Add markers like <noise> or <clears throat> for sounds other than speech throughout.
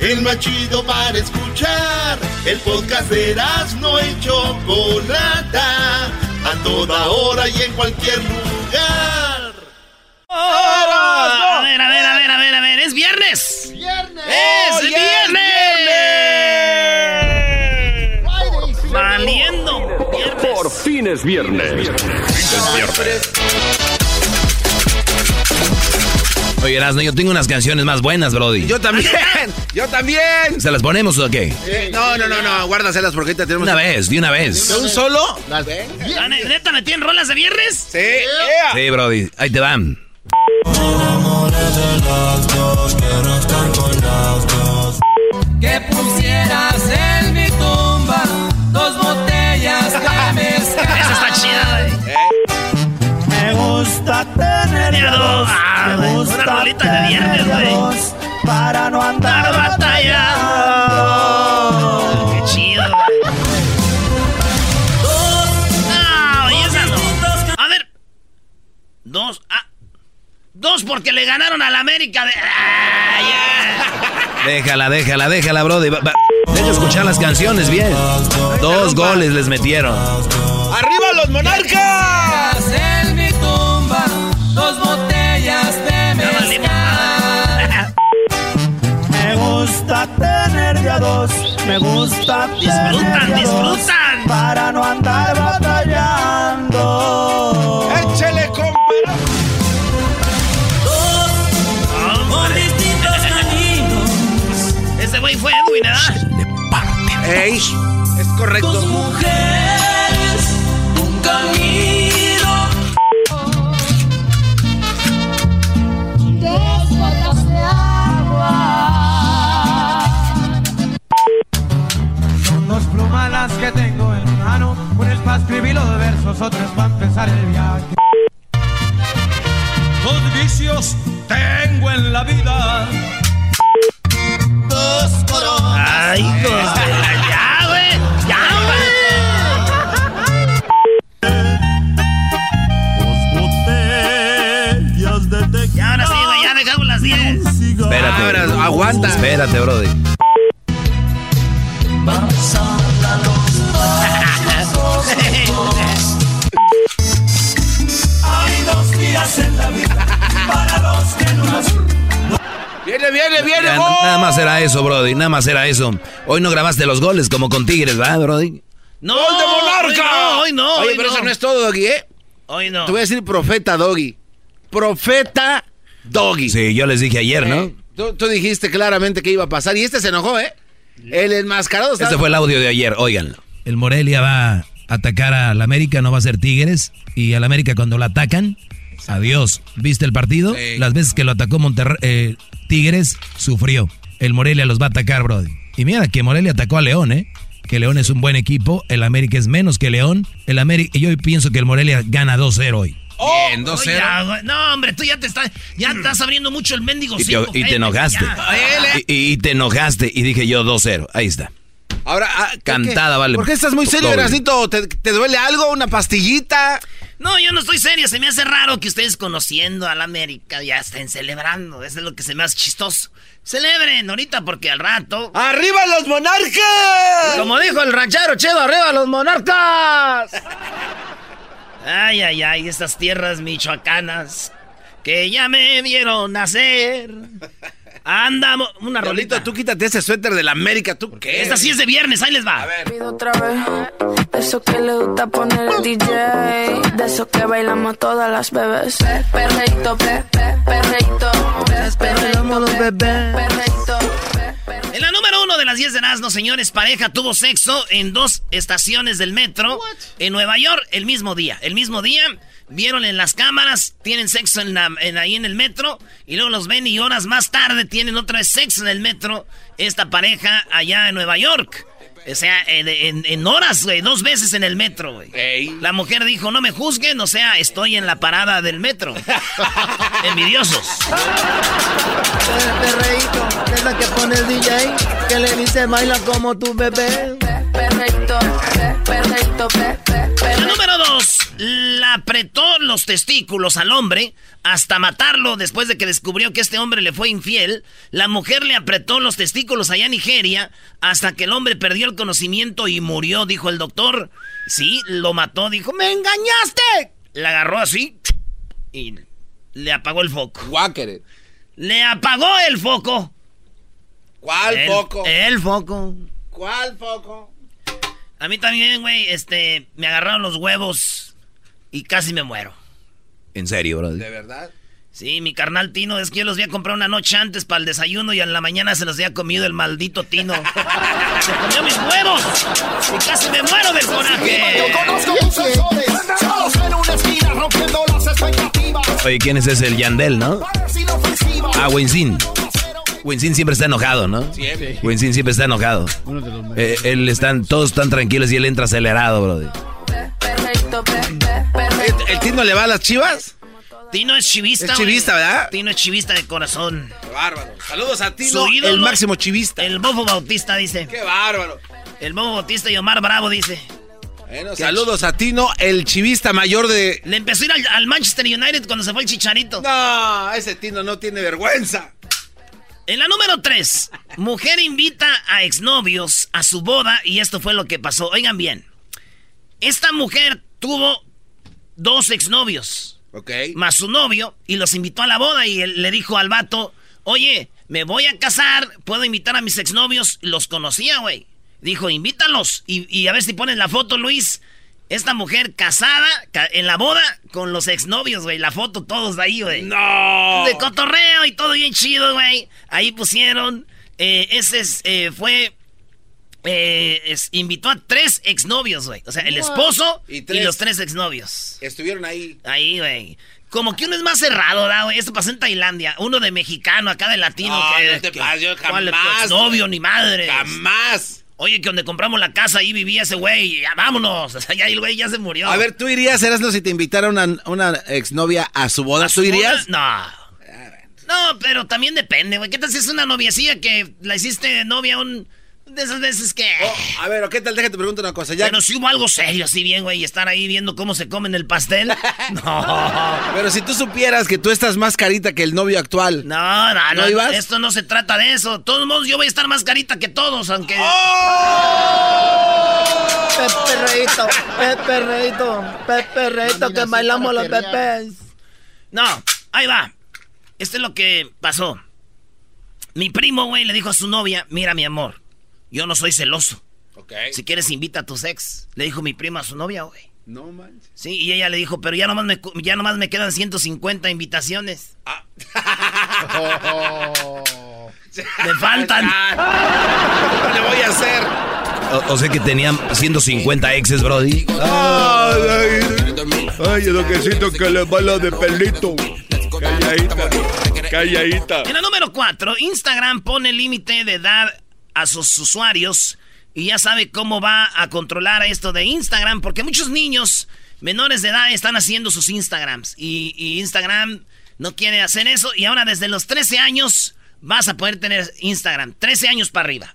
El más chido para escuchar. El podcast de no y Chocolata. A toda hora y en cualquier lugar. A ver, a ver, a ver, a ver, a ver. Es viernes. ¡Viernes! ¡Es viernes! Valiendo. Viernes. Por fin es viernes. Oye, Erasmo, yo tengo unas canciones más buenas, Brody. Yo también, <laughs> yo también. ¿Se las ponemos o qué? No, no, no, no, guárdaselas porque ahorita tenemos. Una vez, de una vez. ¿De un solo? ¿La ne- ¿Neta me tienen rolas de viernes? Sí. Sí, Brody, ahí te van. Que pusieras en gusta tener Mira, dos. Ah, güey, una rolita de viernes, güey. para no Dar batalla. Qué chido, güey. No, y esa no. A ver. Dos. Ah. Dos porque le ganaron al América de. Ah. <laughs> Déjala, déjala, déjala. Va- va- Deja escuchar las canciones bien. Dos goles les metieron. ¡Arriba los monarcas! Dos botellas de Ya mezcal. Me gusta tener de a dos, me gusta Disfrutan, disfrutan. para no andar batallando. ¡Échele! Con distintos caminos, Ese güey fue Edwin, ¿verdad? ¡Ey! Es correcto. dos mujeres, un camino. Son dos plumas las que tengo en mi mano. Una es para escribir los versos, otra es para empezar el viaje. Dos vicios tengo en la vida. Dos coronas. Ay, hijos de la. Ya, güey. Ya, Botellas de güey. Ya, ahora sí, güey. Ya dejamos las 10. Espérate. Ahora, aguanta. Espérate, Brody. Hay dos días en la vida para los que no Viene, viene, viene. Ya, gol. nada más era eso, Brody. Nada más era eso. Hoy no grabaste los goles como con Tigres, ¿verdad, Brody? No, ¡Gol de Monarca! Hoy no, hoy no. Oye, hoy pero no. eso no es todo, Doggy, ¿eh? Hoy no. Te voy a decir profeta Doggy. Profeta Doggy. Sí, yo les dije ayer, ¿no? Eh, Tú, tú dijiste claramente que iba a pasar y este se enojó, ¿eh? El enmascarado está... Este fue el audio de ayer, óiganlo. El Morelia va atacar al América, no va a ser Tigres. Y al América cuando lo atacan, adiós. ¿Viste el partido? Sí. Las veces que lo atacó Monterrey, eh, Tigres, sufrió. El Morelia los va a atacar, Brody. Y mira que Morelia atacó a León, ¿eh? Que León es un buen equipo, el América es menos que León. El América, yo pienso que el Morelia gana 2-0 hoy. Bien, Oye, 2-0. ya, güey. no, hombre, tú ya te estás, ya estás abriendo mucho el mendigo Y cinco, y te enojaste. ya. Y, y te enojaste y dije yo 2-0. Ahí está. Ahora, ah, ¿qué- Cantada, qué? vale. ¿Por qué estás muy serio? ¿Te, te duele algo? ¿Una pastillita? No, yo no estoy serio. Se me hace raro que ustedes conociendo a la América ya estén celebrando. Eso es lo que se me hace chistoso. Celebren ahorita porque al rato. ¡Arriba los monarcas! Como dijo el ranchero Chedo, arriba los monarcas. Ay, ay, ay, estas tierras michoacanas que ya me vieron nacer. Andamos, una Rolito, rolita. tú quítate ese suéter de la América, ¿tú qué? Esta sí es de viernes, ahí les va. Pido otra vez. De eso que le gusta poner el DJ. De eso que bailamos todas las bebés. Perreito, pe, pe, perreito. Perreito, pe, perreito. En la número uno de las 10 de Nazno, señores, pareja tuvo sexo en dos estaciones del metro en Nueva York el mismo día. El mismo día vieron en las cámaras, tienen sexo en la- en ahí en el metro y luego los ven y horas más tarde tienen otra vez sexo en el metro esta pareja allá en Nueva York. O sea, en, en- en horas, güey, dos veces en el metro, güey. La mujer dijo, no me juzguen, o sea, estoy en la parada del metro. <laughs> Envidiosos. Perreíto, es la que pone el DJ, que le dice baila como tu bebé. Perreito, pe, perreito, pe, pe, La número dos, la apretó los testículos al hombre hasta matarlo después de que descubrió que este hombre le fue infiel. La mujer le apretó los testículos allá en Nigeria hasta que el hombre perdió el conocimiento y murió, dijo el doctor. Sí, lo mató, dijo, me engañaste. La agarró así y le apagó el foco. Guáquere. Le apagó el foco. ¿Cuál El- foco? El foco. ¿Cuál foco? A mí también, güey, este, me agarraron los huevos y casi me muero. En serio, bro. ¿De verdad? Sí, mi carnal Tino, es que yo los voy a comprar una noche antes para el desayuno y en la mañana se los había comido el maldito Tino. <laughs> se comió mis huevos y casi me muero del coraje. Oye, ¿quién es ese? El Yandel, ¿no? Ah, Winsin. Winsin siempre está enojado, ¿no? Siempre. Winsin siempre está enojado. Eh, él están, todos están tranquilos y él entra acelerado, bro. ¿El, el Tino le va a las chivas? Tino es chivista. Es chivista. ¿verdad? Tino es chivista de corazón. Qué bárbaro. Saludos a Tino, Su ídolo, el máximo chivista. El Bofo Bautista dice. Qué bárbaro. El Bofo Bautista y Omar Bravo dice. Bueno, saludos a Tino, el chivista mayor de... Le empezó a ir al, al Manchester United cuando se fue el Chicharito. No, ese Tino no tiene vergüenza. En la número 3, mujer invita a exnovios a su boda y esto fue lo que pasó. Oigan bien, esta mujer tuvo dos exnovios, Ok. más su novio, y los invitó a la boda y él le dijo al vato, oye, me voy a casar, puedo invitar a mis exnovios. Los conocía, güey. Dijo, invítalos y, y a ver si ponen la foto, Luis. Esta mujer casada ca- en la boda con los exnovios, güey. La foto todos de ahí, güey. ¡No! De cotorreo y todo bien chido, güey. Ahí pusieron. eh, ese es, eh, fue. Eh, es- invitó a tres exnovios, güey. O sea, el esposo Y y, tres. los tres exnovios. Estuvieron ahí. Ahí, güey. Como que uno es más cerrado, ¿verdad, güey? Esto pasó en Tailandia. Uno de mexicano, acá de latino. No, que, no te que- pases, yo ¿cuál es tu jamás, exnovio, güey. ni madre. Jamás. Oye, que donde compramos la casa, ahí vivía ese güey. Ya vámonos. <laughs> O sea, ya el güey ya se murió. A ver, ¿tú irías, Erasno, si te invitara una, una exnovia a su boda? ¿Tú irías? No. No, pero también depende, güey. ¿Qué tal si es una noviecilla que la hiciste novia un... De esas veces que... Oh, a ver, ¿qué tal? Déjate preguntar una cosa. Ya, Pero si hubo algo serio así bien, güey, y estar ahí viendo cómo se comen el pastel. <laughs> No. Pero si tú supieras que tú estás más carita que el novio actual. No, no, no. ¿No ibas? Esto no se trata de eso. De todos modos, yo voy a estar más carita que todos, aunque... Pepe Reito, Pepe Reito, Pepe Reito, que bailamos los pepes. No, ahí va. Esto es lo que pasó. Mi primo, güey, le dijo a su novia, mira, mi amor, yo no soy celoso. Ok. Si quieres, invita a tus ex. Le dijo mi prima a su novia, güey. No manches. Sí, y ella le dijo, pero ya nomás me, ya nomás me quedan 150 invitaciones. <laughs> Me faltan. ¿Cómo le voy a hacer? O, o sea que tenían 150 exes, Brody. Ay, ay, ay, el toquecito que le bala de pelito. Calladita, calladita. En la número 4, Instagram pone límite de edad a sus usuarios y ya sabe cómo va a controlar esto de Instagram, porque muchos niños menores de edad están haciendo sus Instagrams y, Instagram no quiere hacer eso y ahora desde los 13 años vas a poder tener Instagram, 13 años para arriba.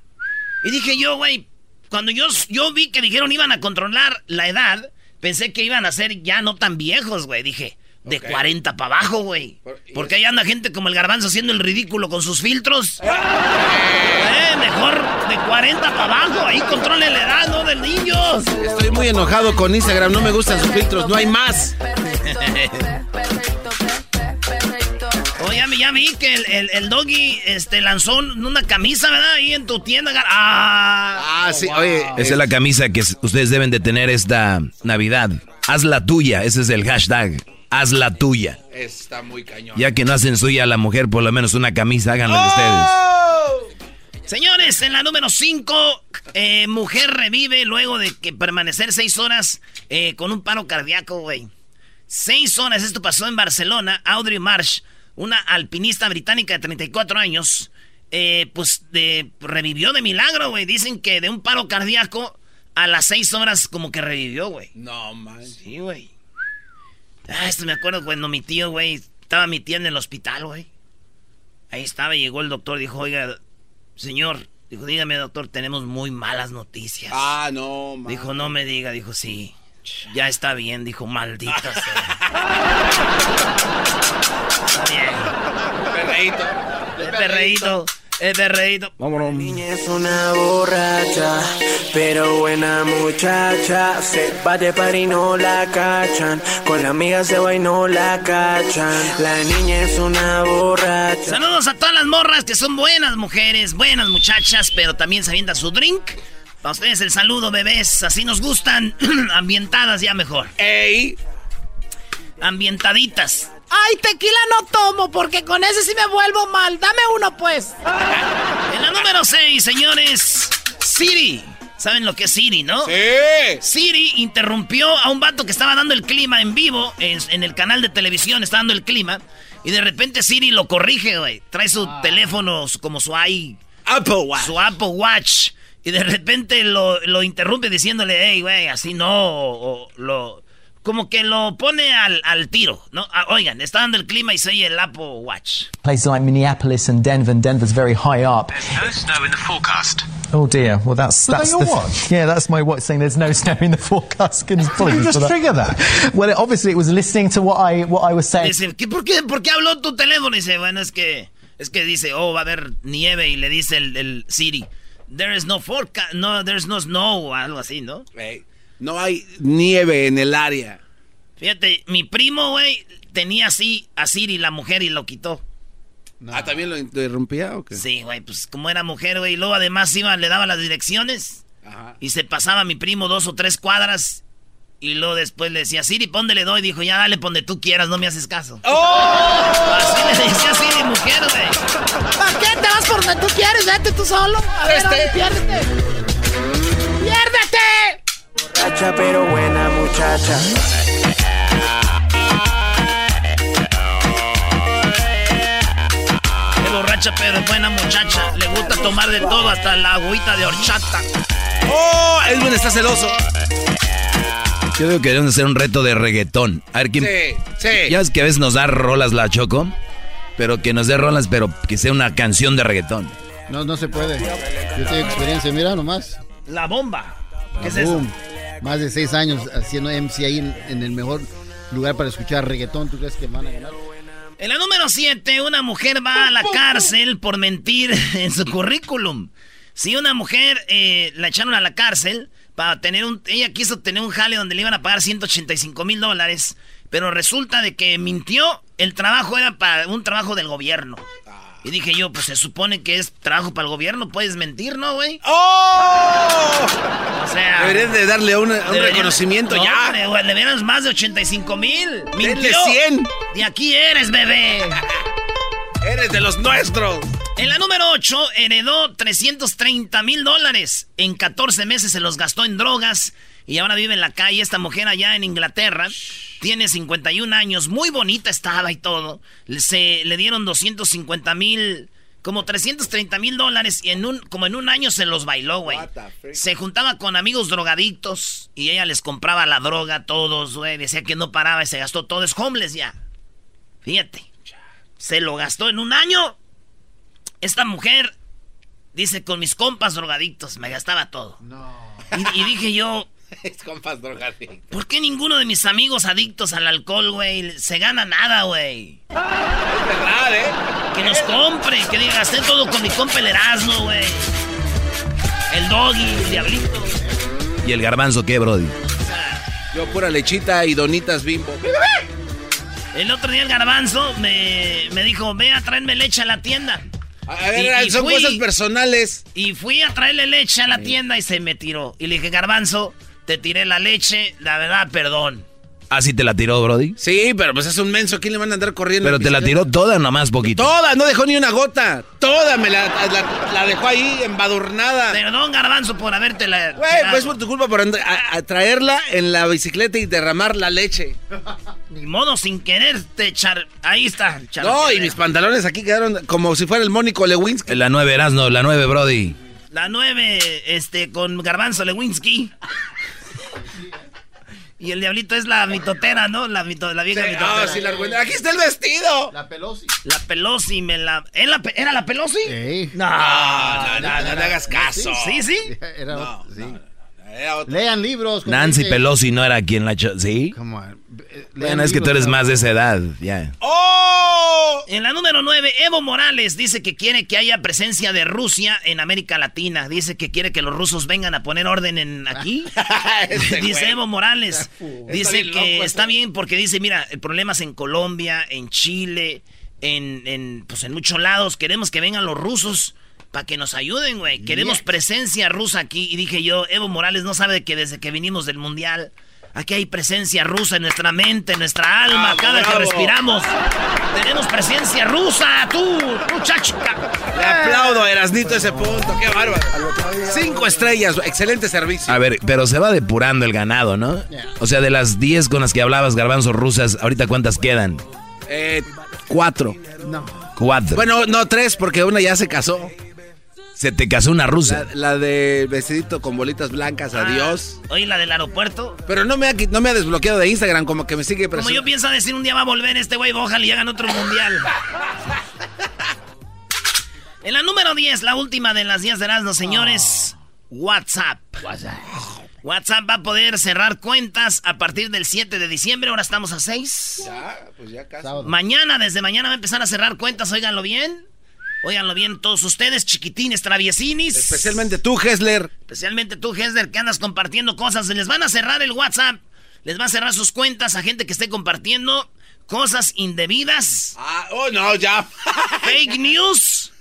Y dije yo, güey, cuando yo, yo vi que dijeron iban a controlar la edad, pensé que iban a ser ya no tan viejos, güey, dije. De 40 para abajo, güey. Porque ahí anda gente como el garbanzo haciendo el ridículo con sus filtros. <laughs> Eh, mejor de 40 para abajo. Ahí controle la edad, ¿no? De niños. Estoy muy enojado con Instagram. No me gustan sus filtros. No hay más. <laughs> Oye, ya me ya vi que el, el, el doggy este, lanzó una camisa, ¿verdad? Ahí en tu tienda. Ah, ah sí, oye. Esa es la camisa que ustedes deben de tener esta Navidad. Haz la tuya, ese es el hashtag. Haz la tuya. Está muy cañón. Ya que no hacen suya a la mujer, por lo menos una camisa, háganla de ¡Oh! ustedes. Señores, en la número 5, eh, mujer revive luego de que permanecer seis horas eh, con un paro cardíaco, güey. Seis horas, esto pasó en Barcelona. Audrey Marsh, una alpinista británica de 34 años, eh, pues de, revivió de milagro, güey. Dicen que de un paro cardíaco a las seis horas como que revivió, güey. No, man. Sí, güey. Ah, esto me acuerdo cuando mi tío, güey, estaba mi tía en el hospital, güey. Ahí estaba, y llegó el doctor, dijo, oiga, señor, dijo, dígame, doctor, tenemos muy malas noticias. Ah, no, man. Dijo, no me diga, dijo, sí. Ya está bien, dijo, maldita <laughs> sea. está bien. Perreíto. Perreíto. El perreíto. Vámonos. niña es una borracha, pero buena muchacha. Se va de par y no la cachan. Con la amiga se va y no la cachan. La niña es una borracha. Saludos a todas las morras que son buenas mujeres, buenas muchachas, pero también se avienta su drink. Para ustedes el saludo, bebés. Así nos gustan. <clears throat> Ambientadas ya mejor. ¡Ey! Ambientaditas. Ay, tequila no tomo porque con ese sí me vuelvo mal. Dame uno, pues. En la número 6, señores. Siri. ¿Saben lo que es Siri, no? Sí. Siri interrumpió a un vato que estaba dando el clima en vivo en, en el canal de televisión, está dando el clima. Y de repente Siri lo corrige, güey. Trae su teléfono como su i... Apple Watch. Su Apple Watch. Y de repente lo, lo interrumpe diciéndole, hey, güey, así no, o, lo... Como que lo pone al, al tiro, ¿no? Ah, oigan, está dando el clima y se oye el Apple Watch. Places like Minneapolis and Denver, and Denver's very high up. There's no snow in the forecast. Oh dear. Well, that's that's that the your watch? <laughs> yeah, that's my watch saying there's no <laughs> snow in the forecast. Did you please. just trigger that? Well, it, obviously it was listening to what I what I was saying. Dice, ¿qué, por, qué, ¿por qué habló tu teléfono? Dice, bueno, es que, es que dice, oh, va a haber nieve y le dice el, el Siri, there is no forecast, no, there's no snow, o algo así, ¿no? Ey, no hay nieve en el área. Fíjate, mi primo, güey, tenía así a Siri, la mujer, y lo quitó. Ah, ¿también lo interrumpía o qué? Sí, güey, pues como era mujer, güey, y luego además iba, le daba las direcciones Ajá. y se pasaba mi primo dos o tres cuadras y luego después le decía, Siri, ¿pónde le doy? Dijo, ya dale, donde tú quieras, no me haces caso. ¡Oh! <laughs> Así le decía Siri, mujer, güey. ¿Para qué te vas por donde tú quieres? Vete tú solo. A ver, Este. piérdete. ¡Piérdete! Borracha, pero buena muchacha. Es borracha, pero es buena muchacha. Le gusta tomar de todo, hasta la agüita de horchata. ¡Oh! Edwin está celoso. Yo creo que debemos hacer un reto de reggaetón. A ver quién. Sí, sí. Ya ves que a veces nos da rolas la Choco, pero que nos dé rolas, pero que sea una canción de reggaetón. No, no se puede. Yo tengo experiencia, mira nomás. La bomba. ¿Qué es eso? Más de seis años haciendo MC ahí en, en el mejor lugar para escuchar reggaetón. ¿Tú crees que van a ganar? En la número 7, una mujer va a la cárcel por mentir <laughs> en su currículum. Si una mujer eh, la echaron a la cárcel para tener un... Ella quiso tener un jale donde le iban a pagar 185 mil dólares, pero resulta de que mintió. El trabajo era para un trabajo del gobierno. Y dije yo, pues se supone que es trabajo para el gobierno, puedes mentir, ¿no, güey? ¡Oh! O sea... Deberías de darle un, un deberían- reconocimiento No, ya. hombre, güey, le dieras más de 85 mil. Denle Mintió. 100. De aquí eres, bebé. <laughs> Eres de los nuestros. En la número 8, heredó 330 mil dólares. En 14 meses se los gastó en drogas y ahora vive en la calle. Esta mujer allá en Inglaterra tiene 51 años, muy bonita estaba y todo. Se le dieron 250 mil, como 330 mil dólares y en un, como en un año se los bailó, güey. Se juntaba con amigos drogadictos y ella les compraba la droga a todos, güey. Decía que no paraba y se gastó todo. Es homeless ya. Fíjate. Se lo gastó en un año. Esta mujer dice con mis compas drogadictos me gastaba todo. Y, y dije yo, <laughs> Es compas drogadictos. ¿por qué ninguno de mis amigos adictos al alcohol, güey, se gana nada, güey? Es verdad, ¿eh? Que nos compre, que diga, gasté todo con mi compa el Erasmo, güey. El doggy, el diablito. ¿Y el garbanzo qué, Brody? Yo pura lechita y donitas bimbo. El otro día el garbanzo me, me dijo, ve a traerme leche a la tienda. A ver, son cosas personales. Y fui a traerle leche a la tienda y se me tiró. Y le dije, garbanzo, te tiré la leche, la verdad, perdón. ¿Así te la tiró, Brody? Sí, pero pues es un menso. ¿Quién le van a andar corriendo? Pero te la tiró toda, nomás poquito. Toda, no dejó ni una gota. Toda me la, la, la dejó ahí embadurnada. Perdón, garbanzo, por haberte la... Güey, pues por tu culpa por andar- a, a traerla en la bicicleta y derramar la leche. Ni modo, sin quererte echar... Ahí está. echar- No, y mis pantalones aquí quedaron como si fuera el Mónico Lewinsky. La nueve, Erasno, la nueve, Brody. La 9, este, con Garbanzo Lewinsky. Y el diablito es la mitotera, ¿no? La, mito, la vieja mitotera. Ah, sí, la argüendera. Aquí está el vestido. La Pelosi. La Pelosi me la... ¿Era la, Pe- ¿era la Pelosi? Sí. No, No, no, no, no le hagas caso. Sí, sí. Era sí. Lean libros. Nancy dice- Pelosi no era quien la. ¿Sí? Come on. Bueno, es que tú eres más de esa edad, ya. ¡Oh! En la número 9, Evo Morales dice que quiere que haya presencia de Rusia en América Latina. Dice que quiere que los rusos vengan a poner orden en aquí. <laughs> Este dice güey. Evo Morales. <laughs> Dice que loco está bien porque dice, mira, el problema es en Colombia, en Chile, en, en, pues en muchos lados. Queremos que vengan los rusos para que nos ayuden, güey. Queremos Yes. presencia rusa aquí. Y dije yo, Evo Morales no sabe que desde que vinimos del Mundial... Aquí hay presencia rusa en nuestra mente, en nuestra alma, Ah, cada que bravo. respiramos. Tenemos presencia rusa, tú, muchacha. Le aplaudo a Erasnito ese punto. Qué bárbaro. Cinco estrellas. Excelente servicio. A ver, pero se va depurando el ganado, ¿no? O sea, de las 10 con las que hablabas, garbanzos rusas, ¿ahorita cuántas quedan? Eh, cuatro. No. Cuatro. Bueno, no, tres, porque una ya se casó. Se te casó una rusa. La, la de vestidito con bolitas blancas, adiós. Oye, la del aeropuerto. Pero no me, ha, no me ha desbloqueado de Instagram, como que me sigue Como presionando. yo pienso decir un día va a volver este güey, ojalá y hagan otro mundial. <laughs> En la número 10, la última de las 10 de Erasmus, señores. WhatsApp. WhatsApp va a poder cerrar cuentas a partir del 7 de diciembre. Ahora estamos a 6. Ya, pues ya casi. Mañana, desde mañana va a empezar a cerrar cuentas. Óiganlo bien. Óiganlo bien todos ustedes, chiquitines, traviesinis. Especialmente tú, Hessler. Especialmente tú, Hesler, que andas compartiendo cosas. Les van a cerrar el WhatsApp. Les va a cerrar sus cuentas a gente que esté compartiendo cosas indebidas. Ah, oh, no, ya. <laughs> fake news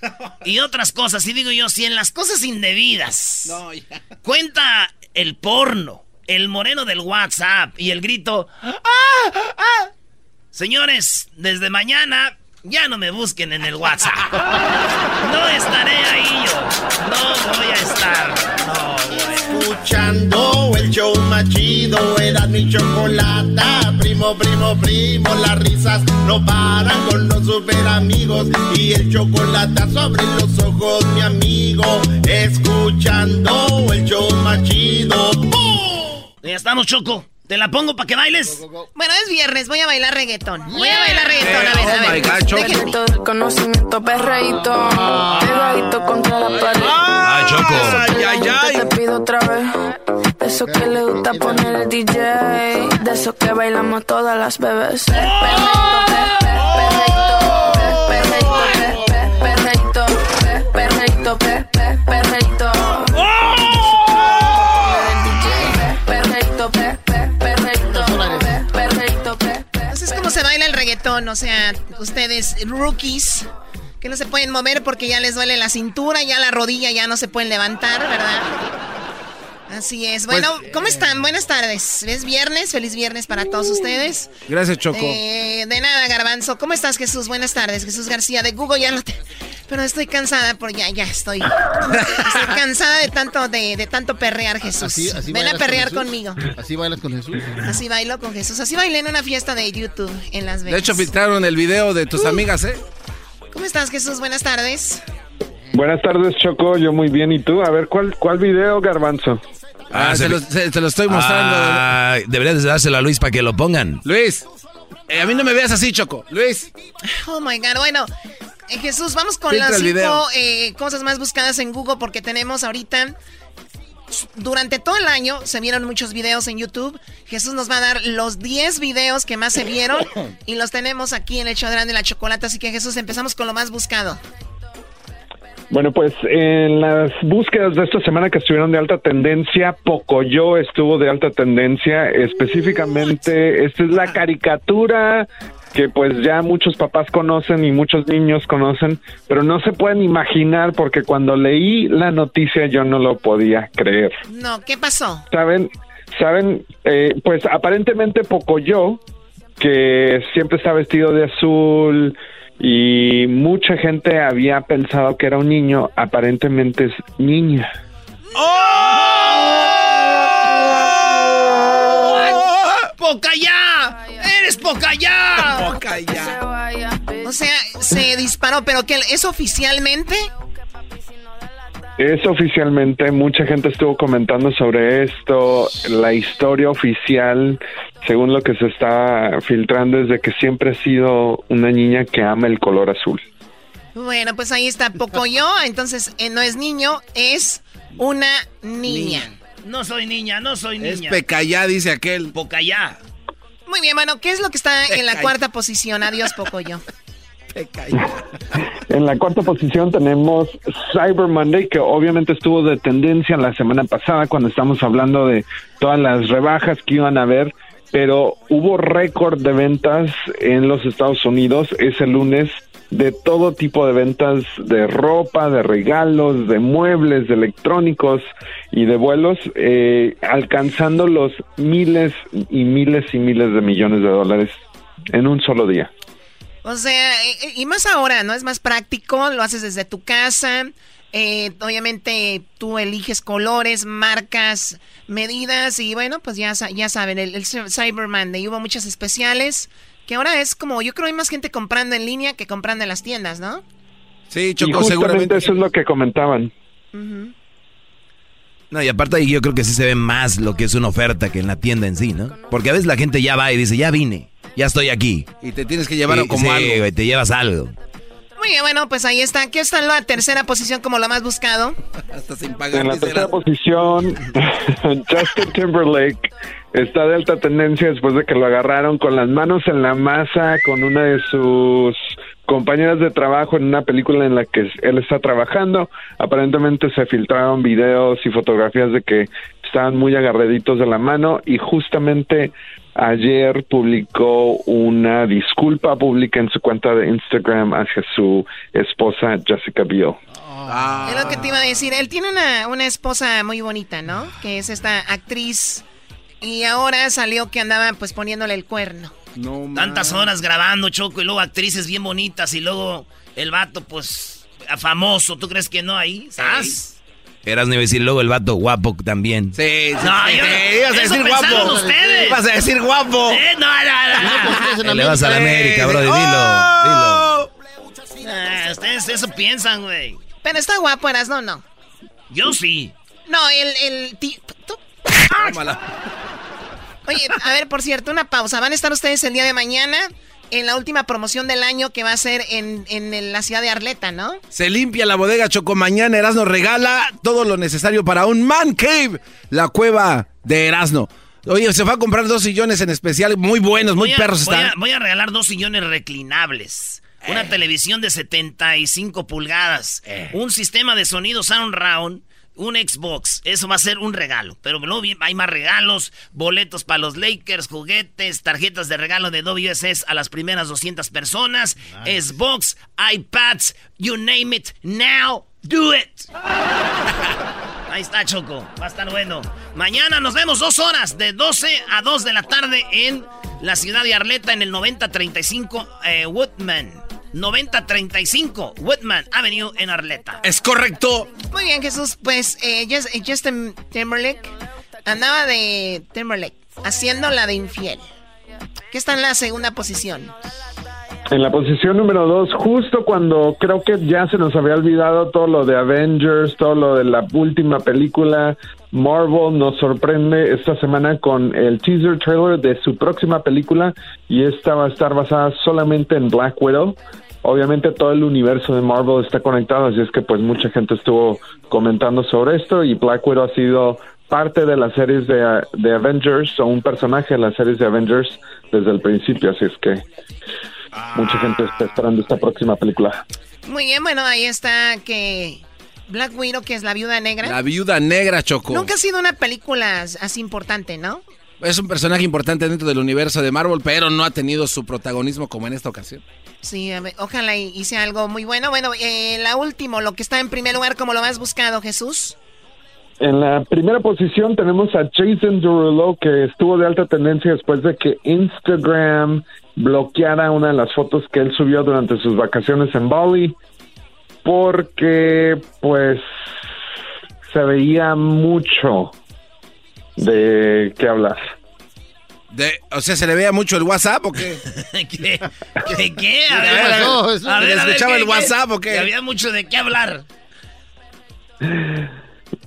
y otras cosas. Y digo yo, si en las cosas indebidas No, ya. cuenta el porno, el moreno del WhatsApp y el grito, ¡Ah! ¡Ah! Señores, desde mañana ya no me busquen en el WhatsApp. No estaré ahí yo. No voy a estar. No. Escuchando el show más chido, era mi chocolata. Primo, primo, primo, las risas no paran con los super amigos. Y el chocolate sobre los ojos, mi amigo. Escuchando el show más chido. ¡Bum! Ya estamos, Choco. ¿Te la pongo para que bailes? Bueno, es viernes, voy a bailar reggaetón. Voy a bailar reggaetón, a ver, a Oh my ver. God, Choco. Dejen- Todo el conocimiento perreíto, pegadito contra la pared. Ah, Choco. Ay, ay, ay. Te pido otra vez. De eso que le gusta poner el DJ. De eso que bailamos todas las bebés. Perreíto, se baila el reggaetón, o sea, ustedes rookies que no se pueden mover porque ya les duele la cintura, ya la rodilla ya no se pueden levantar, ¿verdad? Así es. Bueno, ¿cómo están? Buenas tardes. Es viernes, feliz viernes para todos ustedes. Gracias, Choco. Eh, de nada, Garbanzo. ¿Cómo estás, Jesús? Buenas tardes, Jesús García de Google. Ya no te... Pero estoy cansada por ya, ya estoy. Estoy cansada de tanto, de, de tanto perrear, Jesús. Así, así Ven a bailas con perrear Jesús. conmigo. Así bailas con Jesús. Así bailo con Jesús. Así bailé en una fiesta de YouTube en Las Vegas. De hecho, filtraron el video de tus amigas, ¿eh? ¿Cómo estás, Jesús? Buenas tardes. Buenas tardes, Choco. Yo muy bien. ¿Y tú? A ver, ¿cuál, cuál video, Garbanzo? Ah, se se, lo, se- te lo estoy mostrando. Ah, deberías de dárselo a Luis para que lo pongan. Luis, eh, a mí no me veas así, Choco. Luis. Oh my God. Bueno, eh, Jesús, vamos con Filtra las cinco eh, cosas más buscadas en Google porque tenemos ahorita. Durante todo el año se vieron muchos videos en YouTube. Jesús nos va a dar los 10 videos que más se vieron <laughs> y los tenemos aquí en el show de la Chocolata. Así que Jesús, empezamos con lo más buscado. Bueno, pues en las búsquedas de esta semana que estuvieron de alta tendencia, Pocoyo estuvo de alta tendencia. Específicamente, esta es la caricatura que pues ya muchos papás conocen y muchos niños conocen, pero no se pueden imaginar porque cuando leí la noticia yo no lo podía creer. No, ¿qué pasó? Saben, saben, eh, pues aparentemente Pocoyo, que siempre está vestido de azul y mucha gente había pensado que era un niño, aparentemente es niña. ¡Pocayá! ¡Eres Pocayá! O sea, se disparó, pero que es oficialmente. Es oficialmente, mucha gente estuvo comentando sobre esto. La historia oficial, según lo que se está filtrando, es de que siempre ha sido una niña que ama el color azul. Bueno, pues ahí está Pocoyo. Entonces, eh, no es niño, es una niña. No soy niña, no soy Es niña. pecayá, dice aquel. Pocayá. Muy bien, bueno, ¿qué es lo que está en la cuarta posición? Adiós, Pocoyo. En la cuarta posición tenemos Cyber Monday, que obviamente estuvo de tendencia la semana pasada cuando estamos hablando de todas las rebajas que iban a haber, pero hubo récord de ventas en los Estados Unidos ese lunes de todo tipo de ventas de ropa, de regalos, de muebles, de electrónicos y de vuelos, eh, alcanzando los miles y miles y miles de millones de dólares en un solo día. O sea, eh, y más ahora, ¿no? Es más práctico, lo haces desde tu casa. eh, obviamente tú eliges colores, marcas, medidas y bueno, pues ya, ya saben, el, el Cyber Monday hubo muchas especiales que ahora es como, yo creo hay más gente comprando en línea que comprando en las tiendas, ¿no? Sí, y Choco, justamente seguramente. eso es lo que comentaban. No, y aparte ahí yo creo que sí se ve más lo que es una oferta que en la tienda en sí, ¿no? Porque a veces la gente ya va y dice, ya vine, ya estoy aquí. Y te tienes que llevar Y- como sí, algo. güey, te llevas algo. Muy bien, bueno, pues ahí está. ¿Qué está en la tercera posición como lo más buscado? <laughs> Hasta sin pagar. En la tercera la- posición, <laughs> Justin Timberlake está de alta tendencia después de que lo agarraron con las manos en la masa con una de sus compañeras de trabajo en una película en la que él está trabajando. Aparentemente se filtraron videos y fotografías de que estaban muy agarraditos de la mano y justamente ayer publicó una disculpa pública en su cuenta de Instagram hacia su esposa Jessica Biel. Es lo que te iba a decir. Él tiene una, una esposa muy bonita, ¿no? Que es esta actriz. Y ahora salió que andaba pues poniéndole el cuerno. No, Tantas horas grabando, Choco, y luego actrices bien bonitas, y luego el vato, pues, famoso. ¿Tú crees que no ahí? ¿Sabes? Eras a decir luego el vato guapo también. Sí, sí, No, sí, yo- ibas a decir guapo. ustedes. Ibas a decir guapo. Eh, no, no, no. Le vas a la América, bro, dilo, ¡Oh! Ah, ustedes eso piensan, güey. Pero está guapo, eras, no, no. Yo sí. No, el, el tú- Tómala. Oye, a ver, por cierto, una pausa. Van a estar ustedes el día de mañana en la última promoción del año que va a ser en, en la ciudad de Arleta, ¿no? Se limpia la bodega Choco. Mañana Erasno regala todo lo necesario para un Man Cave, la cueva de Erasno. Oye, se va a comprar dos sillones en especial, muy buenos, muy Voy a- perros voy están. a, voy a regalar dos sillones reclinables. Eh. Una televisión de 75 pulgadas. Eh. Un sistema de sonido Sound Round. Un Xbox. Eso va a ser un regalo. Pero luego hay más regalos. Boletos para los Lakers, juguetes, tarjetas de regalo de WSS a las primeras 200 personas. Xbox, iPads, you name it. Now, do it. <laughs> Ahí está, Choco. Va a estar bueno. Mañana nos vemos dos horas, de 12 a 2 de la tarde en la ciudad de Arleta, en el 9035 eh, Woodman. 9035 Woodman Avenue en Arleta. Es correcto. Muy bien, Jesús. Pues eh, Just- eh, Justin Timberlake andaba de Timberlake haciendo la de infiel. Que está en la segunda posición. En la posición número dos, justo cuando creo que ya se nos había olvidado todo lo de Avengers, todo lo de la última película, Marvel nos sorprende esta semana con el teaser trailer de su próxima película y esta va a estar basada solamente en Black Widow. Obviamente todo el universo de Marvel está conectado, así es que pues mucha gente estuvo comentando sobre esto y Black Widow ha sido parte de las series de, de Avengers o un personaje de las series de Avengers desde el principio, así es que mucha gente está esperando esta próxima película. Muy bien, bueno, ahí está que Black Widow, que es la viuda negra. La viuda negra, Choco. Nunca ha sido una película así importante, ¿no? Es un personaje importante dentro del universo de Marvel, pero no ha tenido su protagonismo como en esta ocasión. Sí, a ver, ojalá y- hice algo muy bueno. Bueno, eh, la último, lo que está en primer lugar como lo más buscado, Jesús. En la primera posición tenemos a Jason Derulo, que estuvo de alta tendencia después de que Instagram bloqueara una de las fotos que él subió durante sus vacaciones en Bali, porque pues se veía mucho de qué hablar. De, o sea, ¿se le veía mucho el WhatsApp o qué? <laughs> ¿Qué? ¿Qué? qué? A ¿Qué ver, a ver, pasó? a ¿Se ver, le a ver, escuchaba ¿qué, el qué? WhatsApp o qué? Había mucho de qué hablar.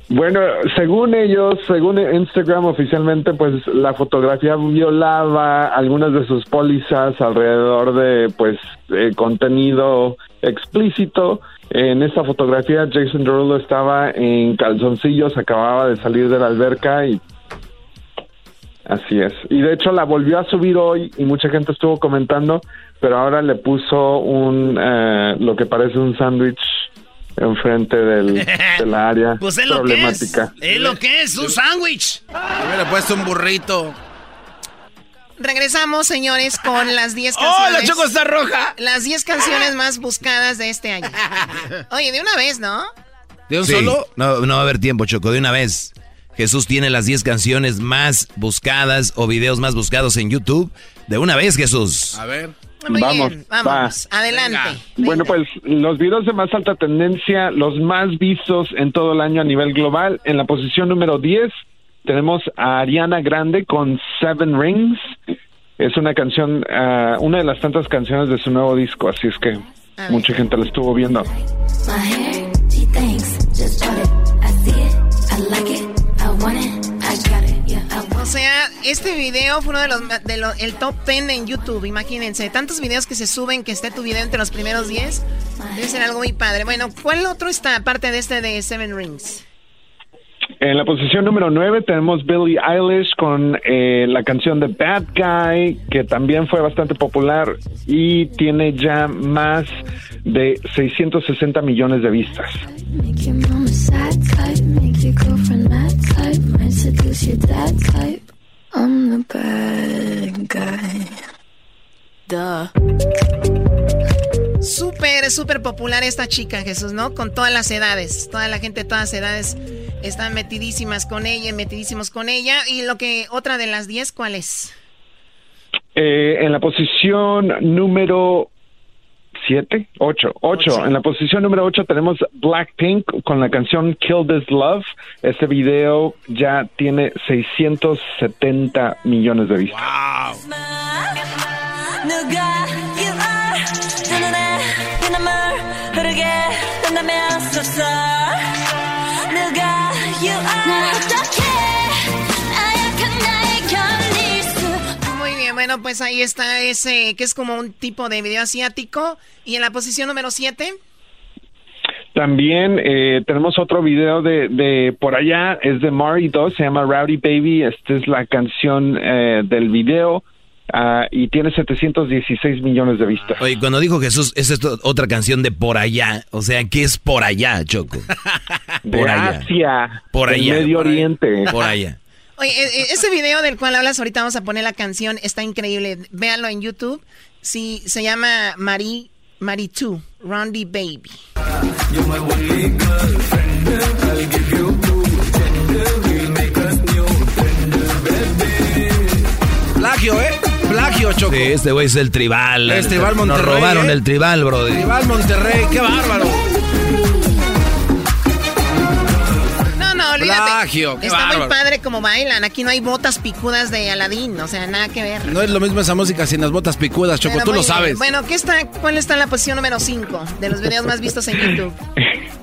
Bueno, según ellos, según Instagram oficialmente, pues la fotografía violaba algunas de sus pólizas alrededor de, pues, eh, contenido explícito. En esta fotografía, Jason Derulo estaba en calzoncillos, acababa de salir de la alberca y así es. Y de hecho la volvió a subir hoy y mucha gente estuvo comentando, pero ahora le puso un, eh, lo que parece un sándwich enfrente del, <laughs> de la área Pues es lo que es. problemática. Es lo que es, un sándwich. Me hubiera puesto un burrito. Regresamos, señores, con las 10 <laughs> ¡Oh, canciones. la Choco está roja! Las 10 canciones más buscadas de este año. <laughs> Oye, de una vez, ¿no? ¿De un Sí, solo? No, no va a haber tiempo, Choco, de una vez. Jesús tiene las 10 canciones más buscadas o videos más buscados en YouTube. De una vez, Jesús. A ver. Muy Vamos, bien, vamos. Adelante. Bueno, pues los videos de más alta tendencia, los más vistos en todo el año a nivel global. En la posición número 10 tenemos a Ariana Grande con Seven Rings. Es una canción, ah, una de las tantas canciones de su nuevo disco, así es que mucha gente la estuvo viendo. My hair, she thinks, just este video fue uno de los de lo- el top 10 en YouTube, imagínense. Tantos videos que se suben que esté tu video entre los primeros 10. Debe ser algo muy padre. Bueno, ¿cuál otro está aparte de este de Seven Rings? En la posición número 9 tenemos Billie Eilish con eh, la canción de Bad Guy, que también fue bastante popular y tiene ya más de 660 millones de vistas. I'm the bad guy. Duh. Súper, súper popular esta chica, Jesús, ¿no? Con todas las edades. Toda la gente de todas las edades están metidísimas con ella, metidísimos con ella. Y lo que, otra de las 10, ¿cuál es? Eh, en la posición número 7, 8, 8. En la posición número 8 tenemos Blackpink con la canción Kill This Love. Este video ya tiene 670 millones de vistas. 누 bien, bueno, pues ahí está ese, que es como un tipo de video asiático. Y en la posición número 7, También eh, tenemos otro video de, de por allá, es de Mari 2, se llama Rowdy Baby. Esta es la canción eh, del video ah, y tiene 716 millones de vistas. Oye, cuando dijo Jesús, esa es otra canción de por allá. O sea, ¿qué es por allá, Choco? De <laughs> Por allá. Asia, Por allá. Medio por allá, Oriente. Por allá. Oye, e- e- ese video del cual hablas, ahorita vamos a poner la canción, está increíble. Véanlo en YouTube. Sí, se llama Marie, Marie 2, Rondi Baby. Plagio, ¿eh? Plagio, Choco. Sí, este güey es el tribal. Es tribal Nos Monterrey, robaron ¿eh? el tribal, bro. Tribal Monterrey, qué bárbaro. Olvídate. Plagio, qué Está muy padre como bailan. Aquí no hay botas picudas de Aladín, o sea, nada que ver. No es lo mismo esa música sin las botas picudas, Choco, Pero tú lo bien. sabes. Bueno, ¿qué está, ¿cuál está en la posición número 5 de los videos más vistos en YouTube? <laughs>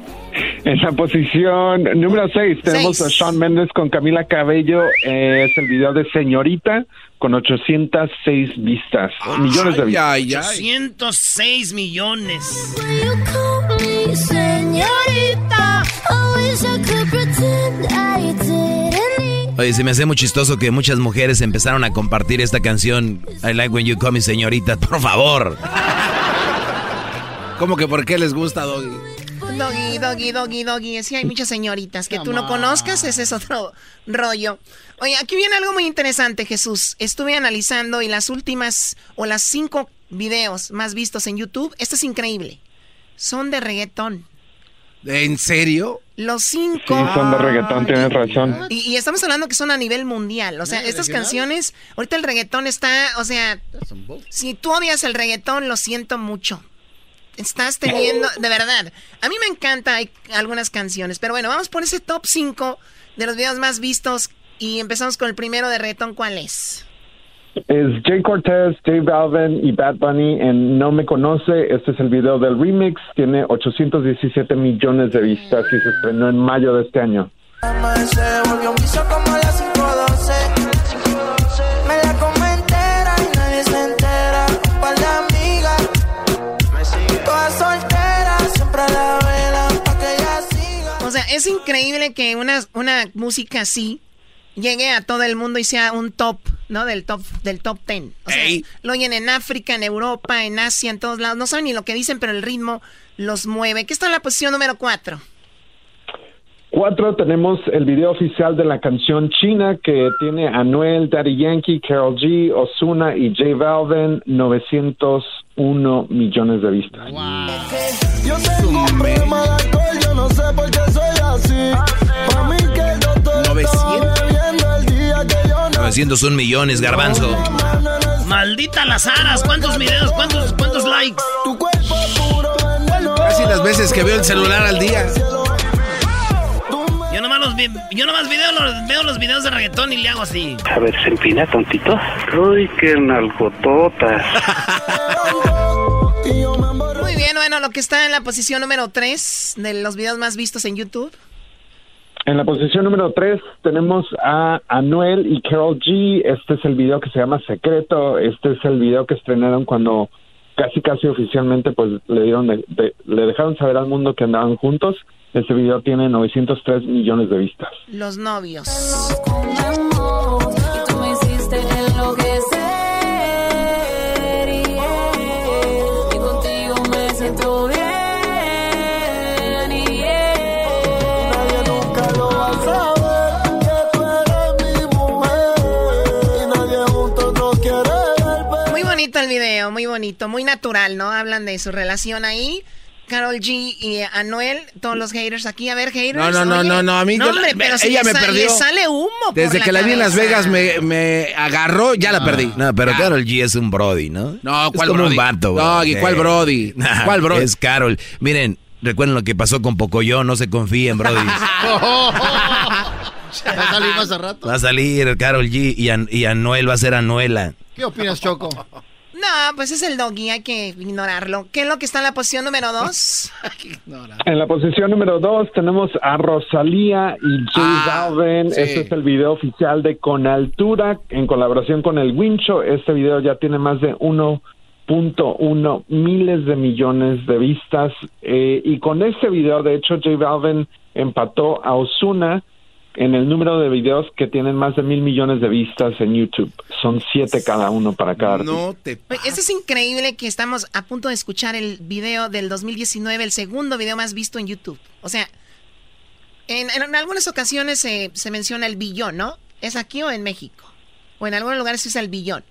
En la posición número 6 tenemos Seis. a Shawn Mendes con Camila Cabello. eh, es el video de Señorita con 806 vistas. millones de vistas. Ay, ay. 806 millones. You call me señorita I wish I could pretend I didn't Oye, se me hace muy chistoso que muchas mujeres empezaron a compartir esta canción. I like when you call me señorita. Por favor. ¿Cómo que por qué les gusta, Doggy? Doggy, doggy, doggy, doggy. Sí, hay muchas señoritas que tú no conozcas, ese es otro rollo. Oye, aquí viene algo muy interesante, Jesús. Estuve analizando y las últimas o las cinco videos más vistos en YouTube, esto es increíble. Son de reggaetón. ¿En serio? Los cinco. Sí, son de reggaetón, tienes razón. Y, y estamos hablando que son a nivel mundial. O sea, estas canciones, ahorita el reggaetón está, o sea, si tú odias el reggaetón, lo siento mucho. Estás teniendo, de verdad. A mí me encanta hay algunas canciones, pero bueno, vamos por ese top 5 de los videos más vistos y empezamos con el primero de reggaetón. ¿Cuál es? Es Jay Cortez, J Balvin y Bad Bunny en No Me Conoce. Este es el video del remix. Tiene 817 millones de vistas y se estrenó en mayo de este año. Se volvió un vicio como las 512. Me la come entera y nadie se entera. Un par de amigas, todas solteras, siempre a la vela pa' que ella siga. O sea, es increíble que una, una música así llegue a todo el mundo y sea un top, ¿no? Del top, del top ten. O sea, lo oyen en África, en Europa, en Asia, en todos lados. No saben ni lo que dicen, pero el ritmo los mueve. ¿Qué está en la posición número cuatro? Cuatro, tenemos el video oficial de la canción China que tiene Anuel, Daddy Yankee, Carol G, Osuna y J Balvin, 901 millones de vistas. Yo tengo un problema de alcohol, yo no sé por qué soy así. Pa' mí que yo estoy no 901 millones, garbanzo. Maldita las aras, ¿cuántos videos, cuántos, cuántos likes? Tu cuerpo puro veneno. Casi las veces que veo el celular al día. Yo nomás, los vi- yo nomás video los- veo los videos de reggaetón y le hago así. A ver, se empina tontito. Uy, qué nalgototas. Muy bien, bueno, lo que está en la posición número tres de los videos más vistos en YouTube. En la posición número 3 tenemos a Anuel y Carol G. Este es el video que se llama Secreto. Este es el video que estrenaron cuando casi casi oficialmente pues le dieron le dejaron saber al mundo que andaban juntos. Este video tiene 903 millones de vistas. Los novios. Muy bonito, muy natural, ¿no? Hablan de su relación ahí. Carol G y Anuel, todos los haters aquí. A ver, haters. No, no, no, oye. no, no, a mí hombre, pero si ella me perdió. le sale humo por Desde que la vi en Las. Vegas me, me agarró, ya la perdí. No, pero Carol G es un Brody, ¿no? No, Es ¿cuál como Brody? un vato, No. ¿y cuál Brody? Nah, <laughs> ¿Cuál Brody? Es Carol. Miren, recuerden lo que pasó con Pocoyo, no se confíen, Brody. Va a salir más a rato. Va a salir Carol G y, An- y Anuel va a ser Anuela. ¿Qué opinas, Choco? No, pues es el doggy, hay que ignorarlo. ¿Qué es lo que está en la posición número dos? <laughs> En la posición número 2 tenemos a Rosalía y J Balvin. sí. Este es el video oficial de Con Altura en colaboración con el Wincho. Este video ya tiene más de 1.1 miles de millones de vistas. Eh, y con este video, de hecho, J Balvin empató a Osuna en el número de videos que tienen más de mil millones de vistas en YouTube. Son siete cada uno para cada artista. No te Oye, Esto es increíble que estamos a punto de escuchar el video del 2019, el segundo video más visto en YouTube. O sea, en, en algunas ocasiones se, se menciona el billón, ¿no? ¿Es aquí o en México? O en algunos lugares se usa el billón.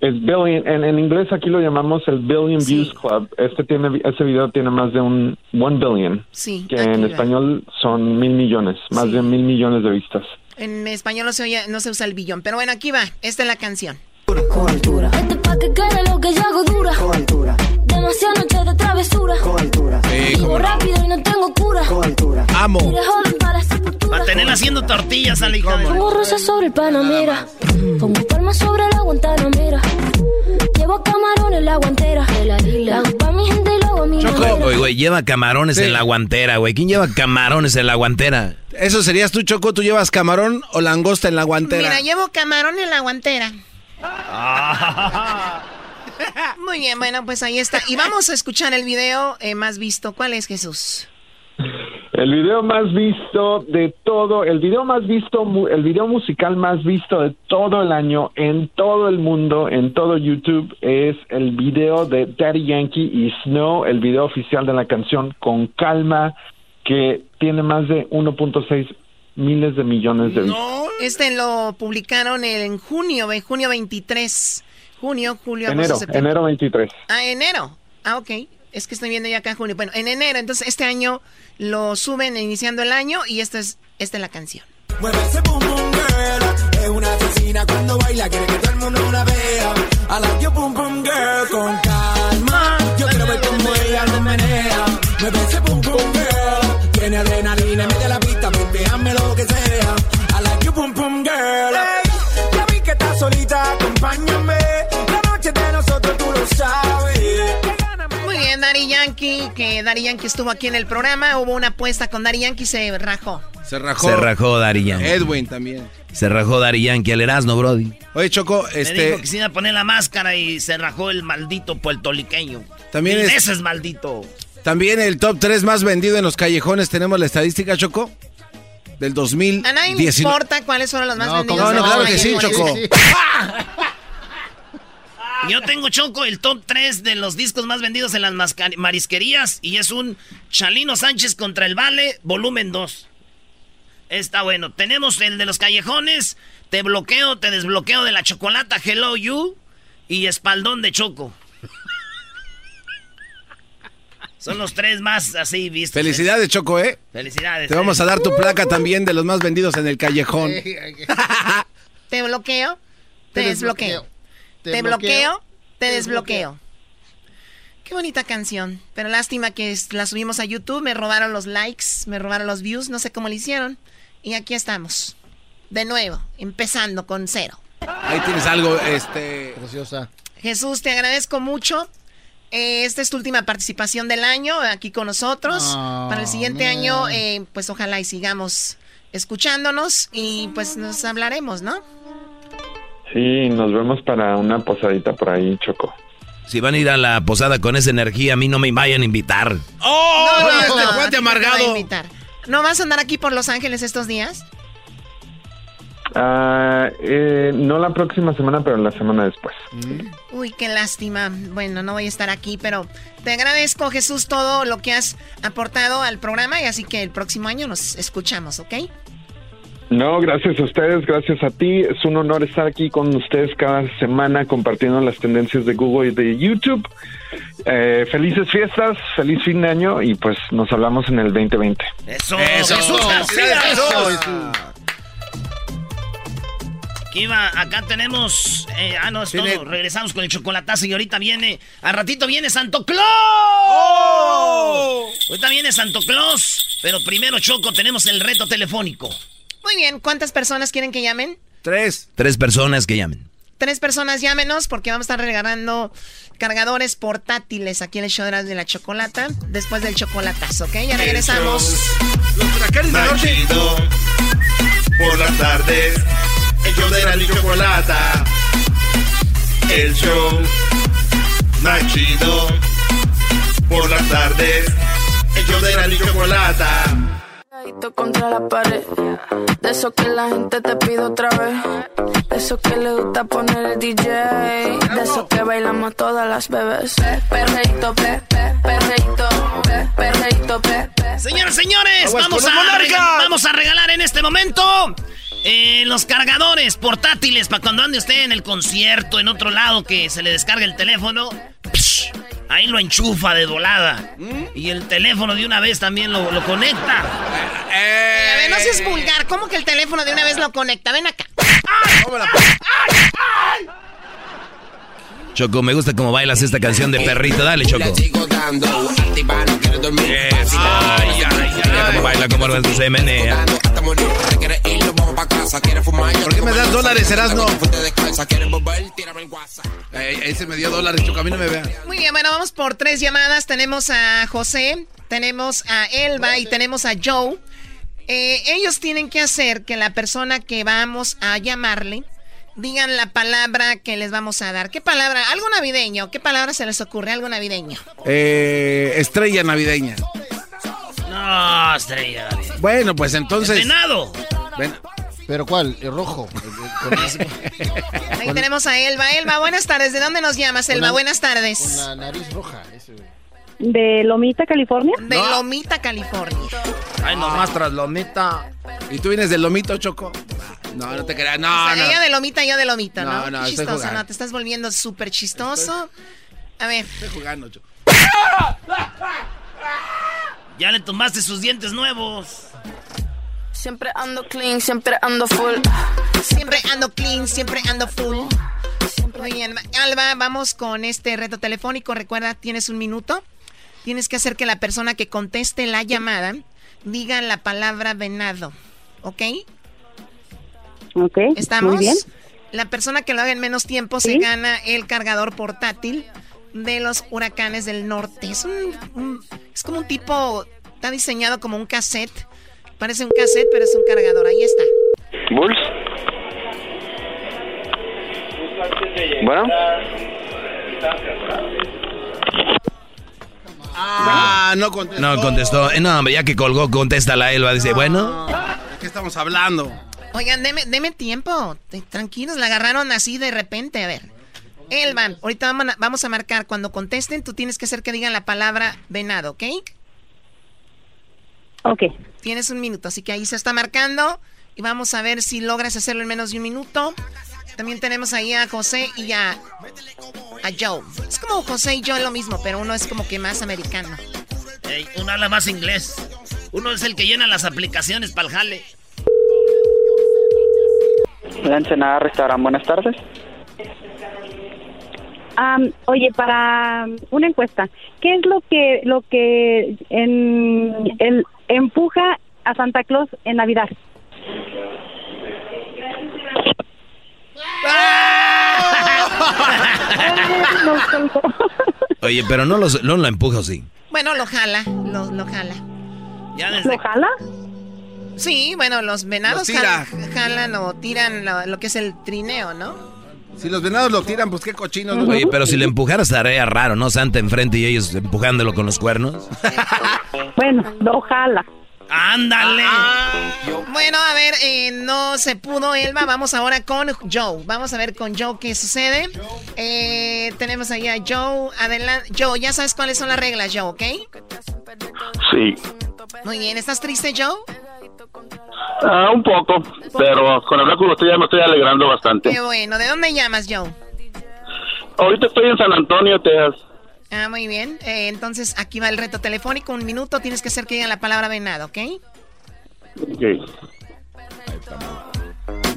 Es billion, en, en inglés aquí lo llamamos el Billion Sí. Views Club. Este tiene, ese video tiene más de un one billion, Sí. que en va. español son mil millones, más Sí. de mil millones de vistas. En español no se, oye- no se usa el billón. Pero bueno, aquí va. Esta es la canción. Este pa' que quede lo que yo hago dura. Demasiadas noches de travesura. Sí, Vivo cómo no. rápido y no tengo cura. Amo. Iré joven para sepultura. Para tener haciendo tortillas a la hija. Pongo rosas sobre el Panamera. Pongo palmas sobre la Guantanamera. Llevo camarones en la guantera. La hago pa' mi gente y lo hago a mi. Oye, güey, lleva camarones Sí. en la guantera, güey. ¿Quién lleva camarones en la guantera? Eso serías tú, Choco. ¿Tú llevas camarón o langosta en la guantera? Mira, llevo camarón en la guantera. Muy bien, bueno, pues ahí está. Y vamos a escuchar el video eh, más visto. ¿Cuál es, Jesús? El video más visto de todo, el video más visto, mu- el video musical más visto de todo el año en todo el mundo, en todo YouTube, es el video de Daddy Yankee y Snow, el video oficial de la canción Con Calma, que tiene más de 1.6 miles de millones de vistas. Este lo publicaron en junio, en junio 23. Junio, julio, Enero, enero 23. Ah, enero. Ah, ok. Es que estoy viendo ya acá en junio. Bueno, en enero. Entonces, este año lo suben iniciando el año y esta es, esta es la canción. Mueve ese boom boom girl. Es una asesina cuando baila, quiere que todo el mundo la vea. I like your boom boom girl con calma. Yo quiero ver cómo ella lo menea. Mueve ese boom boom girl. Tiene adrenalina, mete la pista, déjame lo que sea. I like your boom boom girl. Hey, ya vi que estás solita, acompáñame. La noche de nosotros tú lo sabes. Muy bien, Dari Yankee, que Dari Yankee estuvo aquí en el programa. Hubo una apuesta con Dari Yankee y se rajó. Se rajó. Se rajó Dari Yankee. Edwin también. Se rajó Dari Yankee al Erasmo, Brody. Oye, Choco, Me este. dijo que se iba a poner la máscara y se rajó el maldito puertoliqueño. También es- veces maldito. También el top 3 más vendido en los callejones. Tenemos la estadística, Choco. Del 2019. A nadie importa cuáles fueron los más No, vendidos. no, no, claro que sí. Choco. <laughs> Yo tengo Choco el top 3 de los discos más vendidos en las marisquerías y es un Chalino Sánchez contra el Vale, volumen 2. Está bueno. Tenemos el de los callejones, Te bloqueo, te desbloqueo de la chocolata, Hello You y Espaldón de Choco. Son los tres más así vistos. Felicidades, Choco, ¿eh? Felicidades. Te vamos a dar tu placa también de los más vendidos en el callejón. <laughs> Te bloqueo, te, Te desbloqueo. desbloqueo. Te, Te bloqueo, bloqueo, te te desbloqueo. Qué bonita canción. Pero lástima que la subimos a YouTube, me robaron los likes, me robaron los views, no sé cómo lo hicieron. Y aquí estamos. De nuevo, empezando con cero. Ahí tienes algo, este. Preciosa. Jesús, te agradezco mucho. Eh, esta es tu última participación del año aquí con nosotros. Oh, Para el siguiente man. año, eh, pues ojalá y sigamos escuchándonos y pues nos hablaremos, ¿no? Sí, nos vemos para una posadita por ahí, Choco. Si van a ir a la posada con esa energía, a mí no me vayan a invitar. ¡Oh! No, no, este no, no amargado! invitar. ¿No vas a andar aquí por Los Ángeles estos días? Ah, eh, no la próxima semana, pero la semana después. Uy, qué lástima. Bueno, no voy a estar aquí, pero te agradezco, Jesús, todo lo que has aportado al programa y así que el próximo año nos escuchamos, ¿ok? No, gracias a ustedes, gracias a ti. Es un honor estar aquí con ustedes cada semana compartiendo las tendencias de Google y de YouTube. Eh, felices fiestas, feliz fin de año y pues nos hablamos en el 2020. Eso, Jesús. Jesús. Aquí va, acá tenemos. eh, ah, no, es Tiene- todo. Regresamos con el chocolatazo y ahorita viene. Al ratito viene Santo Claus. ¡Oh! Ahorita viene Santo Claus. Pero primero, Choco, tenemos el reto telefónico. Muy bien, ¿cuántas personas quieren que llamen? Tres. Tres personas que llamen. Tres personas llámenos porque vamos a estar regalando cargadores portátiles aquí en el show de la- de la chocolata después del chocolatazo, ¿ok? Ya regresamos. Los del norte. por las tardes. El show de la chocolata. El show más chido por las tardes. El show de la chocolata. Pegadito contra la pared. De eso que la gente te pide otra vez. De eso que le gusta poner el DJ. De eso que bailamos todas las bebés. Perreito, pe, pe, perreito, pe, perreito, pe, pe. Señoras, señores, vamos a, vamos a regalar en este momento eh, los cargadores portátiles para cuando ande usted en el concierto, en otro lado, que se le descargue el teléfono. Psh, ahí lo enchufa de volada. ¿Mm? Y el teléfono de una vez también lo, lo conecta. A ver, no seas vulgar. ¿Cómo que el teléfono de una vez lo conecta? Ven acá. Choco, me gusta cómo bailas esta canción de perrito. Dale, Choco. dormir. Eso. Ay, ay, Mira cómo baila, cómo se menea. ¿Por qué me das dólares, Erasno? Ey, ese me dio dólares, Choco. A mí no me vean. Muy bien, bueno, vamos por tres llamadas. Tenemos a José, tenemos a Elba y tenemos a Joe. Eh, ellos tienen que hacer que la persona que vamos a llamarle digan la palabra que les vamos a dar. ¿Qué palabra? Algo navideño. ¿Qué palabra se les ocurre? Algo navideño. Eh, estrella navideña. No, estrella. Bueno, pues entonces. ¡Venado! Ven- ¿Pero cuál? El rojo. <laughs> Ahí tenemos a Elba. Elba, buenas tardes. ¿De dónde nos llamas, Elba? Buenas Con tardes. la nariz roja. ese, güey. ¿De Lomita, California? De Lomita, California. Ay, nomás tras lomita. ¿Y tú vienes del lomito, Choco? No, no te creas. No, O sea, no. Ella de Lomita, yo de Lomita, ¿no? No, no, Qué chistoso, jugando. ¿no? Te estás volviendo súper chistoso. A ver. Estoy jugando, Choco. Ya le tumbaste sus dientes nuevos. Siempre ando clean, siempre ando full. Siempre ando clean, siempre ando full. Muy bien, Alba, vamos con este reto telefónico. Recuerda, tienes un minuto. Tienes que hacer que la persona que conteste la llamada diga la palabra venado. ¿Ok? Ok. ¿Estamos? Muy bien. La persona que lo haga en menos tiempo se gana el cargador portátil de los huracanes del norte. Es un, un- es como un tipo, está diseñado como un cassette. Parece un cassette, pero es un cargador. Ahí está. Bulls. Bueno. Ah, no contestó. No contestó. Eh, No, hombre, ya que colgó, contesta la Elba. Dice, bueno. ¿De qué estamos hablando? Oigan, deme, deme tiempo. Tranquilos, la agarraron así de repente. A ver. Elvan, ahorita vamos a, vamos a marcar. Cuando contesten, tú tienes que hacer que digan la palabra venado, ¿ok? Ok. Tienes un minuto, así que ahí se está marcando. Y vamos a ver si logras hacerlo en menos de un minuto. También tenemos ahí a José y a, a Joe. Es como José y Joe lo mismo, pero uno es como que más americano. Uno habla más inglés. Uno es el que llena las aplicaciones para el jale. La Ensenada Restaurant, buenas tardes. Oye, para una encuesta, ¿qué es lo que lo que en, el- empuja a Santa Claus en Navidad? Oye, pero no, los, no lo empujo, sí. Bueno, lo jala, lo, lo jala. Ya desde... ¿Lo jala? Sí, bueno, los venados Lo tira. jal- jalan o tiran lo, lo que es el trineo, ¿no? Si los venados lo tiran, pues qué cochinos. ¿no? Oye, pero si le empujara estaría raro, ¿no? Santa enfrente y ellos empujándolo con los cuernos. Bueno, lo jala. ¡Ándale! Bueno, a ver, eh, no se pudo, Elba. Vamos ahora con Joe. Vamos a ver con Joe qué sucede. Eh, tenemos ahí a Joe. Adelante. Joe, ya sabes cuáles son las reglas, Joe, ¿ok? Sí. Muy bien. ¿Estás triste, Joe? Ah, un poco, pero con hablar con usted ya me estoy alegrando bastante. Qué bueno. ¿De dónde llamas, Joe? Ahorita estoy en San Antonio, Texas. Ah, muy bien. Eh, entonces, aquí va el reto telefónico. Un minuto. Tienes que hacer que digan la palabra venado, ¿ok? Ok.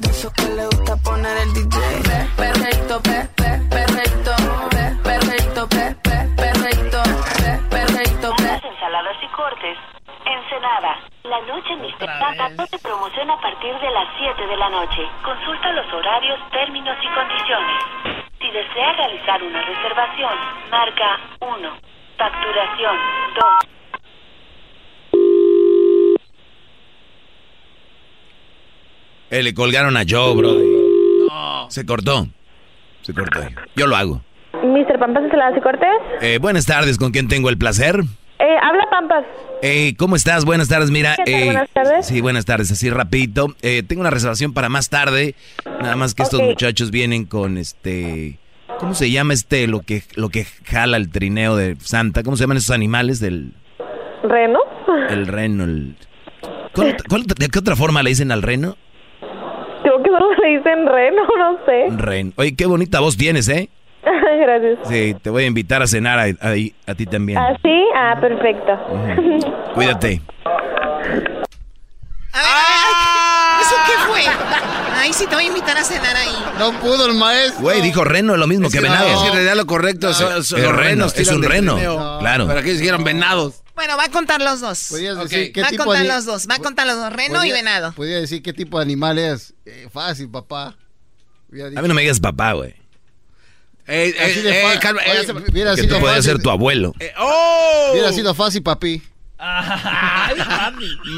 Eso que le gusta poner el DJ. Pe- Perreito, pe- pe- perreito, pe- perreito, pe- pe- perreito, pe- perreito, pe- ensaladas y cortes. Ensenada. La noche Mr. Tata te promociona a partir de las 7 de la noche. Consulta los horarios, términos y condiciones. Si desea realizar una reservación, marca 1. Facturación 2. Eh, le colgaron a Joe, bro. Se cortó. Se cortó. Yo lo hago. Mr. Pampas, ¿ensaladas y cortes? Eh, buenas tardes, ¿con quién tengo el placer? Eh, habla Pampas. Eh, ¿Cómo estás? Buenas tardes, mira. ¿Qué tal? eh, Buenas tardes. Sí, buenas tardes, así rapidito. Eh, tengo una reservación para más tarde. Nada más que estos muchachos vienen con este... ¿Cómo se llama este, lo que, lo que jala el trineo de Santa? ¿Cómo se llaman esos animales del ¿Reno? el reno? El... ¿Cuál- cuál- ¿De qué otra forma le dicen al reno? Creo que solo se dicen reno, no sé. Ren. Oye, qué bonita voz tienes, ¿eh? <laughs> Gracias. Sí, te voy a invitar a cenar a, a- a ti también. ¿Ah, sí? Ah, perfecto. Cuídate. A ver, a ver, ¿eso qué fue? Ay, sí, te voy a invitar a cenar ahí. No pudo el maestro. Güey, dijo reno, lo mismo Es que, que, venado. no, es que en realidad lo correcto son, los reno, renos. es un reno. Claro. Pero aquí dijeron venados. Bueno, va a contar los dos. Decir qué Va a tipo contar de los dos. Va a contar los dos. Reno y venado. Podía decir qué tipo de animal es. Eh, fácil, papá. A mí no me digas papá, güey. Eh, Así eh, de eh, fa- calma, Oye, se- hubiera Que sido te puede fácil. ser tu abuelo. eh, ¡Oh! Hubiera sido fácil, papi. Ay.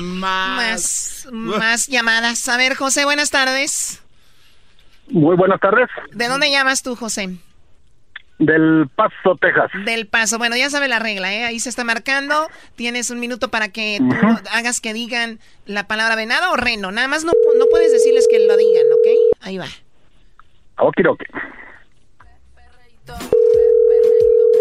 Más, más llamadas. A ver, José, buenas tardes. Muy buenas tardes. ¿De dónde llamas tú, José? Del Paso, Texas. Del Paso. Bueno, ya sabe la regla, ¿eh? Ahí se está marcando. Tienes un minuto para que tú hagas que digan la palabra venado o reno. Nada más no, no puedes decirles que lo digan, ¿ok? Ahí va. Ok, ok.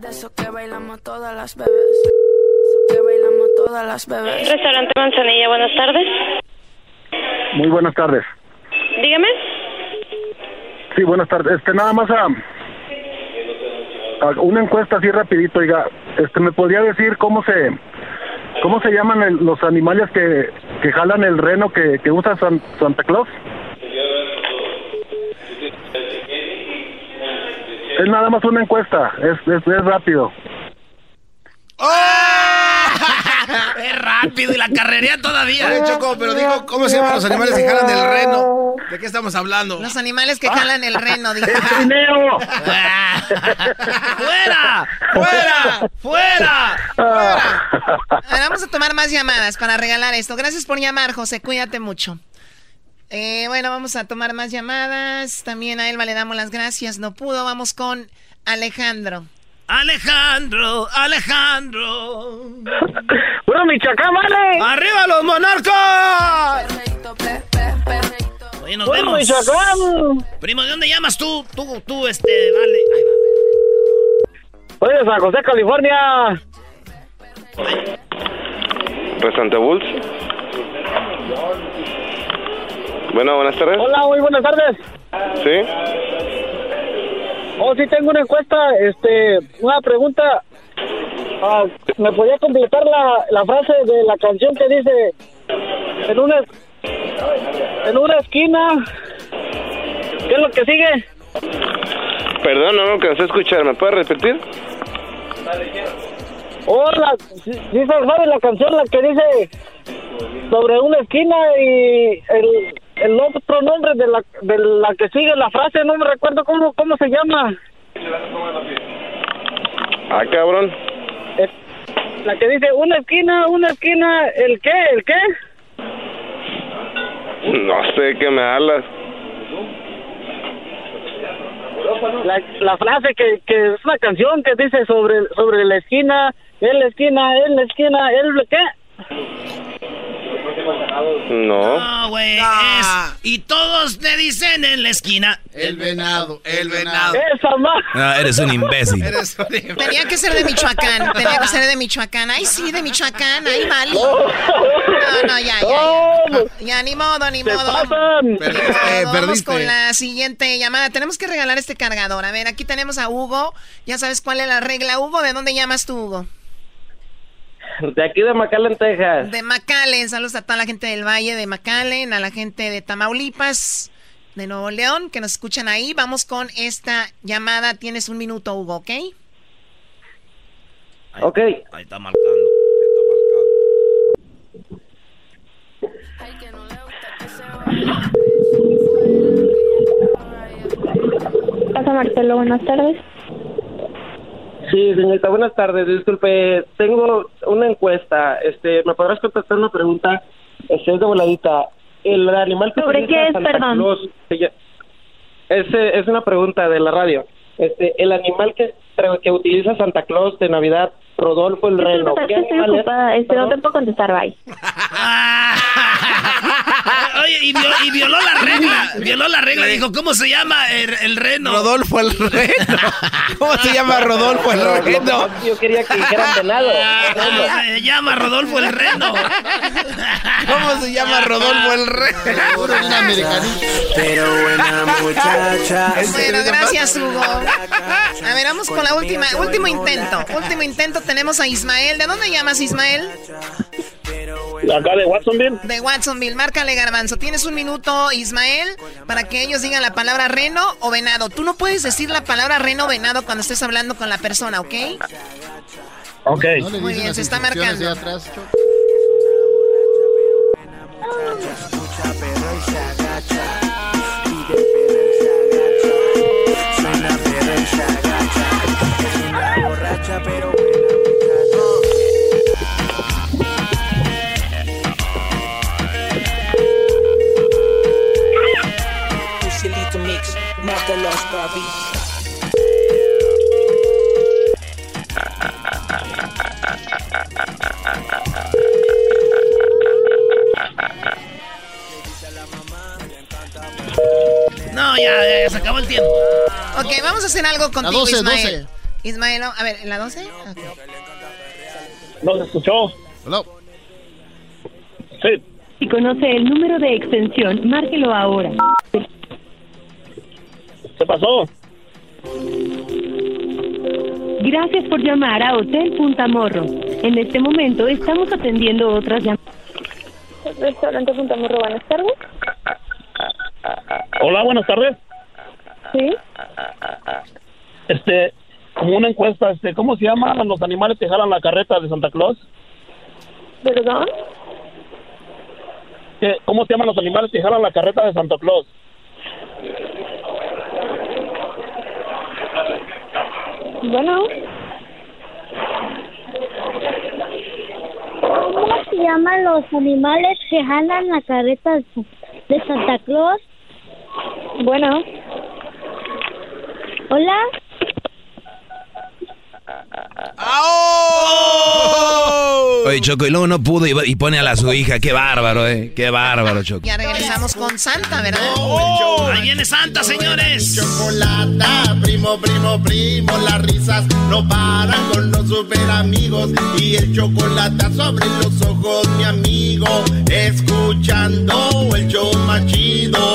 De eso que bailamos todas las bebés. De eso que bailamos todas las bebés. Restaurante Manzanilla, buenas tardes. Muy buenas tardes. Dígame. Sí, buenas tardes. Este, nada más a, a una encuesta así rapidito, oiga. Este, ¿me podría decir cómo se cómo se llaman el- los animales que, que jalan el reno que, que usa San- Santa Claus? Es nada más una encuesta, es, es, es rápido. <laughs> Es rápido y la carrería todavía. Oye, Choco, pero digo, ¿cómo se llaman los animales que jalan el reno? ¿De qué estamos hablando? Los animales que jalan el reno, dijo. trineo! <laughs> ¡Fuera! ¡Fuera! ¡Fuera! A ver, vamos a tomar más llamadas para regalar esto. Gracias por llamar, José. Cuídate mucho. Eh, bueno, vamos a tomar más llamadas. También a Elba le damos las gracias. No pudo. Vamos con Alejandro. Alejandro, Alejandro. ¡Bueno, Michoacán, vale! ¡Arriba los monarcas! Oye, nos ¡Bueno, vemos. Michoacán! Primo, ¿de dónde llamas tú? Tú, tú, este, vale. Ahí Oye, San José, California. Restaurante Bulls. Bueno, buenas tardes. Hola, muy buenas tardes. ¿Sí? Oh, sí, tengo una encuesta, este, una pregunta. Ah, ¿Me podía completar la, la frase de la canción que dice en una en una esquina? ¿Qué es lo que sigue? Perdón, no me alcancé a escuchar. ¿Me puedes repetir? Hola, se sabe la canción la que dice sobre una esquina y el, el otro nombre de la, de la que sigue la frase, no me recuerdo cómo, cómo se llama. Ah, cabrón. Eh, La que dice una esquina, una esquina, ¿el qué? ¿El qué? No sé qué me hablas. La, la frase que, que es una canción que dice sobre, sobre la esquina, en la esquina, en la esquina, el qué? No. No, güey. Y todos te dicen en la esquina. El venado. El venado. Esa más. No, eres un imbécil. Tenía que ser de Michoacán. <laughs> Tenía que ser de Michoacán. Ay, sí, de Michoacán. Ay, vale. No, no, ya, ya. Ya, Ya, ni modo, ni modo. pasan. Ni modo. Perdiste, Vamos con la siguiente llamada. Tenemos que regalar este cargador. A ver, aquí tenemos a Hugo. Ya sabes cuál es la regla, Hugo. ¿De dónde llamas tú, Hugo? <laughs> De aquí de McAllen, Texas. De McAllen. Saludos a toda la gente del Valle de McAllen, a la gente de Tamaulipas, de Nuevo León, que nos escuchan ahí. Vamos con esta llamada. Tienes un minuto, Hugo, ¿ok? Ok. Ahí está marcando. Casa Marcelo, buenas tardes. Sí, señorita, buenas tardes. Disculpe, tengo una encuesta. Este, ¿me podrás contestar una pregunta? Este, es de voladita. El animal que ¿Sobre qué es, Santa perdón? Es, es una pregunta de la radio. Este, el animal que, que utiliza Santa Claus de Navidad, Rodolfo el Reno. Disculpa, ¿qué es que estoy ocupada. Este, no te puedo contestar, bye. <laughs> <laughs> Oye, y, viol- y violó la regla. Violó la regla. Dijo, ¿cómo se llama el, el reno? Rodolfo el <laughs> reno. ¿Cómo se llama Rodolfo el reno? Yo quería que dijeran venado. Ah, Se llama Rodolfo el reno. ¿Cómo se llama Rodolfo el reno? Pero buena muchacha. Bueno, gracias, Hugo. A ver, vamos con la última, último intento. Último intento tenemos a Ismael. ¿De dónde llamas, Ismael? Acá de Watsonville. De Watsonville. Márcale, Garbanzo. Tienes un minuto, Ismael, para que ellos digan la palabra reno o venado. Tú no puedes decir la palabra reno o venado cuando estés hablando con la persona, ¿ok? Ok. Muy bien, se está marcando. Mátalas, papi. No, ya, ya, ya se acabó el tiempo. Ok, vamos a hacer algo contigo, 12, Ismael. 12. Ismael, a ver, ¿en la 12? Ok. ¿No se escuchó? Hola. Sí. Si conoce el número de extensión, márquelo ahora. ¿Qué pasó? Gracias por llamar a Hotel Punta Morro. En este momento estamos atendiendo otras llamadas. Restaurante Punta Morro, buenas tardes. Hola, buenas tardes. Sí. Este, como una encuesta, este, ¿cómo se llaman los animales que jalan la carreta de Santa Claus? ¿Perdón? ¿Qué- ¿Cómo se llaman los animales que jalan la carreta de Santa Claus? Bueno. ¿Cómo se llaman los animales que jalan la carreta de Santa Claus? Bueno. Hola. Oye, Choco, y luego no pudo y, y pone a la su hija. Qué bárbaro, eh. Qué bárbaro, Choco. Ya regresamos con Santa, ¿verdad? Ahí viene Santa, señores. Chocolata, primo, primo, primo, las risas no paran con los super amigos y el chocolate sobre los ojos, mi amigo, escuchando el show más chido.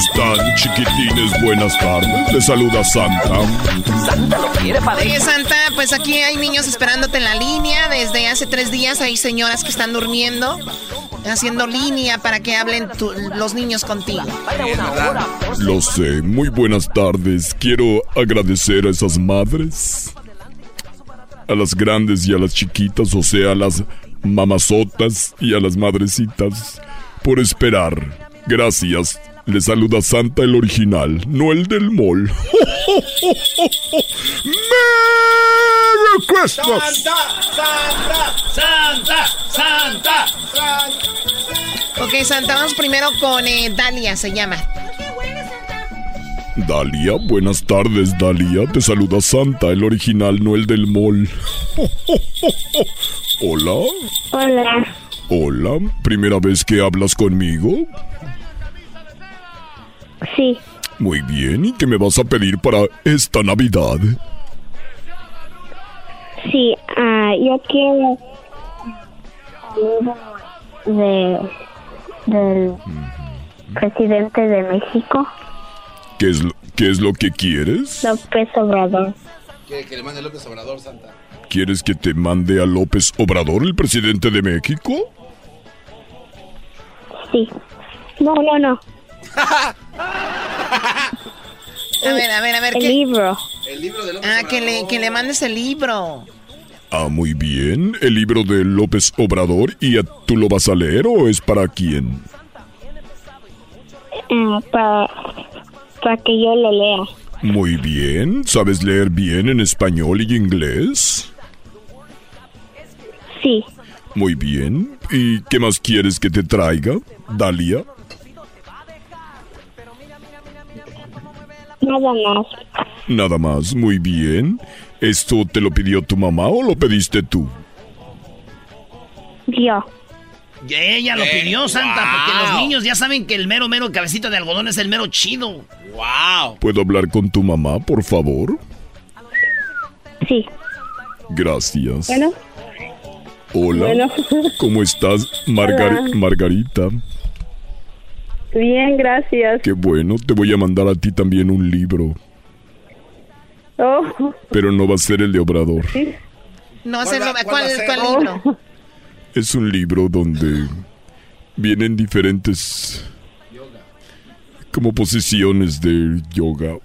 están, chiquitines? Buenas tardes. Les saluda Santa. Santa lo quiere para Oye, Santa, pues aquí hay niños esperándote en la línea. Desde hace tres días hay señoras que están durmiendo, haciendo línea para que hablen tu- los niños contigo. Lo sé. Muy buenas tardes. Quiero agradecer a esas madres. A las grandes y a las chiquitas, o sea, a las mamazotas y a las madrecitas, por esperar. Gracias. Les saluda Santa el original, no el del mall. ¡Merry Christmas! Santa, Santa, Santa. Ok, Santa, vamos primero con eh, Dalia, se llama. Dalia, buenas tardes, Dalia. Te saluda Santa, el original, no el del mall. Hola. Hola. Hola. ¿Primera vez que hablas conmigo? Sí. Muy bien. ¿Y qué me vas a pedir para esta Navidad? Sí, ah, yo quiero de del presidente de México, ¿Qué es, lo- qué es lo que quieres? López Obrador. ¿Quiere que le mande López Obrador, Santa? ¿Quieres que te mande a López Obrador, el presidente de México? Sí. No, no, no. <laughs> A ver, a ver, a ver. El ¿qué? libro. El libro de Ah, que le, que le mandes el libro. Ah, muy bien. El libro de López Obrador. ¿Y a- tú lo vas a leer o es para quién? para, para que yo lo lea. Muy bien. ¿Sabes leer bien en español y inglés? Sí. Muy bien. ¿Y qué más quieres que te traiga, Dalia? Nada más. Nada más, muy bien. ¿Esto te lo pidió tu mamá o lo pediste tú? Yo. Y ella lo Eh, pidió, Santa, porque los niños ya saben que el mero, mero cabecito de algodón es el mero chido. ¡Wow! ¿Puedo hablar con tu mamá, por favor? Sí. Gracias. Bueno. Hola. Bueno. ¿Cómo estás, Margar- Hola. Margarita? Bien, gracias. Qué bueno, te voy a mandar a ti también un libro, Oh, pero no va a ser el de Obrador. No sé, ¿Cuál ¿cuál, cuál libro? Es un libro donde vienen diferentes como posiciones de yoga.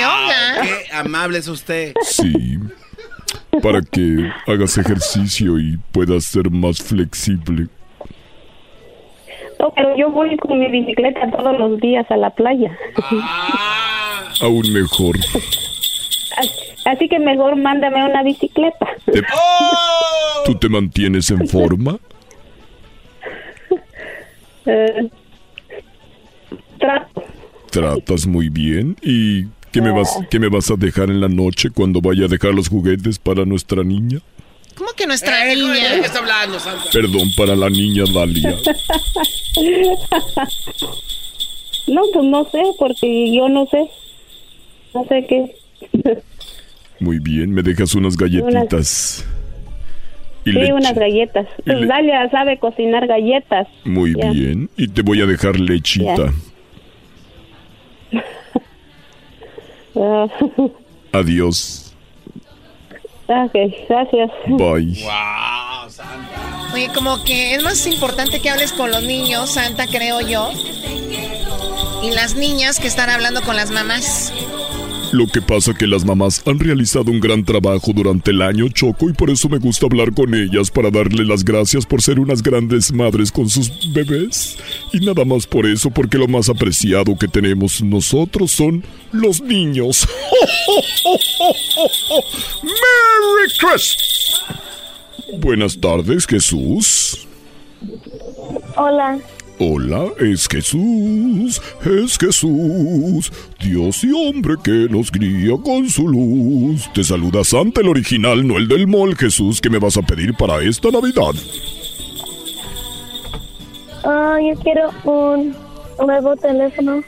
Yoga. Qué amable es usted. Sí. Para que hagas ejercicio y puedas ser más flexible. No, pero yo voy con mi bicicleta todos los días a la playa. Aún mejor. Así que mejor mándame una bicicleta. ¿Tú te mantienes en forma? <laughs> Eh, trato. Tratas muy bien. ¿Y qué me vas, qué me vas a dejar en la noche cuando vaya a dejar los juguetes para nuestra niña? ¿Cómo que nuestra Eh, niña? ¿de qué está hablando, Santa? Perdón, para la niña Dalia. <laughs> No, pues no sé, porque yo no sé. No sé qué. Muy bien, me dejas unas galletitas. Y sí, leche. unas galletas. Y Pues le- Dalia sabe cocinar galletas. Muy Ya. bien. Y te voy a dejar lechita. Adiós. Ok, gracias. Bye. Oye, como que es más importante que hables con los niños, Santa, creo yo. Y las niñas que están hablando con las mamás. Lo que pasa que las mamás han realizado un gran trabajo durante el año, Choco, y por eso me gusta hablar con ellas para darle las gracias por ser unas grandes madres con sus bebés. Y nada más por eso, porque lo más apreciado que tenemos nosotros son los niños. ¡Merry Christmas! Buenas tardes, Jesús. Hola. Hola, es Jesús, es Jesús, Dios y hombre que nos guía con su luz. Te saluda Santa el original, no el del mall, Jesús, que me vas a pedir para esta Navidad. Ah, yo quiero un nuevo teléfono.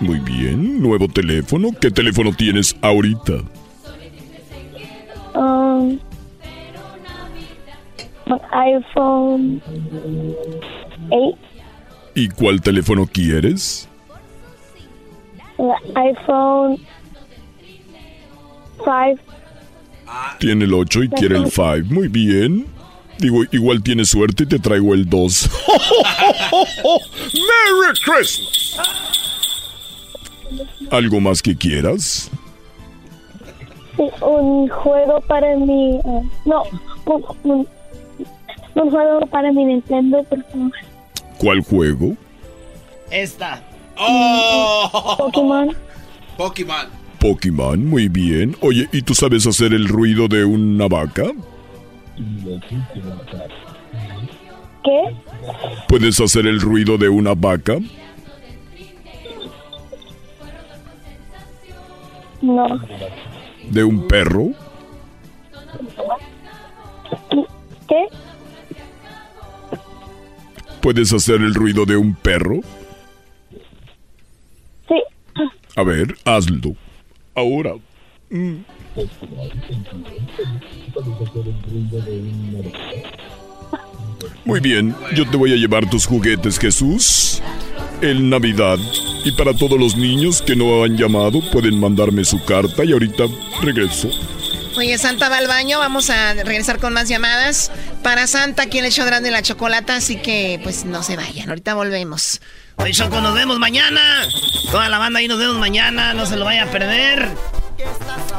Muy bien, nuevo teléfono. ¿Qué teléfono tienes ahorita? Um, iPhone 8. ¿Y cuál teléfono quieres? iPhone 5. Tiene el 8 y quiere el 5. Muy bien. Digo, igual tienes suerte y te traigo el 2. <laughs> ¡Merry Christmas! ¿Algo más que quieras? Un juego para mi... ah, no, un, un, un juego para mi Nintendo, por favor. ¿Cuál juego? Esta. Pokémon. Pokémon. Pokémon, muy bien. Oye, ¿y tú sabes hacer el ruido de una vaca? ¿Qué? ¿Puedes hacer el ruido de una vaca? No. ¿De un perro? ¿Qué? ¿Puedes hacer el ruido de un perro? Sí. A ver, hazlo. Ahora. Mm. Muy bien, yo te voy a llevar tus juguetes, Jesús. En Navidad. Y para todos los niños que no han llamado, pueden mandarme su carta y ahorita regreso. Oye, Santa va al baño, vamos a regresar con más llamadas. Para Santa, aquí en el show grande la chocolata, así que pues no se vayan, ahorita volvemos. Oye, Choco, nos vemos mañana. Toda la banda ahí nos vemos mañana. No se lo vayan a perder.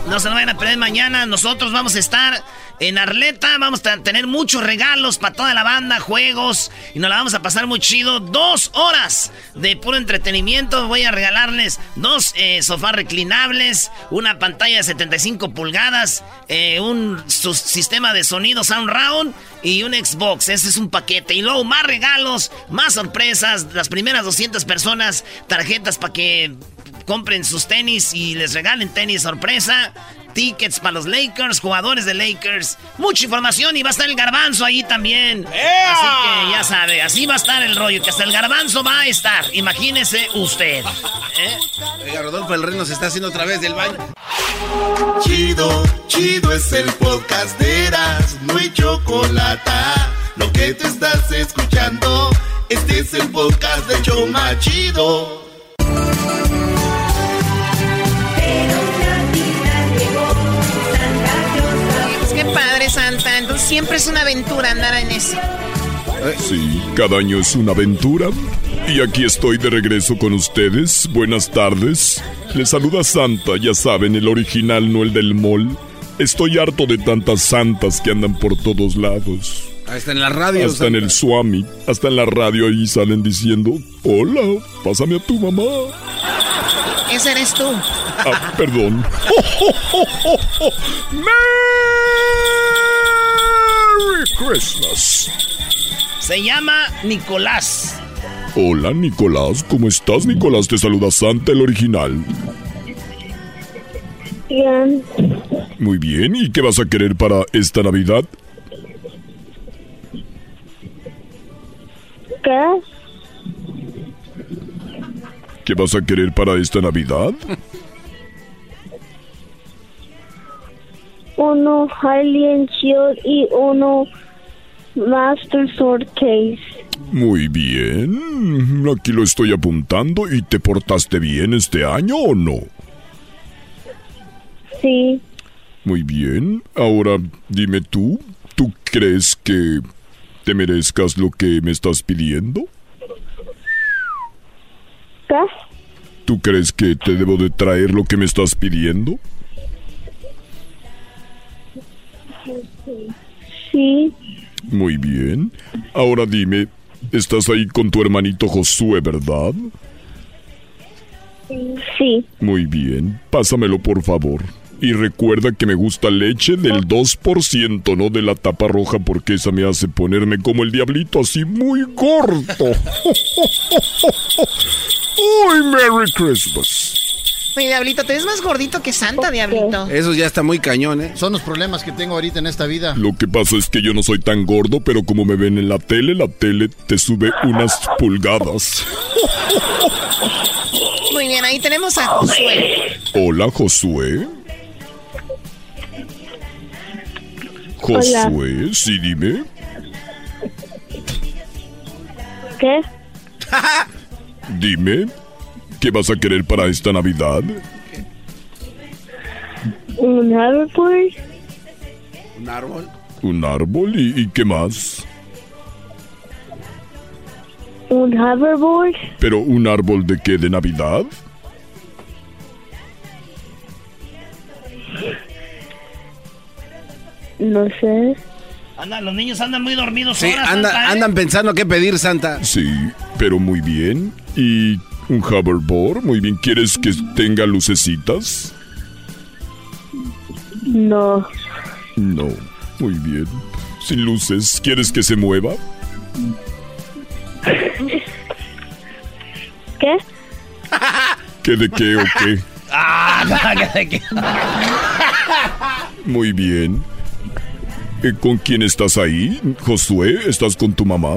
No se lo vayan a perder mañana. Nosotros vamos a estar en Arleta. Vamos a tener muchos regalos para toda la banda, juegos. Y nos la vamos a pasar muy chido. Dos horas de puro entretenimiento. Voy a regalarles dos eh, sofás reclinables, una pantalla de 75 pulgadas, eh, un sistema de sonido Sound Round y un Xbox. Ese es un paquete. Y luego más regalos, más sorpresas. Las primeras 200 personas, tarjetas para que compren sus tenis y les regalen tenis sorpresa. Tickets para los Lakers, jugadores de Lakers. Mucha información y va a estar el garbanzo ahí también. Así que ya sabe, así va a estar el rollo, que hasta el garbanzo va a estar. Imagínese usted. ¿eh? Oiga, Rodolfo, el reno se está haciendo otra vez del baño. Chido, chido es el podcast de Eras, no hay chocolate. Lo que te estás escuchando, este es el podcast de Choma Chido. Siempre es una aventura andar en eso. Sí, cada año es una aventura Y aquí estoy de regreso con ustedes. Buenas tardes. Les saluda Santa, ya saben, el original, no el del mall. Estoy harto de tantas santas que andan por todos lados. Hasta en la radio. Hasta en el Swami, hasta en la radio ahí salen diciendo, hola, pásame a tu mamá. Ese eres tú. Ah, perdón. <laughs> <laughs> ¡Merry Christmas! Se llama Nicolás. Hola, Nicolás. ¿Cómo estás, Nicolás? Te saluda Santa, el original. Bien. Muy bien. ¿Y qué vas a querer para esta Navidad? ¿Qué? ¿Qué vas a querer para esta Navidad? <laughs> Uno Hylian Shield y uno Master Sword Case. Muy bien. Aquí lo estoy apuntando. ¿Y te portaste bien este año o no? Sí. Muy bien. Ahora dime tú, ¿tú crees que te merezcas lo que me estás pidiendo? ¿Qué? ¿Tú crees que te debo de traer lo que me estás pidiendo? Sí. Muy bien. Ahora dime, estás ahí con tu hermanito Josué, ¿verdad? Sí. Muy bien. Pásamelo, por favor. Y recuerda que me gusta leche del 2%, no de la tapa roja, porque esa me hace ponerme como el diablito, así muy gordo. <laughs> ¡Uy, Merry Christmas! Oye, Diablito, te ves más gordito que Santa, Diablito. Eso ya está muy cañón, ¿eh? Son los problemas que tengo ahorita en esta vida. Lo que pasa es que yo no soy tan gordo, pero como me ven en la tele, la tele te sube unas pulgadas. Muy bien, ahí tenemos a Josué. Hola, Josué. Josué, sí, dime. ¿Qué? Dime, ¿qué vas a querer para esta Navidad? Un árbol. ¿Un árbol? ¿Un árbol? ¿Y, y qué más? Un hoverboard. ¿Pero un árbol de qué? ¿De Navidad? No sé. Anda, los niños andan muy dormidos Sí, ahora, anda- Santa, ¿eh? andan pensando qué pedir, Santa. Sí, pero muy bien. ¿Y un hoverboard? Muy bien. ¿Quieres que tenga lucecitas? No. No. Muy bien. Sin luces. ¿Quieres que se mueva? <laughs> ¿Qué? ¿Qué de qué o qué? <laughs> Ah, ¿de qué? <laughs> Muy bien. Eh, ¿Con quién estás ahí? Josué, ¿estás con tu mamá?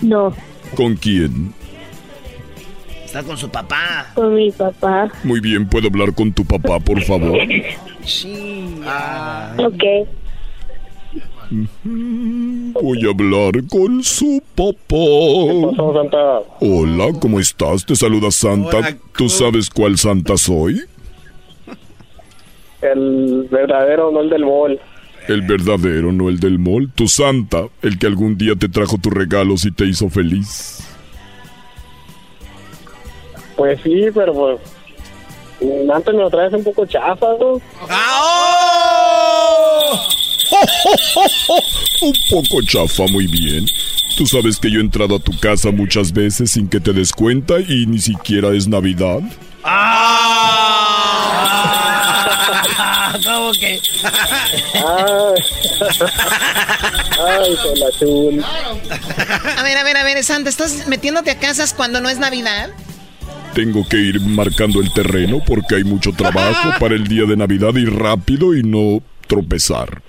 No. ¿Con quién? Está con su papá. Con mi papá. Muy bien, ¿puedo hablar con tu papá, por favor? Sí. Ok. Voy a hablar con su papá. Hola, ¿cómo estás? Te saluda Santa. Hola, ¿Tú sabes cuál Santa soy? El verdadero, no el del mall. El verdadero, no el del mall. Tu Santa, el que algún día te trajo tus regalos y te hizo feliz. Pues sí, pero pues. Antes me lo traes un poco chafa, ¿no? Un poco chafa, muy bien. Tú sabes que yo he entrado a tu casa muchas veces sin que te des cuenta y ni siquiera es Navidad. Ah, <laughs> ¿Cómo que? Ay, la chul. A ver, a ver, a ver, Santa, ¿estás metiéndote a casas cuando no es Navidad? Tengo que ir marcando el terreno porque hay mucho trabajo para el día de Navidad y rápido y no tropezar.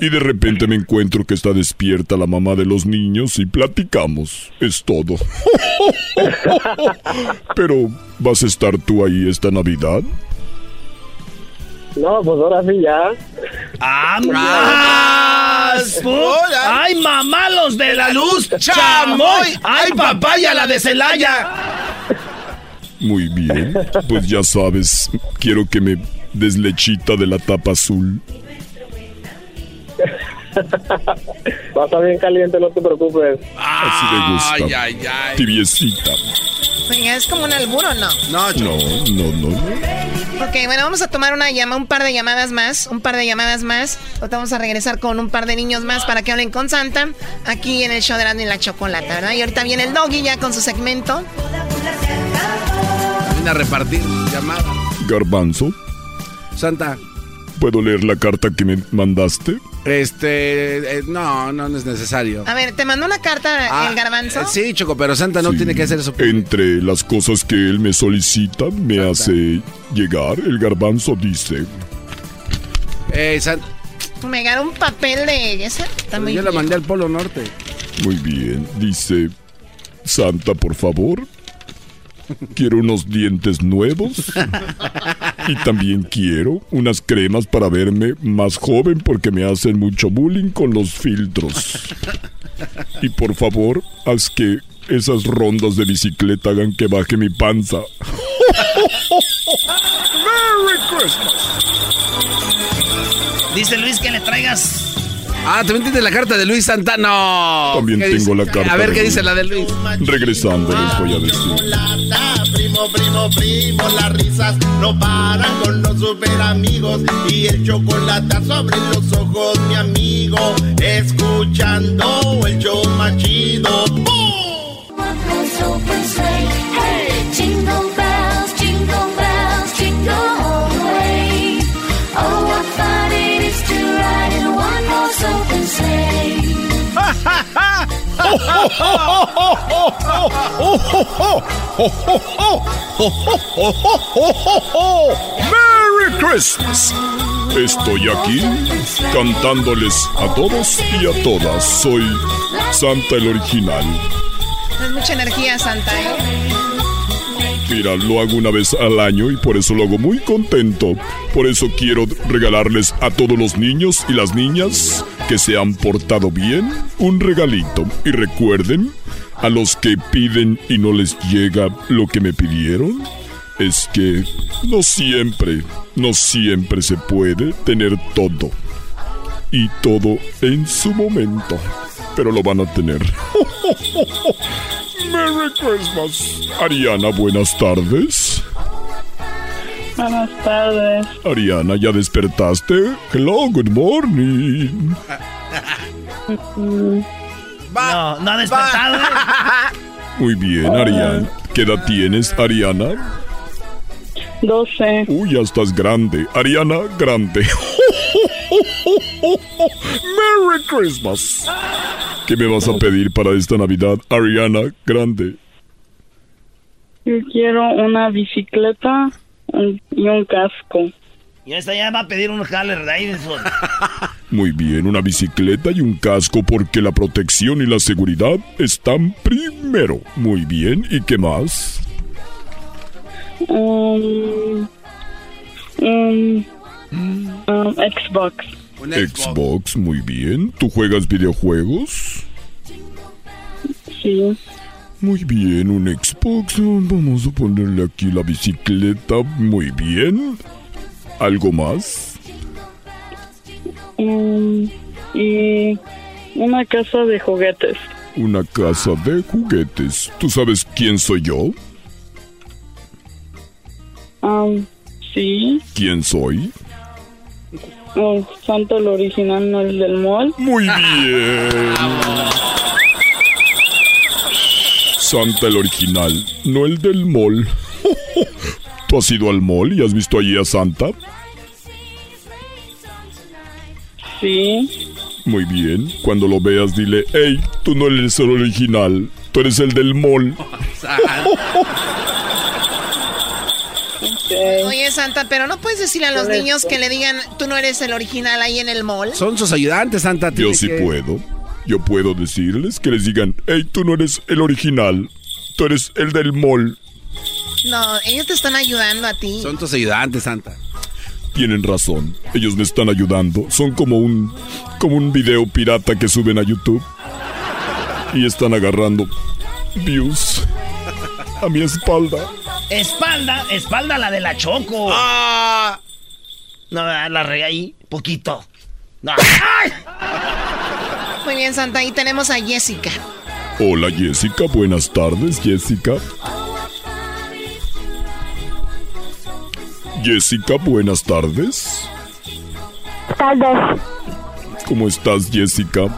Y de repente me encuentro que está despierta la mamá de los niños y platicamos. Es todo. <laughs> Pero, ¿vas a estar tú ahí esta Navidad? No, pues ahora sí ya. ¡Amas! ¡Ay, mamá, los de la luz! ¡Chamoy! ¡Ay, papaya, la de Celaya! Muy bien. Pues ya sabes, quiero que me des lechita de la tapa azul. Va a estar bien caliente, no te preocupes. Así me gusta. Ay, ay, ay. Tibiecita. Oiga, ¿es como un albur o no? No, No, no, no, no. Ok, bueno, vamos a tomar una llama, un par de llamadas más, un par de llamadas más. Ahorita vamos a regresar con un par de niños más para que hablen con Santa aquí en el show de Erasmo y la Chocolata, ¿verdad? Y ahorita viene el Doggy ya con su segmento. Viene a repartir llamadas. Garbanzo, Santa, ¿puedo leer la carta que me mandaste? este. eh, no, no, es necesario. A ver, ¿te mandó una carta Ah, el garbanzo? eh, sí, Choco, pero Santa no Sí. tiene que hacer eso. Entre las cosas que él me solicita, me hace llegar, el garbanzo dice, Eh, San- Me ganó un papel de. Está muy yo la mandé al Polo Norte. muy bien, dice, Santa, por favor, quiero unos dientes nuevos y también quiero unas cremas para verme más joven porque me hacen mucho bullying con los filtros. Y por favor, haz que esas rondas de bicicleta hagan que baje mi panza. ¡Merry Christmas! Dice Luis que le traigas. Ah, ¿también tienes la carta de Luis Santano? También ¿Qué tengo dice? la carta A ver, ¿qué Luis. dice la de Luis? Regresando les voy a decir. Primo, primo, primo, las risas no paran con los super amigos y el chocolate sobre los ojos, mi amigo, escuchando el show más chido. ¡Merry Christmas! Estoy aquí cantándoles a todos y a todas. Soy Santa el original. Es mucha energía, Santa. ¿eh? Mira, lo hago una vez al año y por eso lo hago muy contento. Por eso quiero regalarles a todos los niños y las niñas que se han portado bien un regalito. Y recuerden, a los que piden y no les llega lo que me pidieron, es que no siempre, no siempre se puede tener todo. Y todo en su momento. Pero lo van a tener. <laughs> Merry Christmas. Ariana, buenas tardes. Buenas tardes. Ariana, ¿ya despertaste? Hello, good morning. <laughs> No, no ha despertado. ¿eh? Muy bien, Ariana. ¿Qué edad tienes, Ariana? 12. Uy, ya estás grande. Ariana, grande. <laughs> Merry Christmas. ¿Qué me vas a pedir para esta Navidad, Ariana, grande? Yo quiero una bicicleta y un casco. Y esta ya va a pedir un Harley Davidson. Muy bien, una bicicleta y un casco porque la protección y la seguridad están primero. Muy bien, ¿y qué más? Um, un um, Xbox. Xbox, muy bien. ¿Tú juegas videojuegos? Sí. Muy bien, un Xbox. Vamos a ponerle aquí la bicicleta. Muy bien. ¿Algo más? Um, y una casa de juguetes. Una casa de juguetes. ¿Tú sabes quién soy yo? Um, sí. ¿Quién soy? Oh, Santo el original, no el del mall. Muy bien. Santa el original, no el del mall. <laughs> ¿Tú has ido al mall y has visto allí a Santa? Sí. Muy bien. Cuando lo veas, dile, hey, tú no eres el original, tú eres el del mall. <laughs> <laughs> Oye, Santa, pero no puedes decirle a los Correcto. niños que le digan, tú no eres el original ahí en el mall. Son sus ayudantes, Santa. Yo sí que- puedo. Yo puedo decirles que les digan, hey, tú no eres el original, tú eres el del mall. No, ellos te están ayudando a ti. Son tus ayudantes, Santa. Tienen razón, ellos me están ayudando. Son como un como un video pirata que suben a YouTube y están agarrando views a mi espalda. Espalda, espalda la de la Choco. Ah. No, la regué ahí, poquito. No. ¡Ay! Muy bien, Santa. Ahí tenemos a Jessica. Hola Jessica, buenas tardes Jessica. Jessica, buenas tardes. Tardes. ¿Cómo estás Jessica?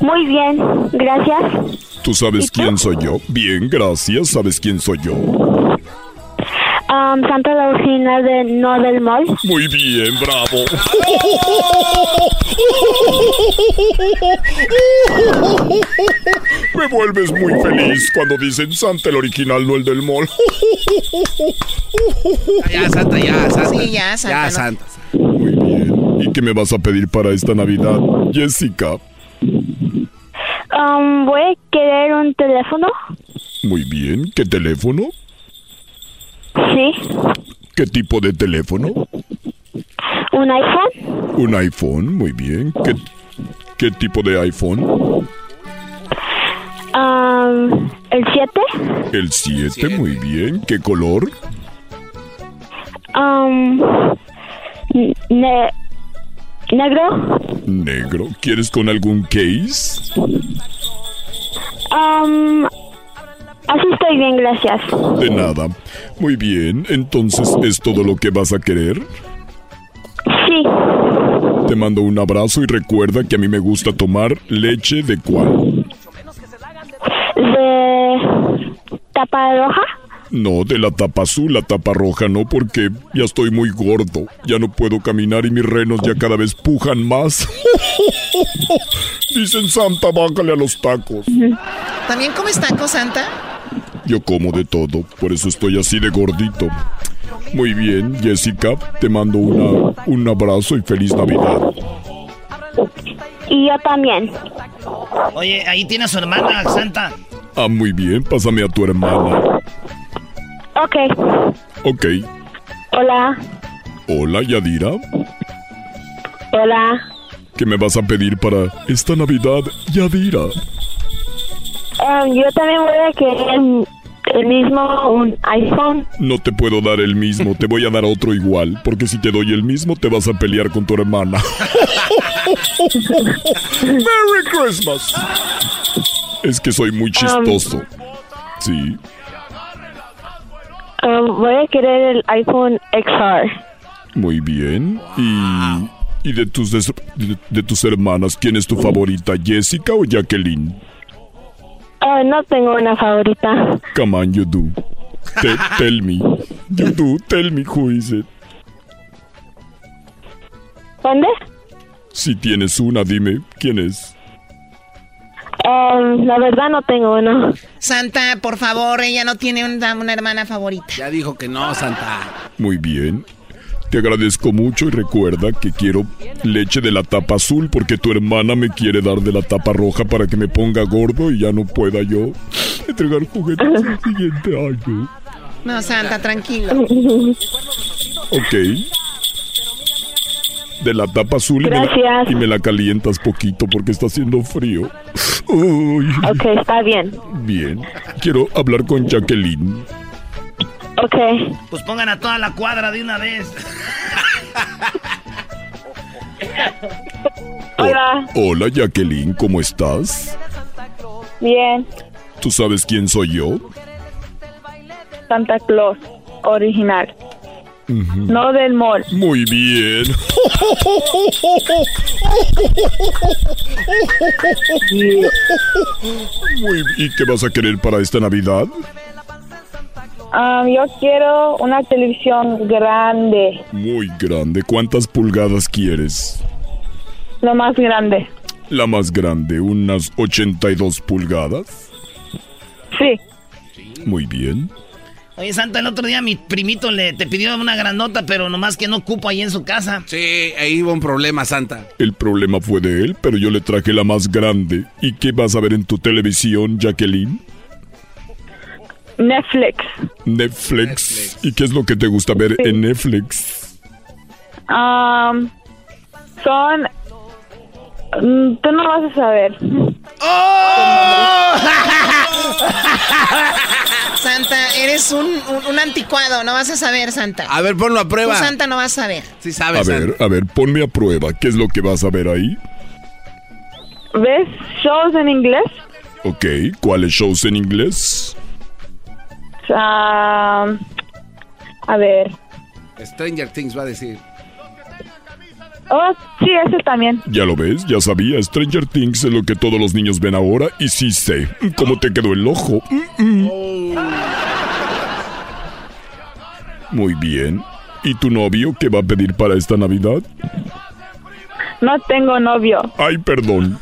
Muy bien, gracias. ¿Tú sabes quién soy yo? Bien, gracias. ¿Sabes quién soy yo? Um, Santa la original de No del Mall. Muy bien, bravo. Me vuelves muy feliz cuando dicen Santa el original, no el del mall. Ya, Santa, ya, Santa. Sí, ya, Santa, Ya, no- Santa. Muy bien. ¿Y qué me vas a pedir para esta Navidad, Jessica? Um, voy a querer un teléfono. Muy bien. ¿Qué teléfono? Sí. ¿Qué tipo de teléfono? Un iPhone. Un iPhone, muy bien. ¿Qué, qué tipo de iPhone? Um, el 7. El 7, muy bien. ¿Qué color? Um, ne- negro. Negro. ¿Quieres con algún case? Um, así estoy bien, gracias. De nada. Muy bien. Entonces, ¿es todo lo que vas a querer? Sí. Te mando un abrazo y recuerda que a mí me gusta tomar leche de cuál. De tapa roja. No, de la tapa azul, la tapa roja no, porque ya estoy muy gordo. Ya no puedo caminar y mis renos ya cada vez pujan más. <laughs> Dicen Santa, bájale a los tacos. ¿También comes tacos, Santa? Yo como de todo, por eso estoy así de gordito. Muy bien, Jessica, te mando una, un abrazo y feliz Navidad. Y yo también. Oye, ahí tiene a su hermana, Santa. Ah, muy bien, pásame a tu hermana. Ok. Ok. Hola. Hola, Yadira. Hola. ¿Qué me vas a pedir para esta Navidad, Yadira? Um, yo también voy a querer el mismo, un iPhone. No te puedo dar el mismo, te voy a dar otro igual, porque si te doy el mismo te vas a pelear con tu hermana. <laughs> Merry Christmas. Es que soy muy chistoso. Sí. Um, voy a querer el iPhone XR. Muy bien. Y, y de tus des- de, de tus hermanas, ¿quién es tu favorita, Jessica o Jacqueline? Ah, no tengo una favorita. Come on, you do. Te- tell me. You do. Tell me who is it. ¿Dónde? Si tienes una, dime quién es. Um, la verdad no tengo uno. Santa, por favor, ella no tiene una, una hermana favorita. Ya dijo que no, Santa. Muy bien. Te agradezco mucho y recuerda que quiero leche de la tapa azul porque tu hermana me quiere dar de la tapa roja para que me ponga gordo y ya no pueda yo entregar juguetes el siguiente año. No, Santa, tranquilo. <laughs> Ok. De la tapa azul y me, la, Gracias. y me la calientas poquito porque está haciendo frío. Uy. Ok, está bien. Bien. Quiero hablar con Jacqueline. Ok. Pues pongan a toda la cuadra de una vez. Hola. Hola Jacqueline, ¿cómo estás? Bien, ¿Tú sabes quién soy yo? Santa Claus, original. No del mall. Muy bien. Muy ¿Y qué vas a querer para esta Navidad? Ah, yo quiero una televisión grande, Muy grande. ¿Cuántas pulgadas quieres? lo más grande. La más grande, unas 82 pulgadas. Sí. Muy bien. Oye, Santa, el otro día mi primito le te pidió una granota, pero nomás que no cupo ahí en su casa. Sí, ahí hubo un problema, Santa. El problema fue de él, pero yo le traje la más grande. ¿Y qué vas a ver en tu televisión, Jacqueline? Netflix. Netflix. ¿Y qué es lo que te gusta ver en Netflix? Um, son... Mm, Tú no vas a saber. <laughs> Santa, eres un, un, un anticuado, no vas a saber, Santa. A ver, ponlo a prueba. Tú, Santa, no vas a saber. Sí A ver, a ver, ponme a prueba. ¿Qué es lo que vas a ver ahí? ¿Ves shows en inglés? Ok, ¿cuáles shows en inglés? Ah, a ver. Stranger Things va a decir. Oh, sí, ese también. Ya lo ves, ya sabía, Stranger Things es lo que todos los niños ven ahora y sí sé cómo te quedó el ojo. Mm, mm. Muy bien. ¿Y tu novio qué va a pedir para esta Navidad? No tengo novio. Ay, perdón.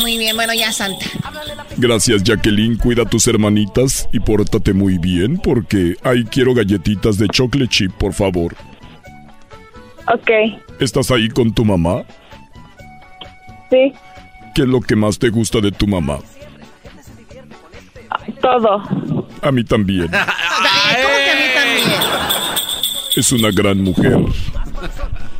Muy bien, bueno, ya Santa. Gracias, Jacqueline. Cuida a tus hermanitas y pórtate muy bien porque ahí quiero galletitas de chocolate chip, por favor. Ok, ¿Estás ahí con tu mamá? sí, ¿Qué es lo que más te gusta de tu mamá? todo. A mí también. <laughs> ¿Cómo que a mí también? Es una gran mujer.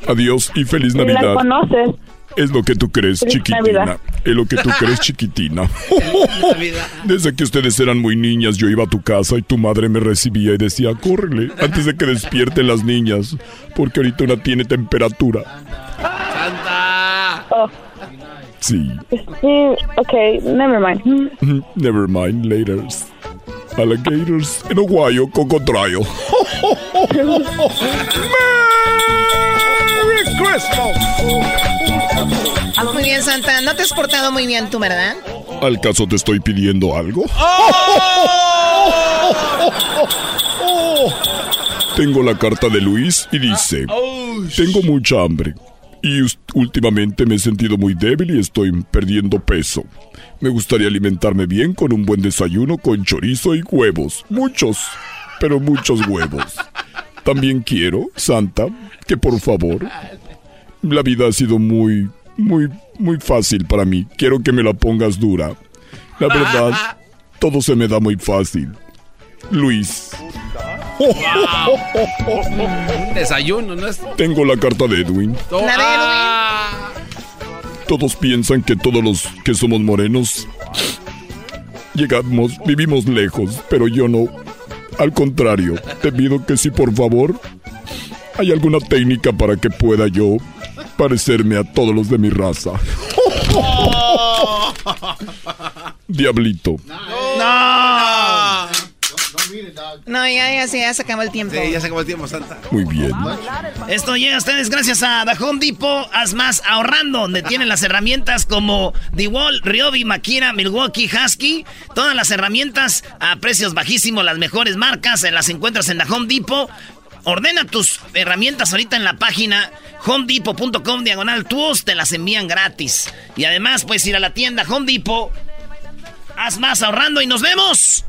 Adiós y feliz ¿Y la Navidad. conoces? Es lo que tú crees, Feliz chiquitina. Navidad. Es lo que tú crees, chiquitina. <laughs> Desde que ustedes eran muy niñas, yo iba a tu casa y tu madre me recibía y decía, córrele, antes de que despierten las niñas, porque ahorita una tiene temperatura. Oh, Sí. ok, never mind. Never mind, laters. Alligators en Ohio, cocotrayo. <laughs> <laughs> Merry Christmas. Muy bien, Santa. No te has portado muy bien tú, ¿verdad? ¿Al caso te estoy pidiendo algo? Tengo la carta de Luis y dice, tengo mucha hambre y últimamente me he sentido muy débil y estoy perdiendo peso. Me gustaría alimentarme bien con un buen desayuno con chorizo y huevos. Muchos, pero muchos huevos. También quiero, Santa, que por favor, la vida ha sido muy, muy, muy fácil para mí. Quiero que me la pongas dura. La verdad, <laughs> todo se me da muy fácil. Luis. Desayuno, ¿no es? Tengo la carta de Edwin. La de Ah. Todos piensan que todos los que somos morenos llegamos, vivimos lejos, pero yo no. Al contrario, te pido que si por favor hay alguna técnica para que pueda yo parecerme a todos los de mi raza. Diablito. ¡No! No, ya, ya, sí, ya se acabó el tiempo. Sí, ya se acabó el tiempo, Santa. Muy bien. Esto llega a ustedes gracias a The Home Depot. Haz más ahorrando, donde tienen las herramientas como DeWalt, Ryobi, Makira, Milwaukee, Husky. Todas las herramientas a precios bajísimos, las mejores marcas, las encuentras en The Home Depot. Ordena tus herramientas ahorita en la página homedepot.com diagonal tools, te las envían gratis. Y además puedes ir a la tienda Home Depot. Haz más ahorrando y nos vemos.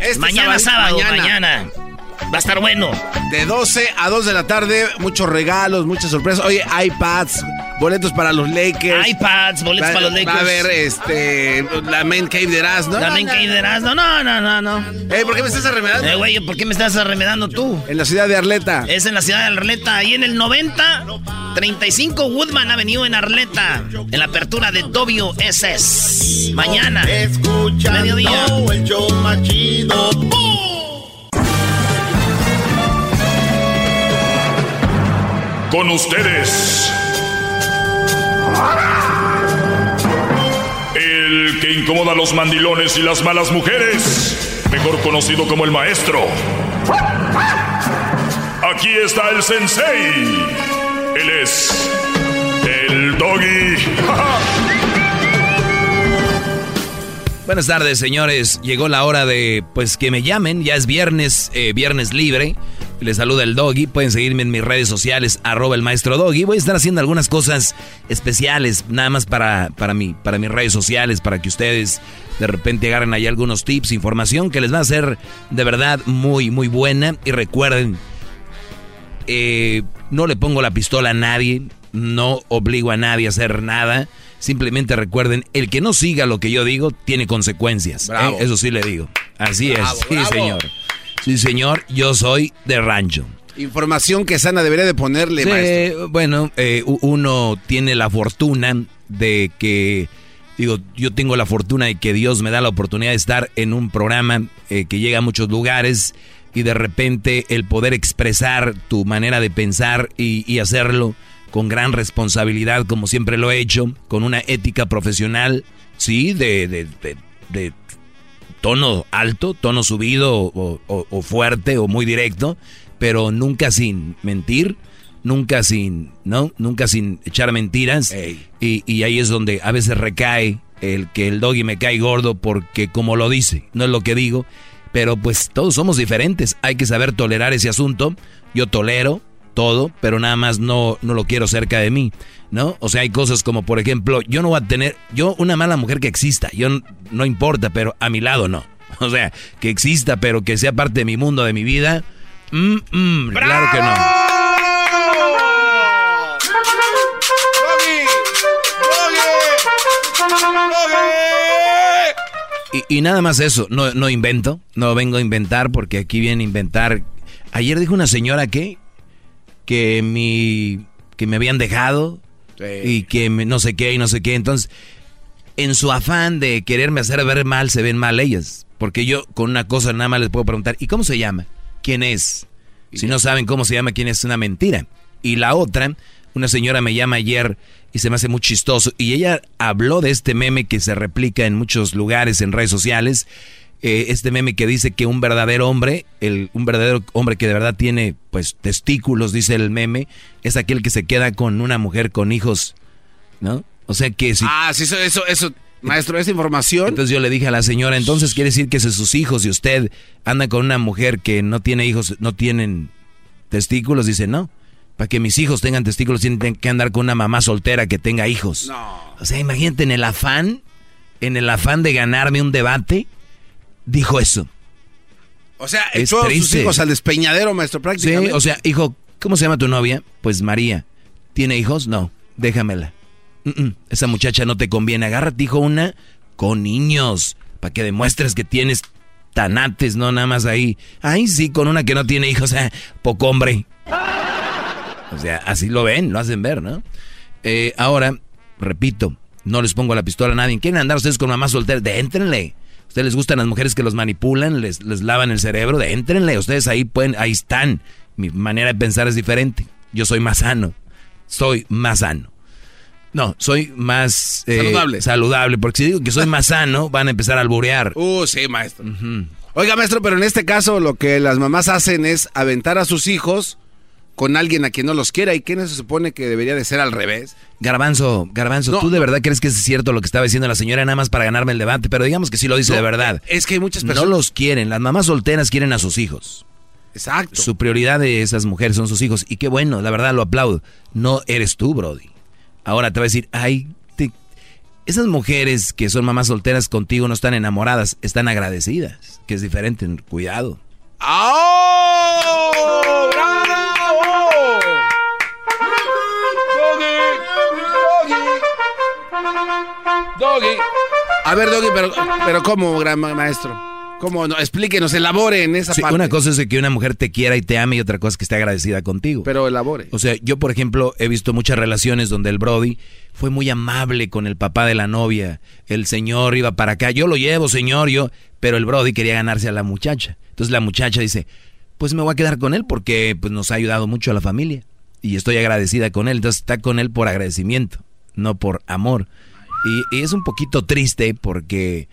Este mañana sábado, sábado, mañana. mañana. Va a estar bueno. De 12 a 2 de la tarde, muchos regalos, muchas sorpresas. Oye, iPads, boletos para los Lakers. iPads, boletos Va- para los Va a Lakers. haber este, la main cave de Erasmo. La main cave de Erasmo. No, no, no, no. Eh, ¿por qué me estás arremedando? Eh, güey, ¿por qué me estás arremedando tú? En la ciudad de Arleta. Es en la ciudad de Arleta, ahí en el 90, 35 Woodman Avenue en Arleta, en la apertura de WSS. Mañana, mediodía. el show más chido. Con ustedes. El que incomoda a los mandilones y las malas mujeres. Mejor conocido como el maestro. Aquí está el sensei. Él es el doggy. <laughs> Buenas tardes, señores. Llegó la hora de, pues, que me llamen. Ya es viernes, eh, viernes libre. Les saluda el Doggy. Pueden seguirme en mis redes sociales, arroba el maestro Doggy. Voy a estar haciendo algunas cosas especiales, nada más para, para, mí, para mis redes sociales, para que ustedes de repente agarren ahí algunos tips, información que les va a ser de verdad muy, muy buena. Y recuerden, eh, no le pongo la pistola a nadie, no obligo a nadie a hacer nada. Simplemente recuerden, el que no siga lo que yo digo tiene consecuencias. ¿eh? Eso sí le digo. Así Bravo, es. Sí, bravo. señor. Sí, señor. Yo soy de rancho. Información que Sana debería de ponerle, Sí, maestro. bueno, eh, uno tiene la fortuna de que, digo, yo tengo la fortuna de que Dios me da la oportunidad de estar en un programa eh, que llega a muchos lugares y de repente el poder expresar tu manera de pensar y, y hacerlo con gran responsabilidad, como siempre lo he hecho, con una ética profesional, sí, de, de, de, tono alto, tono subido o, o, fuerte o muy directo, pero nunca sin mentir, nunca sin, ¿no? Nunca sin echar mentiras. Y, y ahí es donde a veces recae el que el doggy me cae gordo porque como lo dice, no es lo que digo, pero pues todos somos diferentes, hay que saber tolerar ese asunto. Yo tolero todo, pero nada más no, no lo quiero cerca de mí, ¿no? O sea, hay cosas como, por ejemplo, yo no voy a tener, yo una mala mujer que exista, yo no, importa, pero a mi lado no. <laughs> O sea, que exista, pero que sea parte de mi mundo, de mi vida, mm, mm, claro que no. Y, nada más eso, no, no invento, no vengo a inventar porque aquí viene a inventar. Ayer dijo una señora que, que, mi, que me habían dejado y que no sé qué y no sé qué. Entonces, en su afán de quererme hacer ver mal, se ven mal ellas. Porque yo con una cosa nada más les puedo preguntar, ¿y cómo se llama? ¿Quién es? Si no saben cómo se llama, quién es una mentira. Y la otra, una señora me llama ayer y se me hace muy chistoso. Y ella habló de este meme que se replica en muchos lugares, en redes sociales. Eh, este meme que dice que un verdadero hombre, el, un verdadero hombre que de verdad tiene pues testículos, dice el meme, es aquel que se queda con una mujer con hijos, ¿no? O sea que si... Ah, sí, eso, eso, eso, maestro, esa información. Entonces yo le dije a la señora, entonces quiere decir que si sus hijos y usted anda con una mujer que no tiene hijos, no tienen testículos, dice no para que mis hijos tengan testículos tienen que andar con una mamá soltera que tenga hijos. No. O sea, imagínate en el afán, en el afán de ganarme un debate, dijo eso. O sea, echó a sus hijos al despeñadero, maestro, prácticamente. Sí, o sea, hijo, ¿cómo se llama tu novia? Pues María. ¿Tiene hijos? No, déjamela. esa muchacha no te conviene. Agárrate, hijo, una con niños, para que demuestres que tienes tanates, no nada más ahí. Ay, sí, con una que no tiene hijos, eh, <laughs> poco hombre. O sea, así lo ven, lo hacen ver, ¿no? Eh, ahora, repito, no les pongo la pistola a nadie. ¿Quieren andar ustedes con mamá soltera? Déntrenle. ¿A ustedes les gustan las mujeres que los manipulan, les, les lavan el cerebro? Déntrenle. Ustedes ahí pueden, ahí están. Mi manera de pensar es diferente. Yo soy más sano. Soy más sano. No, soy más eh, saludable. saludable. Porque si digo que soy más sano, van a empezar a alburear. Uh, sí, maestro. Oiga, maestro, pero en este caso lo que las mamás hacen es aventar a sus hijos con alguien a quien no los quiera y que no se supone que debería de ser al revés. Garbanzo, Garbanzo, ¿tú de verdad crees que es cierto lo que estaba diciendo la señora nada más para ganarme el debate? Pero digamos que sí lo dice de verdad. Es que hay muchas personas... No los quieren, las mamás solteras quieren a sus hijos. Exacto. Su prioridad de esas mujeres son sus hijos. Y qué bueno, la verdad lo aplaudo. No eres tú, Brody. Ahora te voy a decir, ay, esas mujeres que son mamás solteras contigo no están enamoradas, están agradecidas, que es diferente. Cuidado. ¡Oh! Doggy. A ver, Doggy, pero, pero ¿cómo, gran maestro? ¿Cómo? No? Explíquenos, elabore en esa parte. Una cosa es que una mujer te quiera y te ame y otra cosa es que esté agradecida contigo. Pero elabore. O sea, yo, por ejemplo, he visto muchas relaciones donde el Brody fue muy amable con el papá de la novia. El señor iba para acá. Yo lo llevo, señor, yo. Pero el Brody quería ganarse a la muchacha. Entonces la muchacha dice, pues me voy a quedar con él porque pues, nos ha ayudado mucho a la familia. Y estoy agradecida con él. Entonces está con él por agradecimiento, no por amor. Y, es un poquito triste porque,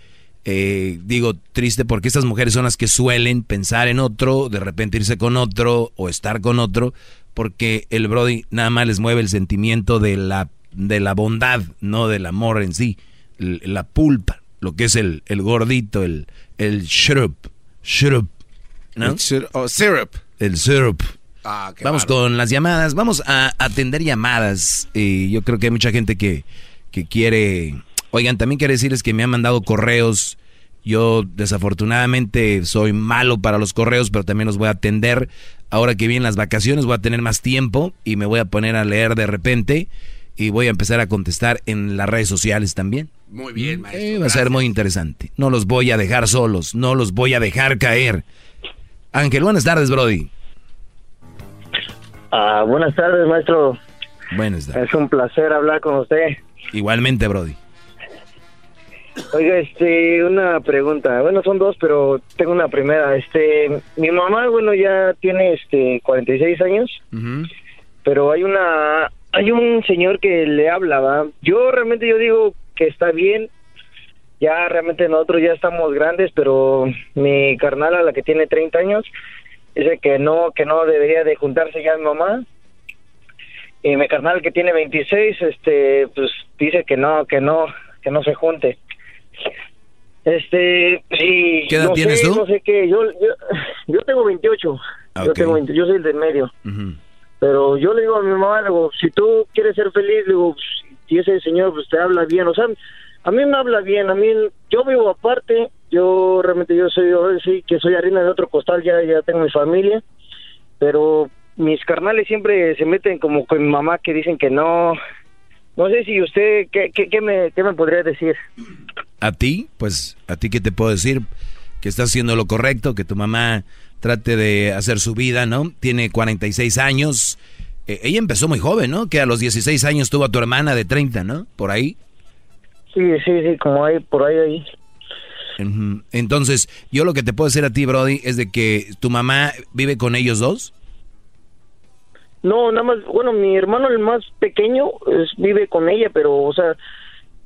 eh, digo triste porque estas mujeres son las que suelen pensar en otro, de repente irse con otro o estar con otro, porque el Brody nada más les mueve el sentimiento de la, de la bondad, no del amor en sí, la pulpa, lo que es el, el gordito, el, el syrup, syrup, ¿no? El oh, syrup. El syrup. Ah, vamos con las llamadas, vamos a atender llamadas. Y yo creo que hay mucha gente que que quiere... Oigan, también quiero decirles que me han mandado correos. Yo desafortunadamente soy malo para los correos, pero también los voy a atender. Ahora que vienen las vacaciones voy a tener más tiempo y me voy a poner a leer de repente y voy a empezar a contestar en las redes sociales también. Muy bien, maestro. va a ser muy interesante. No los voy a dejar solos, no los voy a dejar caer. Ángel, buenas tardes, Brody. Ah, buenas tardes, maestro. Buenas tardes. Es un placer hablar con usted. Igualmente, Brody. Oiga, este, una pregunta. Bueno, son dos, pero tengo una primera. Este, mi mamá, bueno, ya tiene este 46 años, pero hay una hay un señor que le hablaba. Yo realmente yo digo que está bien. Ya realmente nosotros ya estamos grandes, pero mi carnal a la que tiene 30 años dice que no que no debería de juntarse ya mi mamá. Y mi carnal que tiene 26 este pues dice que no que no que no se junte. Este, sí. ¿Qué edad no tienes sé, tú? No sé qué, yo, yo, yo tengo 28. Yo, Ok. tengo 20, yo soy el del medio. Pero yo le digo a mi mamá, le digo, si tú quieres ser feliz, le digo, si ese señor pues te habla bien, o sea, a mí me habla bien, a mí, yo vivo aparte, yo realmente yo soy, yo sí, que soy harina de otro costal, ya, ya tengo mi familia, pero mis carnales siempre se meten como con mi mamá que dicen que no, no sé si usted, ¿qué, qué, qué me, qué me podría decir? A ti, pues, a ti qué te puedo decir, que estás haciendo lo correcto, que tu mamá trate de hacer su vida, ¿no? Tiene 46 años. Eh, ella empezó muy joven, ¿no? Que a los 16 años tuvo a tu hermana de 30, ¿no? Por ahí. Sí, sí, sí, como ahí, por ahí, ahí. Entonces, yo lo que te puedo decir a ti, Brody, es de que tu mamá vive con ellos dos. No, nada más, bueno, mi hermano el más pequeño es- vive con ella, pero, o sea,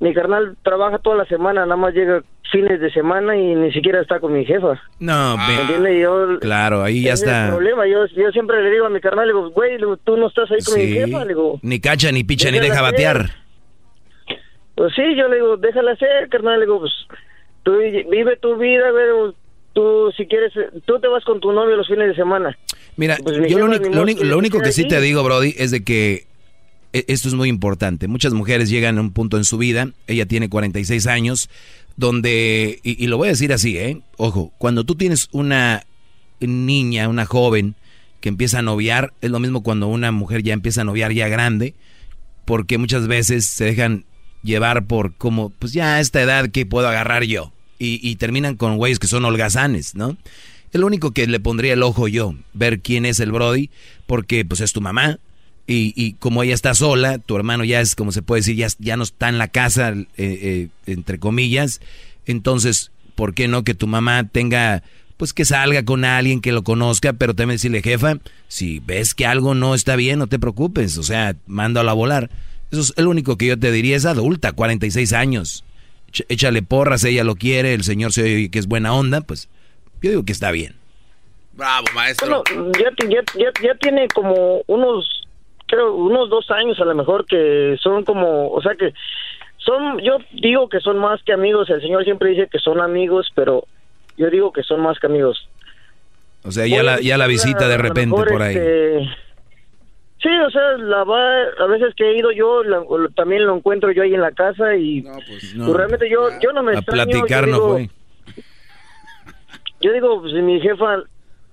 mi carnal trabaja toda la semana, nada más llega fines de semana y ni siquiera está con mi jefa. No, ¿Me entiende? Yo, Claro, ahí ya ese es el está. problema. Yo, yo siempre le digo a mi carnal, le digo, güey, tú no estás ahí con mi jefa, le digo, Ni cacha, ni picha, ni deja ser. batear. pues sí, yo le digo, déjala ser, carnal, le digo, pues, tú vive tu vida, güey, tú si quieres, tú te vas con tu novio los fines de semana. Mira, Pues yo lo único, ni lo único, que lo único que sea sí te digo, Brody, es de que e- esto es muy importante. Muchas mujeres llegan a un punto en su vida, ella tiene 46 años, donde, y, y lo voy a decir así, ¿eh? Ojo, cuando tú tienes una niña, una joven que empieza a noviar, es lo mismo cuando una mujer ya empieza a noviar ya grande, porque muchas veces se dejan llevar por como, pues ya a esta edad que puedo agarrar yo. Y, y terminan con güeyes que son holgazanes, ¿no? Es lo único que le pondría el ojo yo, ver quién es el Brody, porque pues es tu mamá. Y, y como ella está sola, tu hermano ya es, como se puede decir, ya, ya no está en la casa, eh, eh, entre comillas. Entonces, ¿por qué no que tu mamá tenga, pues que salga con alguien que lo conozca, pero también decirle, jefa, si ves que algo no está bien, no te preocupes, o sea, mándalo a volar. Eso es el único que yo te diría, es adulta, 46 años. Ch- Échale porras, ella lo quiere, el señor se oye que es buena onda, pues yo digo que está bien. Bravo, maestro. Bueno, ya, ya, ya, ya tiene como unos, creo, unos dos años a lo mejor que son como, o sea que son, yo digo que son más que amigos, el señor siempre dice que son amigos, pero yo digo que son más que amigos. O sea, ya la, ya la visita de A lo repente por ahí. este, Sí, o sea, la va, a veces que he ido yo, la- también lo encuentro yo ahí en la casa y pues, no. realmente yo, yo no me A extraño, platicar yo no digo- fue. Yo digo, pues, mi jefa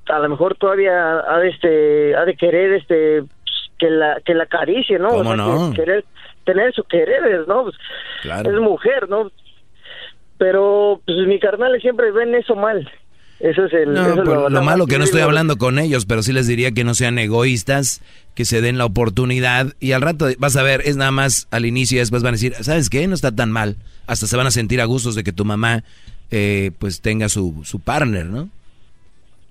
a lo mejor todavía ha de, este, ha de querer este pues, que la que la acaricie, ¿no? ¿Cómo no? querer tener su quereres, ¿no? Pues, Claro. Es mujer, ¿no? Pero pues mi carnal siempre ven eso mal. Eso es el No, eso es lo la- malo que no estoy hablando con ellos, pero sí les diría que no sean egoístas, que se den la oportunidad y al rato vas a ver, es nada más al inicio y después van a decir, ¿sabes qué? No está tan mal. Hasta se van a sentir a gustos de que tu mamá eh, pues tenga su, su partner, ¿no?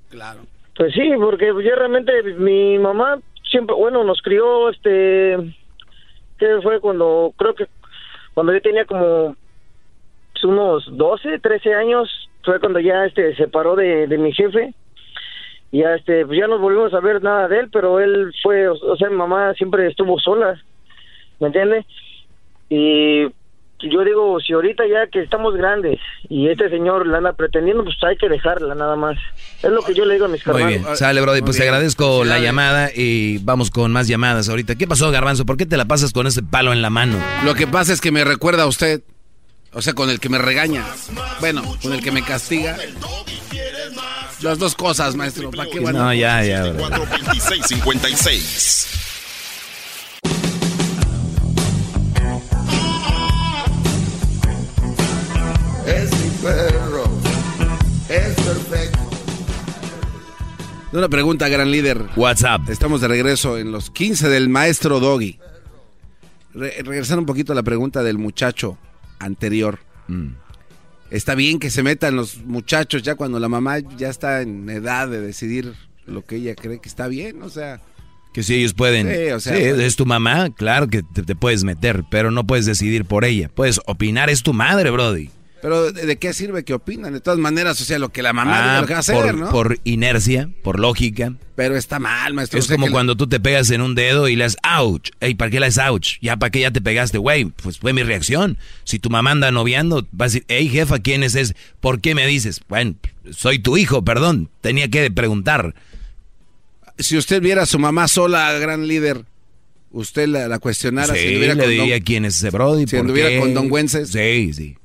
Claro. Pues sí, porque yo realmente mi mamá siempre, bueno, nos crió, este, que fue cuando, creo que cuando yo tenía como unos 12, 13 años, fue cuando ya este se separó de, de mi jefe. Y ya este, pues ya no volvimos a ver nada de él, pero él fue, o, o sea, mi mamá siempre estuvo sola, ¿me entiendes? Y yo digo, si ahorita ya que estamos grandes y este señor la anda pretendiendo, pues hay que dejarla nada más. Es lo que yo le digo a mis Muy carnales. bien, sale Brody, pues te agradezco la llamada y vamos con más llamadas ahorita. ¿Qué pasó, Garbanzo? ¿Por qué te la pasas con ese palo en la mano? Lo que pasa es que me recuerda a usted. O sea, con el que me regaña. Bueno, con el que me castiga. Las dos cosas, maestro. ¿Para qué bueno? No, ya, ya. bro. 2656. Es mi perro, es perfecto. Una pregunta, gran líder. WhatsApp. Estamos de regreso en los 15 del maestro Doggy. Re- regresando un poquito a la pregunta del muchacho anterior. Mm. Está bien que se metan los muchachos ya cuando la mamá ya está en edad de decidir lo que ella cree que está bien. O sea, Que si ellos pueden. Sí, o sea, sí, pues- es tu mamá, claro que te, te puedes meter, pero no puedes decidir por ella. Puedes opinar, es tu madre, Brody. Pero ¿de, qué sirve que opinan? De todas maneras, o sea, lo que la mamá Ah, lo que va a hacer, por, ¿no? por inercia, por lógica. Pero está mal, maestro. Es o sea, como cuando tú te pegas en un dedo y le das ouch. Ey, ¿para qué le das ouch? Ya, ¿para qué ya te pegaste, güey? Pues fue mi reacción. Si tu mamá anda noviando, vas a decir, hey, jefa, ¿quién es ese? ¿Por qué me dices? Bueno, soy tu hijo, perdón. Tenía que preguntar. Si usted viera a su mamá sola, gran líder, usted la, la cuestionara Sí, si le con diría don- quién es ese Brody. Si ¿por anduviera con Don Güences. Sí, sí.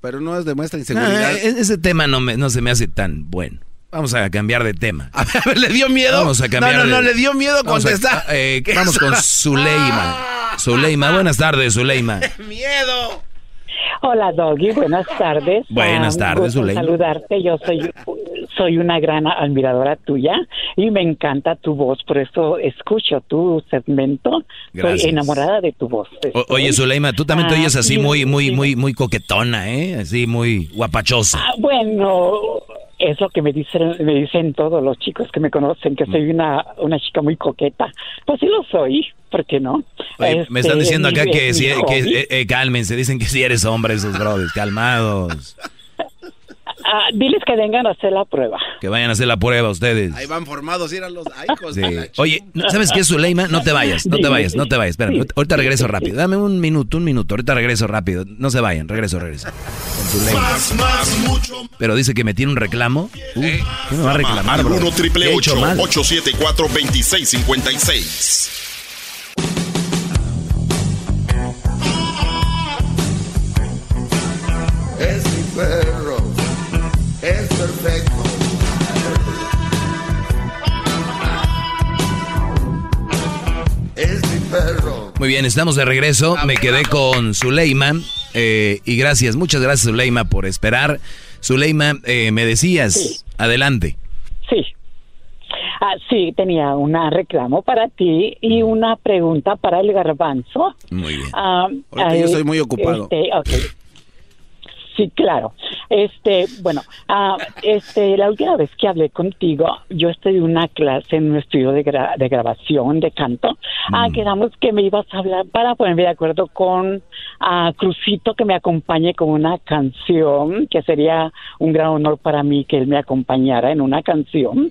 Pero no es demuestra inseguridad. Ah, e- ese tema no, me- no se me hace tan bueno. Vamos a cambiar de tema. <laughs> A ver, ¿le dio miedo? Vamos a cambiar no, no, no, de- le dio miedo Vamos a- contestar. eh, ¿Qué vamos con Zuleima. Zuleima, buenas tardes, Zuleima. <laughs> ¡Miedo! Hola Doggy, buenas tardes. <laughs> Buenas Ah, tardes, saludarte. Yo soy soy una gran admiradora tuya y me encanta tu voz, por eso escucho tu segmento. Gracias. Soy enamorada de tu voz. O- oye, Zuleima, tú también te Ah, oyes así sí, muy, muy, sí. muy, muy coquetona, ¿eh? Así muy guapachosa. Ah, bueno, es lo que me dicen me dicen todos los chicos que me conocen que soy una una chica muy coqueta. Pues sí lo soy, ¿por qué no? Oye, me Este, están diciendo mi- acá que, si, que eh, eh, cálmense, dicen que si eres hombre esos brothers, calmados. <laughs> Ah, diles que vengan a hacer la prueba. Que vayan a hacer la prueba ustedes. Ahí van formados, ir a los ay, hijos Sí. Oye, ¿sabes qué, Zuleima? No te vayas, no te vayas, no te vayas. Espérame, ahorita regreso rápido. Dame un minuto, un minuto. Ahorita regreso rápido. No se vayan, regreso, regreso. Con Zuleima. Más, más, mucho. Pero dice que me tiene un reclamo. Uh, ¿Qué me va a reclamar, bro? 1 triple ¿Qué he hecho mal? 874 2656. Es mi perro, perro. Muy bien, estamos de regreso. Me quedé con Zuleima. eh, y gracias, muchas gracias, Zuleima, por esperar. Zuleima, eh, me decías, adelante. Sí. Ah, sí, tenía un reclamo para ti y una pregunta para el garbanzo. Muy bien. Ah, Ahorita yo estoy muy ocupado. este, ok. Sí, claro. Este, bueno, ah, este, la última vez que hablé contigo, yo estoy en una clase en un estudio de, gra- de grabación de canto. Ah, Mm. quedamos que me ibas a hablar para ponerme de acuerdo con ah, Crucito que me acompañe con una canción, que sería un gran honor para mí que él me acompañara en una canción.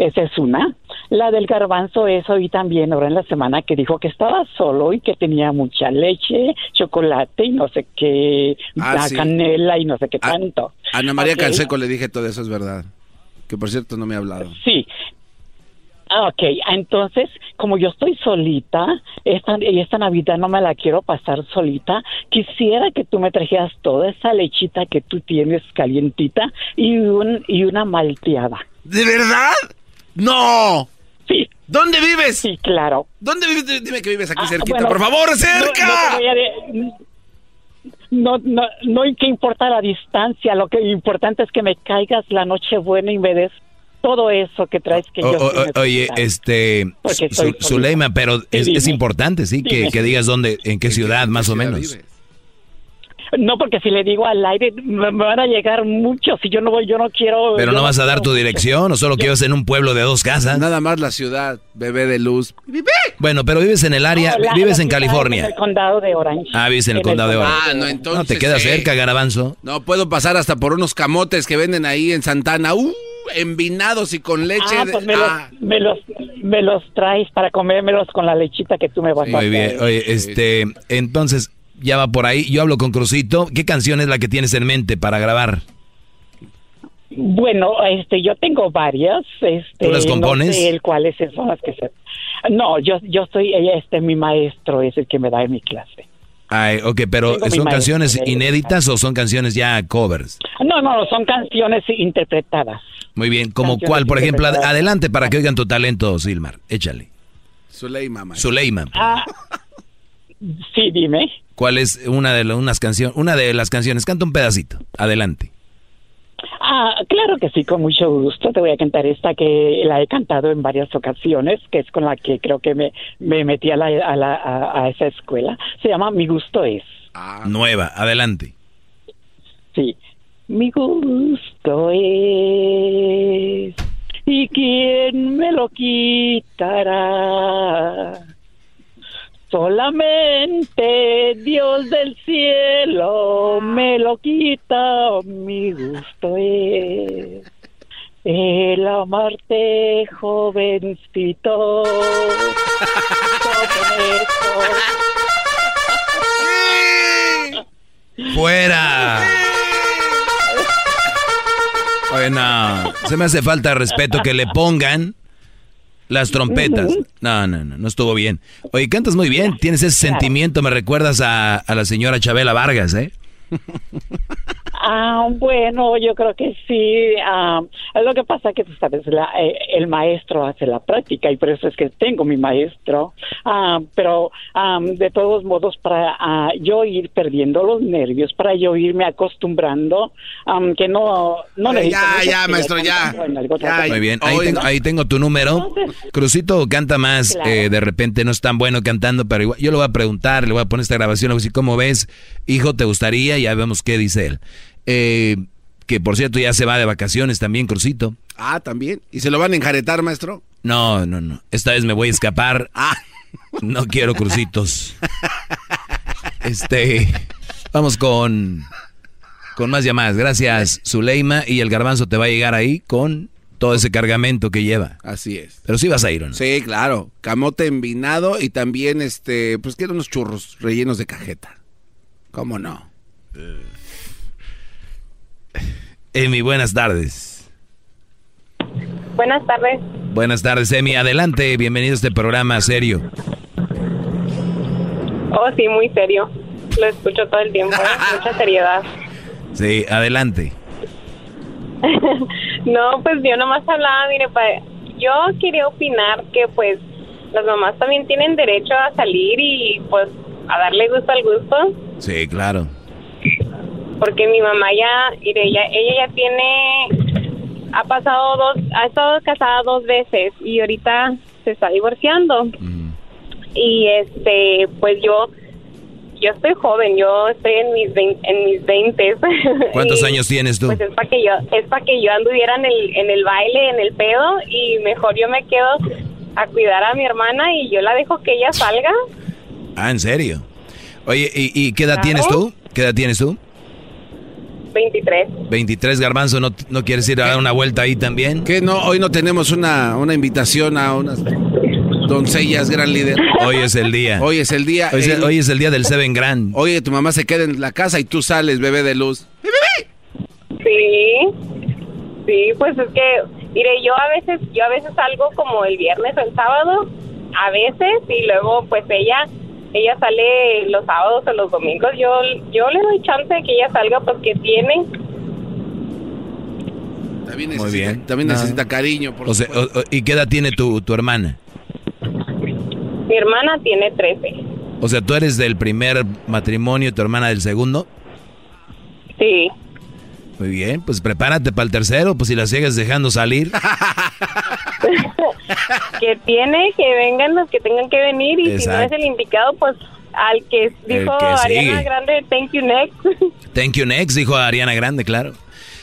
Esa es una. La del garbanzo es hoy también, ahora en la semana, que dijo que estaba solo y que tenía mucha leche, chocolate y no sé qué, Ah, la sí. canela y no sé qué tanto. Ana María Ok. Canseco le dije todo eso, es verdad. Que por cierto no me ha hablado. Sí. Ah, Ok, entonces, como yo estoy solita, esta, y esta Navidad no me la quiero pasar solita, quisiera que tú me trajeras toda esa lechita que tú tienes calientita y, un, y una malteada. ¿De verdad? ¡No! Sí. ¿Dónde vives? Sí, claro. ¿Dónde vives? Dime que vives aquí Ah, cerquita. bueno, por favor, cerca. No, no, no, no hay que importa la distancia, lo que importante es que me caigas la noche buena y me des todo eso que traes que O- yo o- o- oye, este, Porque Zu- estoy solita. Zuleima, pero es, es importante, sí, Dime. que digas dónde, en qué ciudad, más o menos. No, porque si le digo al aire me, me van a llegar muchos y yo no voy, yo no quiero. Pero no vas a dar tu dirección, o solo que vives en un pueblo de dos casas. Nada más la ciudad, bebé de luz. Bueno, pero vives en el área, No, la- vives la en es En California. el condado de Orange. Ah, vives en el condado de Orange. Ah, no, entonces. No, te queda sí. cerca, Garabanzo. No, puedo pasar hasta por unos camotes que venden ahí en Santana. ¡Uh! Envinados y con leche. Ah, pues me los, Ah. me los, me los traes para comérmelos con la lechita que tú me vas a Muy bien. Oye, este, entonces, ya va por ahí. Yo hablo con Crucito. ¿Qué canción es la que tienes en mente para grabar? Bueno, este, yo tengo varias. Este, ¿Tú las compones? No sé el cuáles son las que se. No, yo, yo soy, este, mi maestro es el que me da en mi clase. Ay, ok, pero Tengo ¿son canciones inéditas o son canciones ya covers? No, no, son canciones interpretadas. Muy bien, como cuál, por ejemplo, ad- adelante para que oigan tu talento, Silmar. Échale. Zuleima, maestro. Zuleima, Ah, sí, dime. ¿Cuál es una de, la- unas canción, una de las canciones? Canta un pedacito. Adelante. Ah, claro que sí, con mucho gusto. Te voy a cantar esta que la he cantado en varias ocasiones, que es con la que creo que me, me metí a, la, a, la- a- a esa escuela. Se llama Mi gusto es. Nueva, adelante. Sí. Mi gusto es ¿Y quién me lo quitará? Solamente Dios del cielo me lo quita, mi gusto es el amarte jovencito. ¡Fuera! Oye, no, se me hace falta respeto que le pongan las trompetas. No, no, no, no estuvo bien. Oye, cantas muy bien, tienes ese sentimiento, me recuerdas a, a la señora Chabela Vargas, ¿eh? <laughs> Ah, bueno, yo creo que sí. Ah, lo que pasa que tú sabes, la, eh, el maestro hace la práctica y por eso es que tengo mi maestro. Ah, pero ah, de todos modos, para ah, yo ir perdiendo los nervios, para yo irme acostumbrando, ah, que no, no necesito ya, ya, maestro, ya. Muy bien, ahí tengo, ahí tengo tu número. Crucito canta más, Claro. eh, de repente no es tan bueno cantando, pero igual, yo le voy a preguntar, le voy a poner esta grabación, le voy a decir, ¿cómo ves? Hijo, ¿te gustaría? Ya vemos qué dice él. Eh, que por cierto ya se va de vacaciones también, Crucito. Ah, también. ¿Y se lo van a enjaretar, maestro? No, no, no. Esta vez me voy a escapar. <laughs> Ah. No quiero crucitos. Este, vamos con con más llamadas. Gracias, Zuleima y el garbanzo te va a llegar ahí con todo ese cargamento que lleva. Así es. Pero sí vas a ir, ¿o no? Sí, claro. Camote envinado y también, este, pues quiero unos churros rellenos de cajeta. ¿Cómo no? Emi, buenas tardes. Buenas tardes. Buenas tardes, Emi. Adelante, bienvenido a este programa serio. Oh, sí, muy serio. Lo escucho todo el tiempo. ¿eh? <laughs> Mucha seriedad. Sí, adelante. <laughs> no, pues yo nomás hablaba, mire, pa- yo quería opinar que pues las mamás también tienen derecho a salir y pues a darle gusto al gusto, Sí, claro. Porque mi mamá ya, ella, ella ya tiene, ha pasado dos, ha estado casada dos veces y ahorita se está divorciando. Y este, pues yo, yo estoy joven, yo estoy en mis vein- en mis veintes. <laughs> ¿Cuántos Y, años tienes tú? Pues es para que yo, es para que yo anduviera en el, en el baile, en el pedo, y mejor yo me quedo a cuidar a mi hermana y yo la dejo que ella salga. Ah, ¿en serio? Oye, ¿y, y qué edad tienes tú? ¿Qué edad tienes tú? 23. 23 garbanzo, ¿no, no quieres ir a dar una vuelta ahí también? ¿Qué no? Hoy no tenemos una, una invitación a unas doncellas, gran líder. Hoy es el día. Hoy es el día. Hoy es, hoy es el día del Seven Grand. Oye, tu mamá se queda en la casa y tú sales, bebé de luz. Sí, sí, pues es que, mire, yo a veces, yo a veces salgo como el viernes o el sábado, a veces, y luego pues ella, ella sale los sábados o los domingos, yo, yo le doy chance de que ella salga porque tiene, También Muy necesita, bien. También No. necesita cariño. Por O sea, o- o- ¿Y qué edad tiene tu, tu hermana? mi hermana tiene 13. O sea, ¿tú eres del primer matrimonio y tu hermana del segundo? Sí. Muy bien, pues prepárate para el tercero, pues si la sigues dejando salir. <laughs> <laughs> que tiene, que vengan los que tengan que venir y si no es el indicado, pues al que dijo que Ariana sigue. Grande, thank you next. <laughs> Thank you next, dijo Ariana Grande, claro.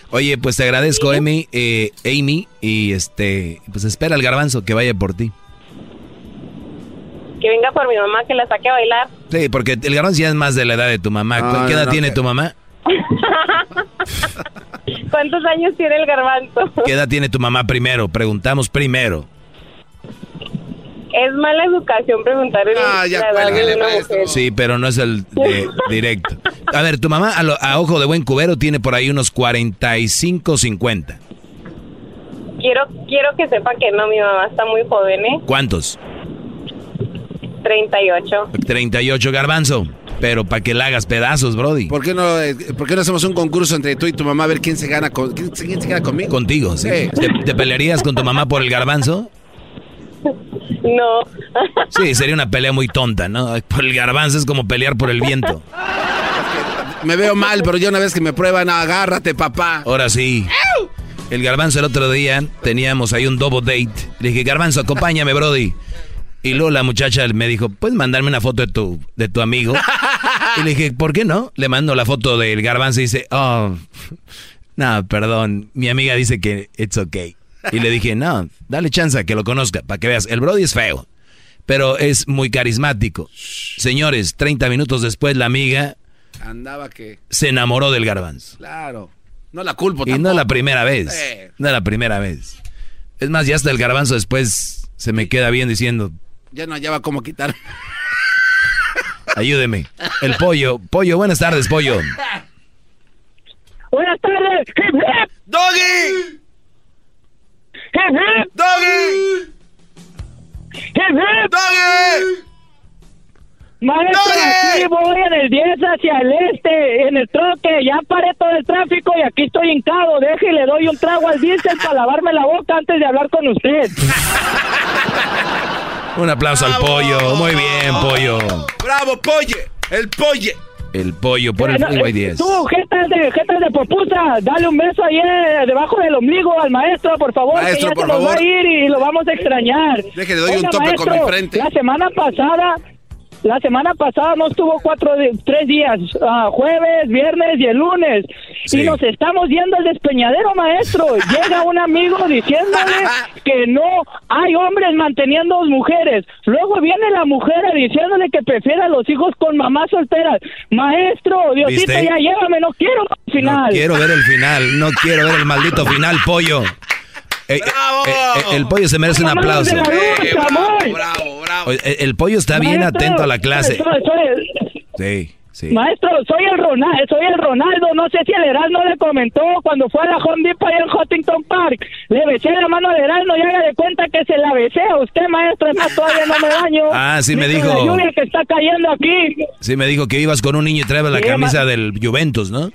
Oye, pues te agradezco, Amy, eh, Amy, y este, pues espera el garbanzo que vaya por ti. que venga por mi mamá que la saque a bailar. Sí, porque el garbanzo ya es más de la edad de tu mamá. No, ¿Qué no, edad no, tiene que- tu mamá? <laughs> ¿Cuántos años tiene el garbanzo? ¿Qué edad tiene tu mamá primero? Preguntamos primero. Es mala educación preguntar el Ah, ya la edad de cuélguele, una maestro. mujer. Sí, pero no es el de- <laughs> directo. A ver, tu mamá a, lo- a ojo de buen cubero tiene por ahí unos 45, 50. Quiero, quiero que sepa que no, mi mamá está muy joven, ¿eh? ¿Cuántos? 38. 38 garbanzo. Pero para que la hagas pedazos, Brody. ¿Por qué, no, eh, ¿Por qué no hacemos un concurso entre tú y tu mamá a ver quién se gana con, quién, se- quién se gana conmigo? Contigo, sí. Sí. ¿Te, te pelearías con tu mamá por el garbanzo? No. Sí, sería una pelea muy tonta, ¿no? Por el garbanzo es como pelear por el viento. Me veo mal, pero ya una vez que me prueban, agárrate, papá. Ahora sí. El garbanzo el otro día teníamos ahí un double date. Le dije, garbanzo, acompáñame, Brody. Y luego la muchacha me dijo, ¿puedes mandarme una foto de tu, de tu amigo? Y le dije, ¿por qué no? Le mando la foto del garbanzo y dice, oh, <laughs> no, perdón. Mi amiga dice que it's okay. Y le dije, no, dale chance a que lo conozca, para que veas. El Brody es feo, pero es muy carismático. Señores, 30 minutos después la amiga Andaba que. se enamoró del garbanzo. Claro. No la culpo Y no es tampoco. la primera vez. Eh. No es la primera vez. Es más, ya hasta el garbanzo después se me queda bien diciendo, Ya no hallaba cómo quitar. Ayúdeme. El pollo, pollo, buenas tardes, pollo. Buenas tardes. Hip, hip. ¡Doggy! Hip, hip. ¡Doggy! Hip, hip. ¡Doggy! Maestro, ¡Doggy! aquí voy en el 10 hacia el este, en el troque, ya paré todo el tráfico y aquí estoy hincado. Deje y le doy un trago al diésel para lavarme la boca antes de hablar con usted. <laughs> Un aplauso al pollo. Muy bien, pollo. ¡Bravo, polle! ¡El polle! El pollo por el Freeway eh, 10. Tú, jetas de, jetas de popusa, dale un beso ahí eh, debajo del ombligo al maestro, por favor, Maestro, que ya por se nos va favor. a ir y lo vamos a extrañar. Deje, le doy un Oiga, tope con maestro, mi frente. La semana pasada, la semana pasada no estuvo cuatro, tres días, ah, jueves, viernes y el lunes. Sí. Y nos estamos yendo al despeñadero, maestro. <laughs> Llega un amigo diciéndole que no hay hombres manteniendo mujeres. Luego viene la mujer diciéndole que prefiere a los hijos con mamás solteras. Maestro, Diosito, ¿Viste? ya llévame, no quiero al final. No quiero ver el final, no quiero ver el maldito final, pollo. Eh, eh, eh, el pollo se merece un aplauso. Eh, bravo, bravo, bravo. Oye, El, el pollo está bien atento a la clase. soy- soy- Sí, sí. Maestro, soy el Ronaldo, soy el Ronaldo, no sé si el Erasmo le comentó cuando fue a la Home Depot en Huntington Park, le besé la mano al Erasmo y haga de cuenta que se la besé a usted, maestro, es más, todavía no me baño. <laughs> Ah, sí me dijo. La lluvia que está cayendo aquí. Sí, me dijo que ibas con un niño y traebas la Sí, camisa del Juventus, ¿no?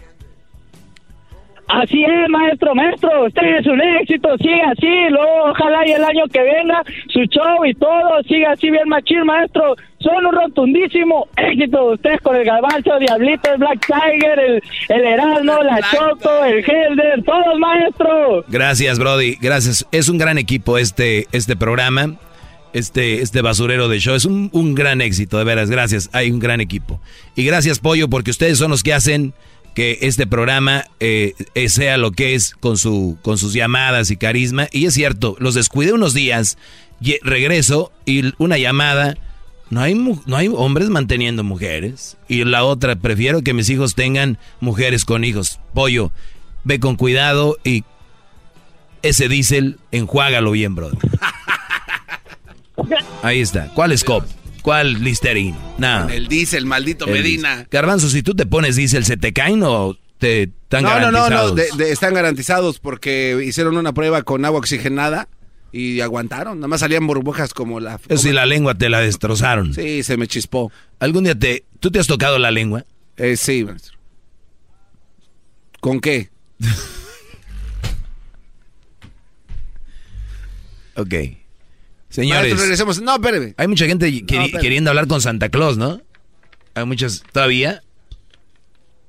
Así es, maestro, maestro, usted es un éxito, siga así, luego ojalá y el año que venga su show y todo, siga así bien machín, maestro, son un rotundísimo éxito, ustedes con el Garbanzo, Diablito, el Black Tiger, el, el Erasmo, la Choco, el Helder, todos, maestro. Gracias, Brody. Gracias. Es un gran equipo este, este programa. Este, este basurero de show es un, un gran éxito, de veras. Gracias. Hay un gran equipo. Y gracias, Pollo, porque ustedes son los que hacen que este programa eh, eh, sea lo que es con, su, con sus llamadas y carisma. Y es cierto, los descuidé unos días, y regreso y una llamada. No hay, no hay hombres manteniendo mujeres. Y la otra, prefiero que mis hijos tengan mujeres con hijos. Pollo, ve con cuidado y ese diésel, enjuágalo bien, brother. <laughs> Ahí está. ¿Cuál Scop? ¿Cuál Listerine? No. El diésel, maldito El Medina. Garbanzo, si tú te pones diésel, ¿se te caen o te están No, no, no, no, garantizados? de- de- están garantizados porque hicieron una prueba con agua oxigenada y aguantaron. Nada más salían burbujas como la... Eso sí, la lengua te la destrozaron. Sí, se me chispó. ¿Algún día te... ¿Tú te has tocado la lengua? Eh, sí, maestro. ¿Con qué? <laughs> Ok. Señores, Maestro, regresemos. No, espéreme. hay mucha gente No, espérame. queriendo hablar con Santa Claus, ¿no? Hay muchas... ¿Todavía?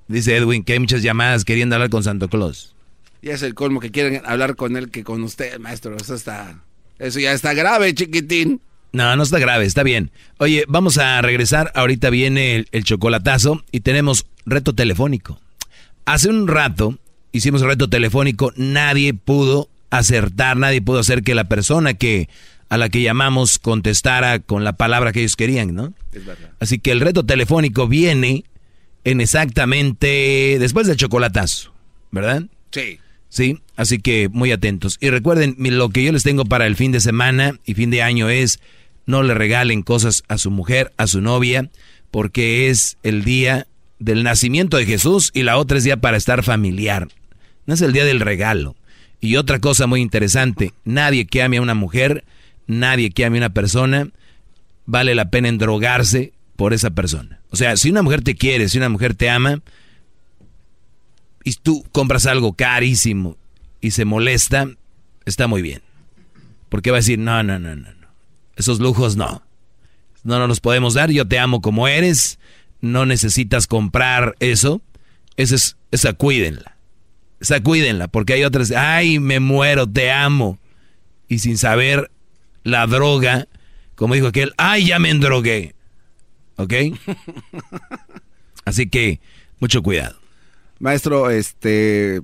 Dice Edwin que hay muchas llamadas queriendo hablar con Santa Claus. Ya es el colmo que quieren hablar con él que con usted, maestro. Eso está... Eso ya está grave, chiquitín. No, no está grave, está bien. Oye, vamos a regresar. Ahorita viene el, el chocolatazo y tenemos reto telefónico. Hace un rato hicimos reto telefónico, nadie pudo acertar, nadie pudo hacer que la persona que a la que llamamos contestara con la palabra que ellos querían, ¿no? Es verdad. Así que el reto telefónico viene en exactamente después del chocolatazo, ¿verdad? Sí. Sí, así que muy atentos. Y recuerden, lo que yo les tengo para el fin de semana y fin de año es no le regalen cosas a su mujer, a su novia, porque es el día del nacimiento de Jesús y la otra es día para estar familiar. No es el día del regalo. Y otra cosa muy interesante, nadie que ame a una mujer, nadie que ame a una persona, vale la pena endrogarse por esa persona. O sea, si una mujer te quiere, si una mujer te ama, y tú compras algo carísimo y se molesta, está muy bien. Porque va a decir, no, no, no, no. Esos lujos no. No nos los podemos dar, yo te amo como eres, no necesitas comprar eso. Esa es, esa cuídenla. Esa cuídenla, porque hay otras, ay, me muero, te amo. Y sin saber la droga, como dijo aquel, ay, ya me endrogué. ¿Ok? <laughs> Así que, mucho cuidado. Maestro, este...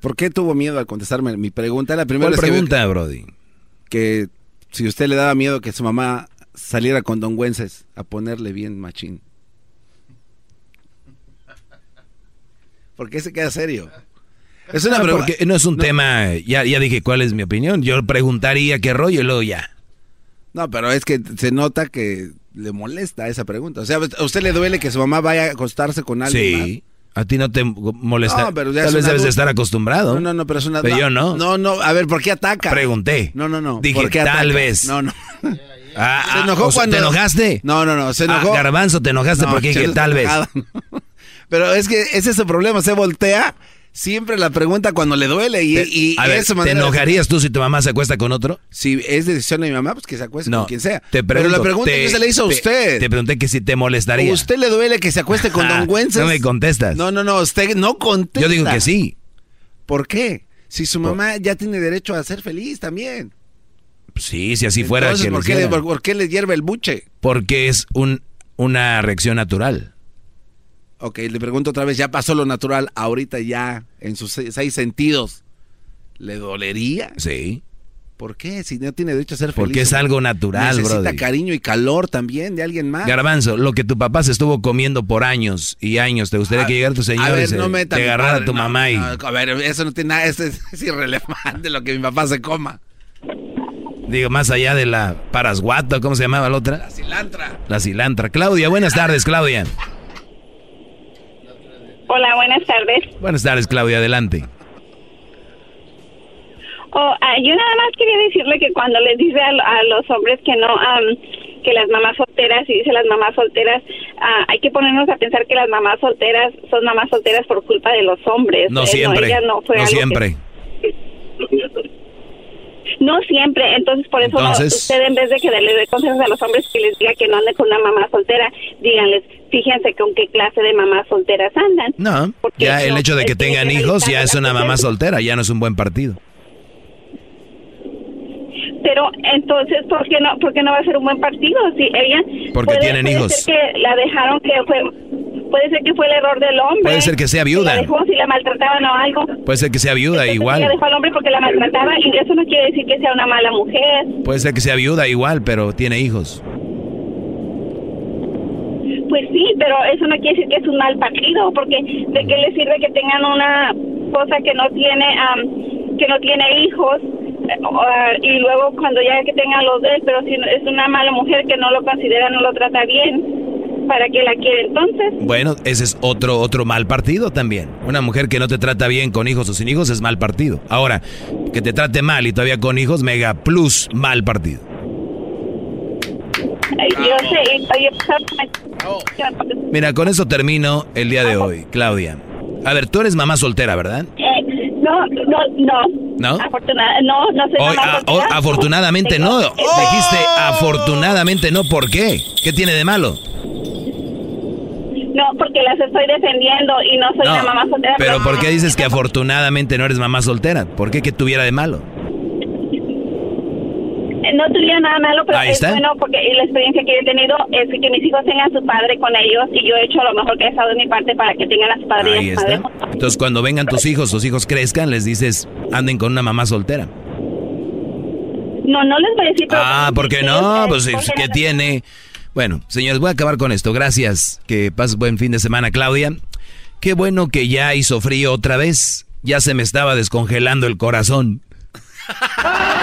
¿Por qué tuvo miedo al contestarme mi pregunta? La primera ¿Cuál vez que- pregunta, Brody? Que si usted le daba miedo que su mamá saliera con Don Güences a ponerle bien machín. ¿Por qué se queda serio? Es una No, pregunta. porque no es un tema, ya, ya dije cuál es mi opinión. Yo preguntaría qué rollo y luego ya. No, pero es que se nota que le molesta esa pregunta. O sea, ¿a usted le duele que su mamá vaya a acostarse con alguien Sí. A ti no te molesta. No, pero ya Tal vez debes de estar acostumbrado. No, no, no, pero es una... Pero yo no. No, no, a ver, ¿por qué ataca? Pregunté. No, no, no. Dije, ¿por qué tal ataca? vez. No, no. <laughs> Ah, Se ah, enojó cuando- ¿Te enojaste? No, no, no, se Ah, enojó. Garbanzo, te enojaste No, porque dije, tal vez. <laughs> Pero es que ese es su problema, se voltea siempre la pregunta cuando le duele y, Te- y a ver, ¿te enojarías tú si tu mamá se acuesta con otro? Si es decisión de mi mamá, pues que se acueste No, con quien sea. Te Pero la pregunta te- se la hizo a te- usted. Te pregunté que si te molestaría. ¿A usted le duele que se acueste con <laughs> Don no me contestas. No, no, no, usted no contesta. Yo digo que sí. ¿Por qué? Si su mamá ya tiene derecho a ser feliz también. Sí, si así fuera que ¿por, qué le, por, por qué le hierve el buche? Porque es un, una reacción natural. Ok, le pregunto otra vez, ya pasó lo natural, ahorita ya, en sus seis, seis sentidos, ¿le dolería? Sí. ¿Por qué? Si no tiene derecho a ser feliz. Porque es algo natural, Necesita brody. cariño y calor también de alguien más. Garbanzo, lo que tu papá se estuvo comiendo por años y años, ¿te gustaría A- que llegara tu señor a ver, y no te agarrara padre, tu no, mamá y... no, a ver, eso no tiene nada, <laughs> es, es- es irrelevante lo que mi papá se coma. Digo, más allá de la parasguata, ¿cómo se llamaba la otra? La cilantra. La cilantra. Claudia, buenas tardes, Claudia. Hola, buenas tardes. Buenas tardes, Claudia, adelante. Oh, ah, yo nada más quería decirle que cuando les dice a, a los hombres que no, que las mamás solteras, y dice las mamás solteras, ah, hay que ponernos a pensar que las mamás solteras son mamás solteras por culpa de los hombres. No Eh, siempre, ella no fue no que- siempre. <laughs> No siempre, entonces por eso no- usted en vez de que le dé consejos a los hombres que les diga que no anden con una mamá soltera, díganles, fíjense con qué clase de mamás solteras andan. No, ya el no, hecho de que tengan hijos ya es una mamá soltera, ya no es un buen partido. Pero entonces, ¿por qué no, por qué no va a ser un buen partido? Si ella Porque tienen puede hijos. ser que la dejaron que fue, puede ser que fue el error del hombre. Puede ser que sea viuda. Si la dejó, si la maltrataban o algo. Puede ser que sea viuda Ella igual. dejó al hombre porque la maltrataba y eso no quiere decir que sea una mala mujer. Puede ser que sea viuda igual, pero tiene hijos. Pues sí, pero eso no quiere decir que es un mal partido, porque de qué le sirve que tengan una cosa que no tiene, am, que no tiene hijos y luego cuando ya que tengan los de él, pero si es una mala mujer que no lo considera, no lo trata bien, ¿para qué la quiere entonces? Bueno, ese es otro otro mal partido también. Una mujer que no te trata bien con hijos o sin hijos es mal partido. Ahora, que te trate mal y todavía con hijos, mega plus mal partido. Yo sé, Mira, con eso termino el día de hoy, Claudia. A ver, tú eres mamá soltera, ¿verdad? No, no, no. ¿No? No, no soy Hoy, mamá ah, oh, afortunadamente no. Dijiste afortunadamente no. ¿Por qué? ¿Qué tiene de malo? No, porque las estoy defendiendo y no soy No, una mamá soltera. Pero ¿por qué dices que afortunadamente no eres mamá soltera? ¿Por qué que tuviera de malo? No tuviera nada malo, pero Ahí es está. bueno porque la experiencia que he tenido es que mis hijos tengan a su padre con ellos y yo he hecho lo mejor que he estado de mi parte para que tengan a su padre Ahí y a su madre. está. Entonces cuando vengan tus hijos, tus hijos crezcan, les dices, anden con una mamá soltera. No, no les voy a decir. Ah, ¿por qué no? Pues ¿qué tiene? Bueno, señores, voy a acabar con esto. Gracias. Que pases buen fin de semana, Claudia. Qué bueno que ya hizo frío otra vez. Ya se me estaba descongelando el corazón. <laughs>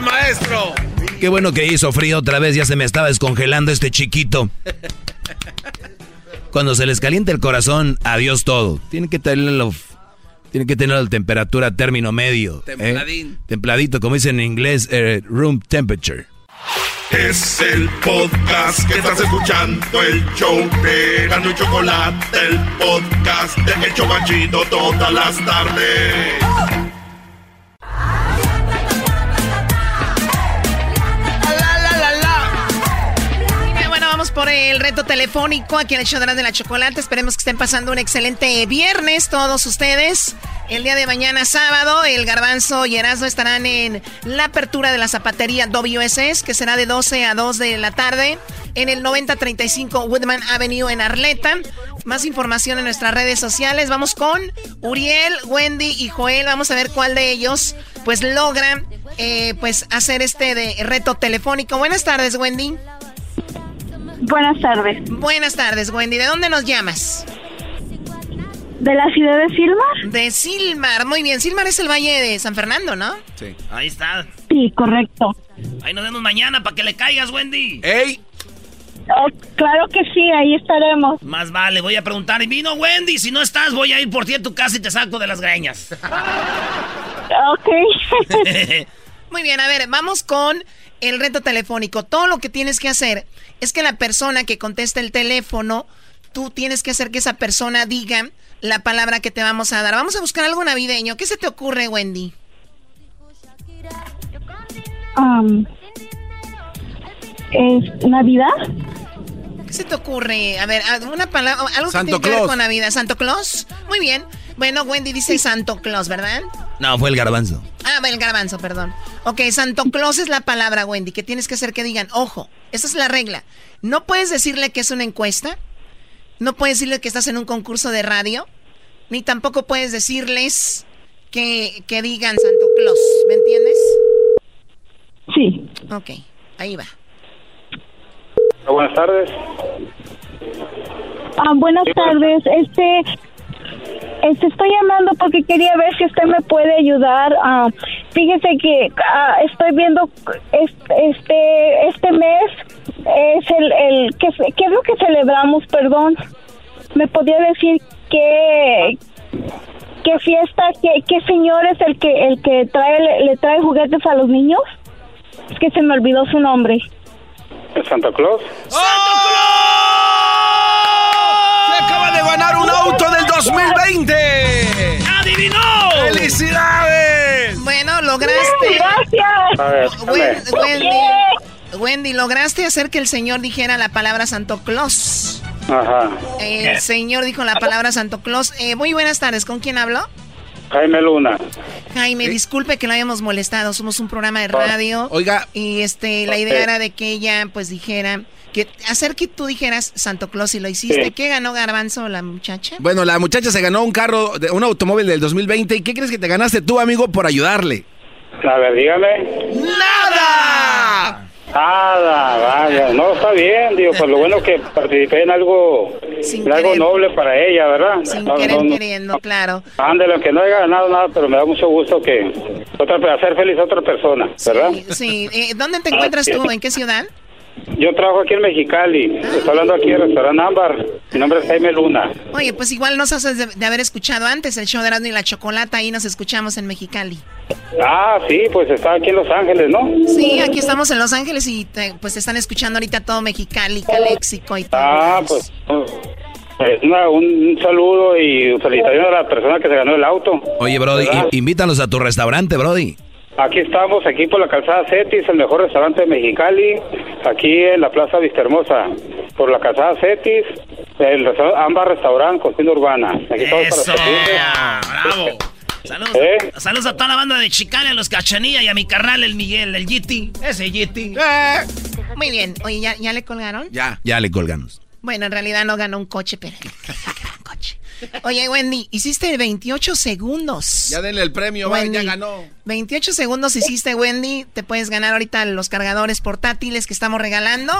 Maestro. Qué bueno que hizo frío otra vez. Ya se me estaba descongelando este chiquito. Cuando se les calienta el corazón, adiós todo. Tienen que tenerlo, tienen que tener la temperatura término medio. ¿eh? Templadín. Templadito, como dicen en inglés, eh, room temperature. Es el podcast que estás escuchando, el show de Gano y Chocolate, el podcast de El Chocachito todas las tardes. El reto telefónico aquí en el show de la chocolate. Esperemos que estén pasando un excelente viernes todos ustedes. El día de mañana, sábado, el Garbanzo y Erasmo estarán en la apertura de la zapatería WSS, que será de 12 a 2 de la tarde, en el 9035 Woodman Avenue en Arleta. Más información en nuestras redes sociales. Vamos con Uriel, Wendy y Joel. Vamos a ver cuál de ellos pues logra eh, pues hacer este de reto telefónico. Buenas tardes, Wendy. Buenas tardes. Buenas tardes, Wendy. ¿De dónde nos llamas? ¿De la ciudad de Silmar? De Silmar, muy bien. Silmar es el valle de San Fernando, ¿no? Sí. Ahí está. Sí, correcto. Ahí nos vemos mañana para que le caigas, Wendy. ¡Ey! Oh, claro que sí, ahí estaremos. Más vale, voy a preguntar. ¿Y vino Wendy? Si no estás, voy a ir por ti a tu casa y te saco de las greñas. <laughs> ok. <laughs> muy bien, a ver, vamos con el reto telefónico. Todo lo que tienes que hacer es que la persona que conteste el teléfono, tú tienes que hacer que esa persona diga la palabra que te vamos a dar. Vamos a buscar algo navideño. ¿Qué se te ocurre, Wendy? Um, ¿Es Navidad? ¿Qué se te ocurre? A ver, una palabra, algo que tiene que ver con Navidad. ¿Santo Claus? Muy bien. Bueno, Wendy dice Santo Claus, ¿verdad? No, fue el garbanzo. Ah, el garbanzo, perdón. Ok, Santo Claus es la palabra, Wendy, que tienes que hacer que digan, ojo, esa es la regla. No puedes decirle que es una encuesta, no puedes decirle que estás en un concurso de radio, ni tampoco puedes decirles que, que digan Santo Claus, ¿me entiendes? Sí. Ok, ahí va. Buenas tardes. Ah, buenas tardes. Este, este, estoy llamando porque quería ver si usted me puede ayudar. Ah, fíjese que ah, estoy viendo este este mes es el el ¿qué, qué es lo que celebramos, perdón. ¿Me podría decir qué qué fiesta, qué, qué señor es el que el que trae le trae juguetes a los niños? Es que se me olvidó su nombre. Santa Claus. ¡Santa Claus! Se acaba de ganar un auto del 2020. ¡Adivinó! ¡Felicidades! Bueno, lograste. Gracias. Wendy, Wendy, lograste hacer que el señor dijera la palabra Santo Claus. Ajá. El señor dijo la palabra Santo Claus. Eh, muy buenas tardes. ¿Con quién hablo? Jaime Luna. Jaime, disculpe que lo hayamos molestado. Somos un programa de radio. Oiga. Y este, la idea era de que ella, pues, dijera. Que hacer que tú dijeras Santo Claus y lo hiciste. ¿Qué ganó Garbanzo la muchacha? Bueno, la muchacha se ganó un carro, un automóvil del 2020. ¿Y qué crees que te ganaste tú, amigo, por ayudarle? A ver, dígame. ¡Nada! Nada, vaya. No, está bien, digo, pues lo bueno que participé en algo, en algo noble para ella, ¿verdad? Sin No, querer no, no. queriendo, claro. Ándale, que no haya ganado nada, pero me da mucho gusto que otra, hacer feliz a otra persona, ¿verdad? Sí, eh, ¿dónde te encuentras Ah, sí. tú? ¿En qué ciudad? Yo trabajo aquí en Mexicali, estoy hablando aquí en el restaurante Ámbar, mi nombre es Jaime Luna. Oye, pues igual nos haces de, de haber escuchado antes el show de Erasmo y la Chocolata, ahí nos escuchamos en Mexicali. Ah, sí, pues está aquí en Los Ángeles, ¿no? Sí, aquí estamos en Los Ángeles y te- pues te están escuchando ahorita todo Mexicali, Caléxico y todo. Ah, pues eh, una- un, un saludo y felicitaciones a la persona que se ganó el auto. Oye, Brody, ¿Verdad? invítalos a tu restaurante, Brody. Aquí estamos, aquí por la calzada Cetis, el mejor restaurante de Mexicali, aquí en la Plaza Vistahermosa, por la calzada Cetis, el restaurante Amba Restaurant, cocina urbana. Aquí estamos Eso, para bravo. Saludos, ¿Eh? saludos a toda la banda de Chicane, a los Cachanilla y a mi carnal, el Miguel, el Yiti. Ese Yiti. Muy bien. Oye, ¿ya, ya le colgaron? Ya. Ya le colgamos. Bueno, en realidad no ganó un coche, pero... <laughs> un coche. Oye, Wendy, hiciste 28 segundos. Ya denle el premio, va, ya Wendy. ganó. 28 segundos hiciste, Wendy. Te puedes ganar ahorita los cargadores portátiles que estamos regalando.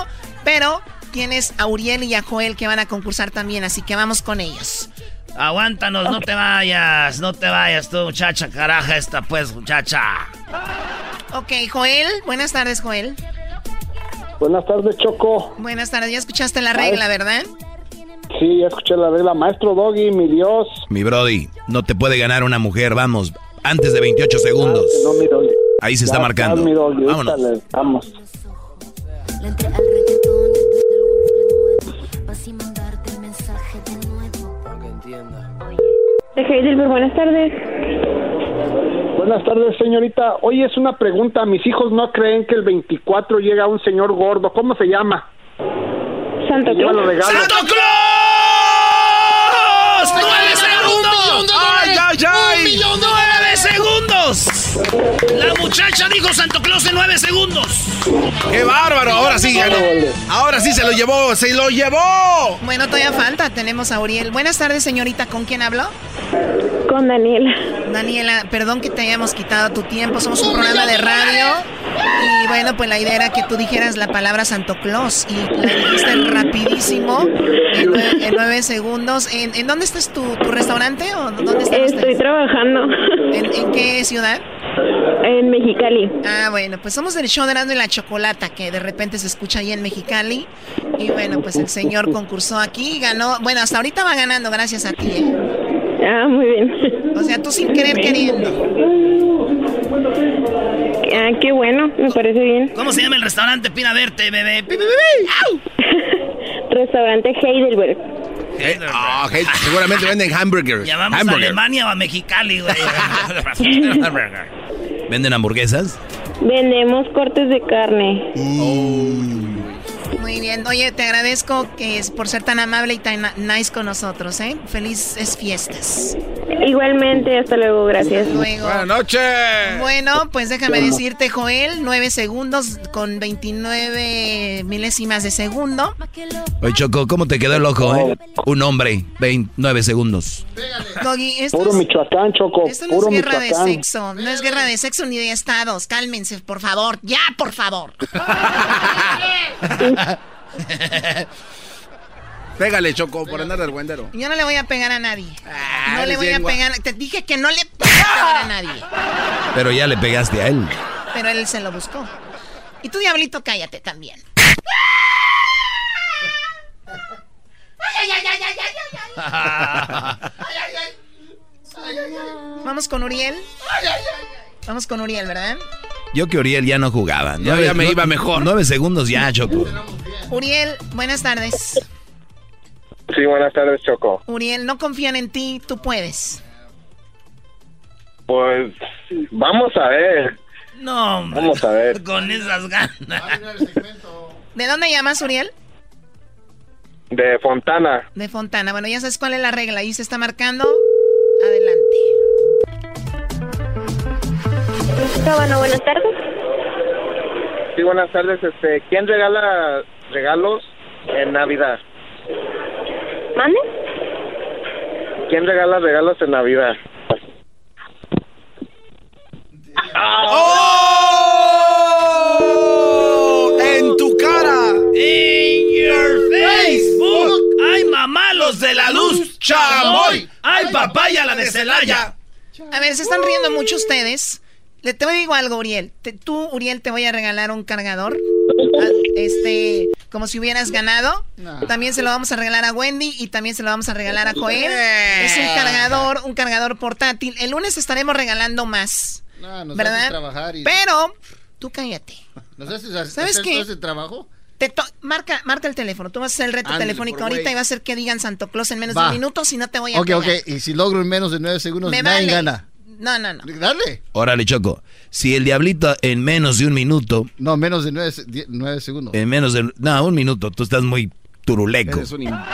Pero tienes a Uriel y a Joel que van a concursar también, así que vamos con ellos. Aguántanos, no te vayas, no te vayas tú, muchacha, caraja esta pues, muchacha. Ok, Joel. Buenas tardes, Joel. Buenas tardes, Choco. Buenas tardes. Ya escuchaste la regla, ¿verdad? Sí, ya escuché la regla. Maestro Doggy, mi Dios. Mi Brody, no te puede ganar una mujer, vamos. Antes de 28 segundos. No, mi Doggy. Ahí se está marcando. mi Doggy, Vámonos. échale, Vamos. De Heidelberg, buenas tardes. Buenas tardes, señorita. Oye, es una pregunta. Mis hijos no creen que el 24 llega un señor gordo. ¿Cómo se llama? Santo Lleva los Claus. regalos. ¡Santo Claus! ¡Tú eres el mundo! ¡Ay, ay, ay! ¡Un segundos! La muchacha dijo Santo Claus en nueve segundos. ¡Qué bárbaro! Ahora sí ganó. Ahora sí se lo llevó, se lo llevó. Bueno, todavía falta. Tenemos a Uriel. Buenas tardes, señorita. ¿Con quién habló? Con Daniela. Daniela, perdón que te hayamos quitado tu tiempo. Somos un programa de radio. Y bueno, pues la idea era que tú dijeras la palabra Santo Claus. Y la dijiste rapidísimo, en nueve, segundos. ¿En, dónde estás tu, tu restaurante? ¿O dónde Estoy trabajando. ¿En, qué ciudad? En Mexicali. Ah, bueno, pues somos del show de Rando y la Chocolata, que de repente se escucha ahí en Mexicali. Y bueno, pues el señor concursó aquí y ganó. Bueno, hasta ahorita va ganando gracias a ti, ¿eh? Ah, muy bien. O sea, tú sin querer queriendo. Ah, qué bueno, me parece bien. ¿Cómo se llama el restaurante? Pina verte, bebé. <laughs> restaurante Heidelberg. Ah, seguramente venden hamburgers. <laughs> Llamamos a Alemania o a Mexicali, güey. <laughs> ¿Venden hamburguesas? Vendemos cortes de carne. Muy bien. Oye, te agradezco que es por ser tan amable y tan nice con nosotros, ¿eh? Felices fiestas. Igualmente, hasta luego, gracias. luego. Buenas noches. Bueno, pues déjame decirte, Joel, nueve segundos con 29 milésimas de segundo. Oye, Choco, ¿cómo te quedó el ojo, eh? Un hombre, 29 segundos. Puro Michoacán, Choco. Esto no es guerra de sexo, no es guerra de sexo ni de estados. Cálmense, por favor. Ya, por favor. <laughs> <laughs> Pégale, Choco, por andar del guendero. Yo no le voy a pegar a nadie. Ah, no le voy a pegar. Te dije que no le pegar a nadie. Pero ya le pegaste a él. Pero él se lo buscó. Y tú, diablito, cállate también. Vamos con Uriel. Vamos con Uriel, ¿verdad? Yo que Uriel ya no jugaba. Yo ya me iba mejor. Nueve segundos ya, Choco. Uriel, buenas tardes. Sí, buenas tardes, Choco. Uriel, no confían en ti, tú puedes. Pues vamos a ver. No, vamos a ver. Con esas ganas. ¿De dónde llamas, Uriel? De Fontana. De Fontana. Bueno, ya sabes cuál es la regla. Ahí se está marcando. Adelante. Buenas tardes. Sí, buenas tardes. Este, ¿quién regala regalos en Navidad? ¿Mande? ¿Quién regala regalos en Navidad? ¡Oh! ¡En tu cara! ¡In your Facebook! ¡Ay, mamá, los de la luz! ¡Chamoy! ¡Ay, papaya, la de Celaya! A ver, se están riendo mucho ustedes. Le te digo algo, Uriel. tú, Uriel, te voy a regalar un cargador. <laughs> Ah, este, como si hubieras ganado. También se lo vamos a regalar a Wendy y también se lo vamos a regalar a Joel. Es un cargador, un cargador portátil. El lunes estaremos regalando más. ¿Verdad? Pero, tú cállate. ¿Sabes qué? trabajo? Te marca, marca el teléfono. Tú vas a hacer el reto telefónico ahorita y va a ser que digan Santo Claus en menos de un minuto, si no te voy a Ok, ok. Y si logro en menos de nueve segundos, nadie gana. No, no, no. Dale. Órale, Choco. Si el diablito en menos de un minuto. No, menos de nueve, segundos. En menos de. No, un minuto. Tú estás muy turuleco. Es un imbécil.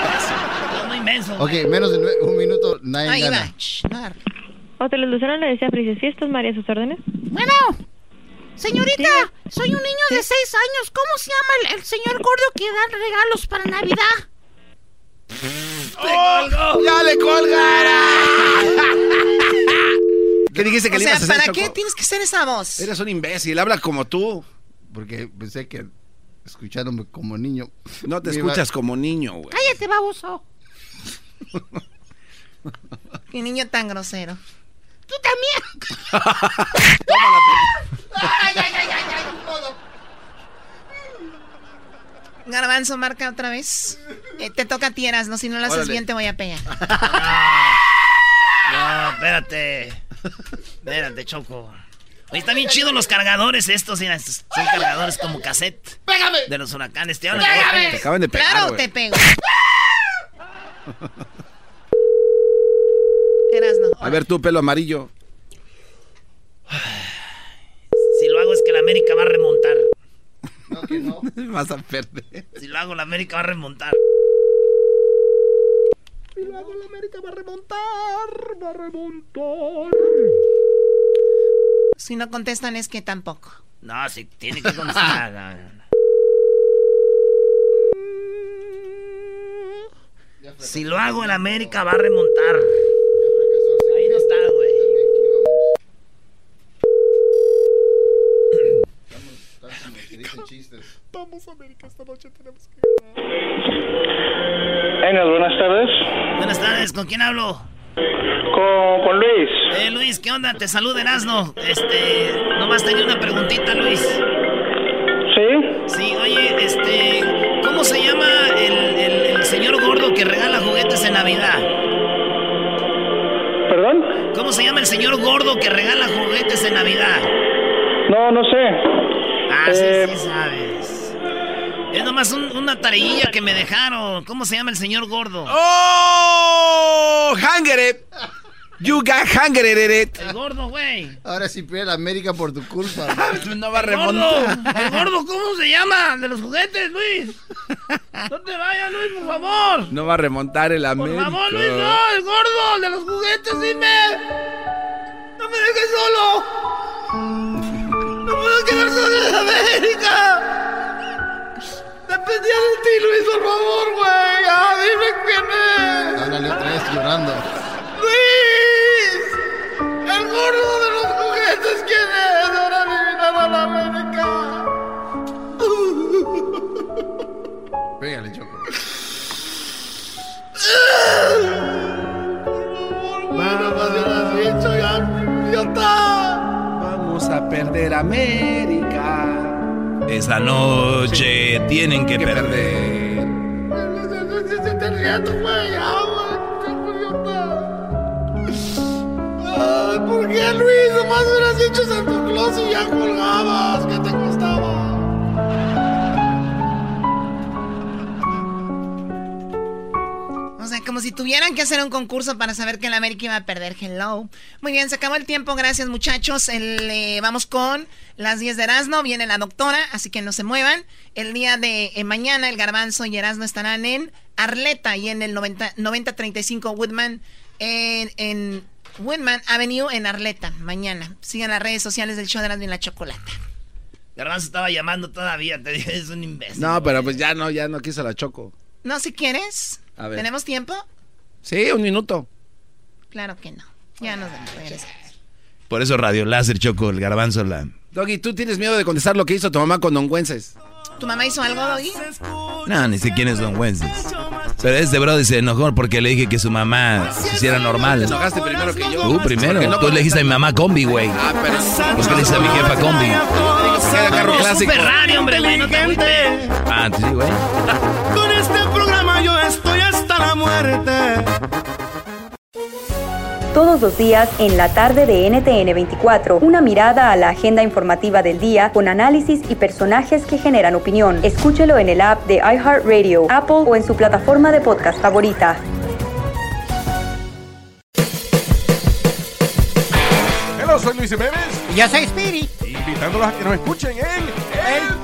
muy inmenso. Ok, menos de un minuto, nadie Ahí gana. Va. Hotel Lucero le decía Felices Fiestas, María, sus órdenes. Bueno. Señorita, soy un niño de seis años. ¿Cómo se llama el, señor gordo que da regalos para Navidad? ¡Oh! ¡Ya le colgará! ¿Qué dijiste que o le sea, ibas a hacer, ¿para qué tienes que hacer esa voz? Eres un imbécil, habla como tú. Porque pensé que escuchándome como niño. No te escuchas como niño, güey. Cállate, baboso. Qué niño tan grosero. Tú también. <laughs> ay, ay, ay, ay, Garbanzo, marca otra vez. Eh, te toca a tieras, no si no lo haces bien te voy a pegar. <laughs> No, espérate. Espérate, Choco. Oye, están bien chidos los cargadores estos, mira, estos son cargadores como cassette. ¡Pégame! De los huracanes, te ¡Pégame! Te acaban de pegar, Claro, te pego. <laughs> Eras no. A ver tú, pelo amarillo. <sighs> Si lo hago es que la América va a remontar. <laughs> No, que no. <laughs> Vas a perder. Si lo hago, la América va a remontar. Y luego el América va a remontar, va a remontar. Si no contestan es que tampoco. No, sí, tiene que contestar. <laughs> no, no, no. Si lo hago, el América va a remontar. Ahí no está, güey. Vamos, América, esta noche tenemos que Enes, buenas tardes. Buenas tardes, ¿con quién hablo? Con, con Luis. Eh, Luis, ¿qué onda? Te saluda Erasno. Este, nomás tenía una preguntita, Luis. ¿Sí? Sí, oye, este, ¿cómo se llama el, el- el señor gordo que regala juguetes en Navidad? ¿Perdón? ¿Cómo se llama el señor gordo que regala juguetes en Navidad? No, no sé. Ah, sí, Eh, sí sabes. Nomás un- una tareilla que me dejaron. ¿Cómo se llama el señor gordo? ¡Oh! ¡Hangere! You got El gordo, güey. Ahora sí pierde la América por tu culpa. no va a gordo, remontar. el gordo, ¿cómo se llama? De los juguetes, Luis. No te vayas, Luis, por favor. No va a remontar el Por América. favor, Luis, no, el gordo, el de los juguetes, dime. No me dejes solo. No puedo quedar solo en América. Dependía de ti, Luis, por favor, güey. Ah, dime quién es. Háblale otra vez llorando. ¡Luis! ¡El gordo de los juguetes! ¿Quién es? ¡Ahora eliminar a la América! Pégale, Choco. Bueno, más bien has dicho ya, idiota. Vamos a perder América. Esa noche tienen que perder. Idiota. Ay, ¿por qué, Luis? Nomás hubieras dicho Santa Claus y ya colgabas. ¿Qué te O sea, como si tuvieran que hacer un concurso para saber que el América iba a perder. Hello. Muy bien, se acabó el tiempo. Gracias, muchachos. El, eh, vamos con las 10 de Erasmo. Viene la doctora, así que no se muevan. El día de eh, mañana, el Garbanzo y Erasmo estarán en Arleta y en el 90 9035 Woodman, en, en Woodman Avenue en Arleta. Mañana. Sigan las redes sociales del show de Erasmo y la Chocolata. Garbanzo estaba llamando todavía, te dije, es un imbécil. No, pero pues ya no, ya no quiso la choco. No, si quieres. A ver. ¿Tenemos tiempo? Sí, un minuto. Claro que no. Ya nos vamos. regresamos. Por eso Radio Láser Choco, el garbanzo la. Doggy, ¿tú tienes miedo de contestar lo que hizo tu mamá con Don Güences? ¿Tu mamá hizo algo, Doggy? No, ni sé quién es Don Wences. Pero este brother se enojó porque le dije que su mamá se hiciera normal. Te enojaste primero que yo. Tú primero. No Tú le dijiste a mi mamá combi, güey. Ah, pero... Pues que le dijiste a mi jefa combi. Carro clásico. Ferrari, hombre, güey, no te agüites. Ah, sí, güey. Hasta la muerte. Todos los días en la tarde de NTN 24, una mirada a la agenda informativa del día con análisis y personajes que generan opinión. Escúchelo en el app de iHeartRadio, Apple o en su plataforma de podcast favorita. Hello, soy Luis Jiménez. Y yo soy Spirit. Invitándolos a que nos escuchen en El Podcast. El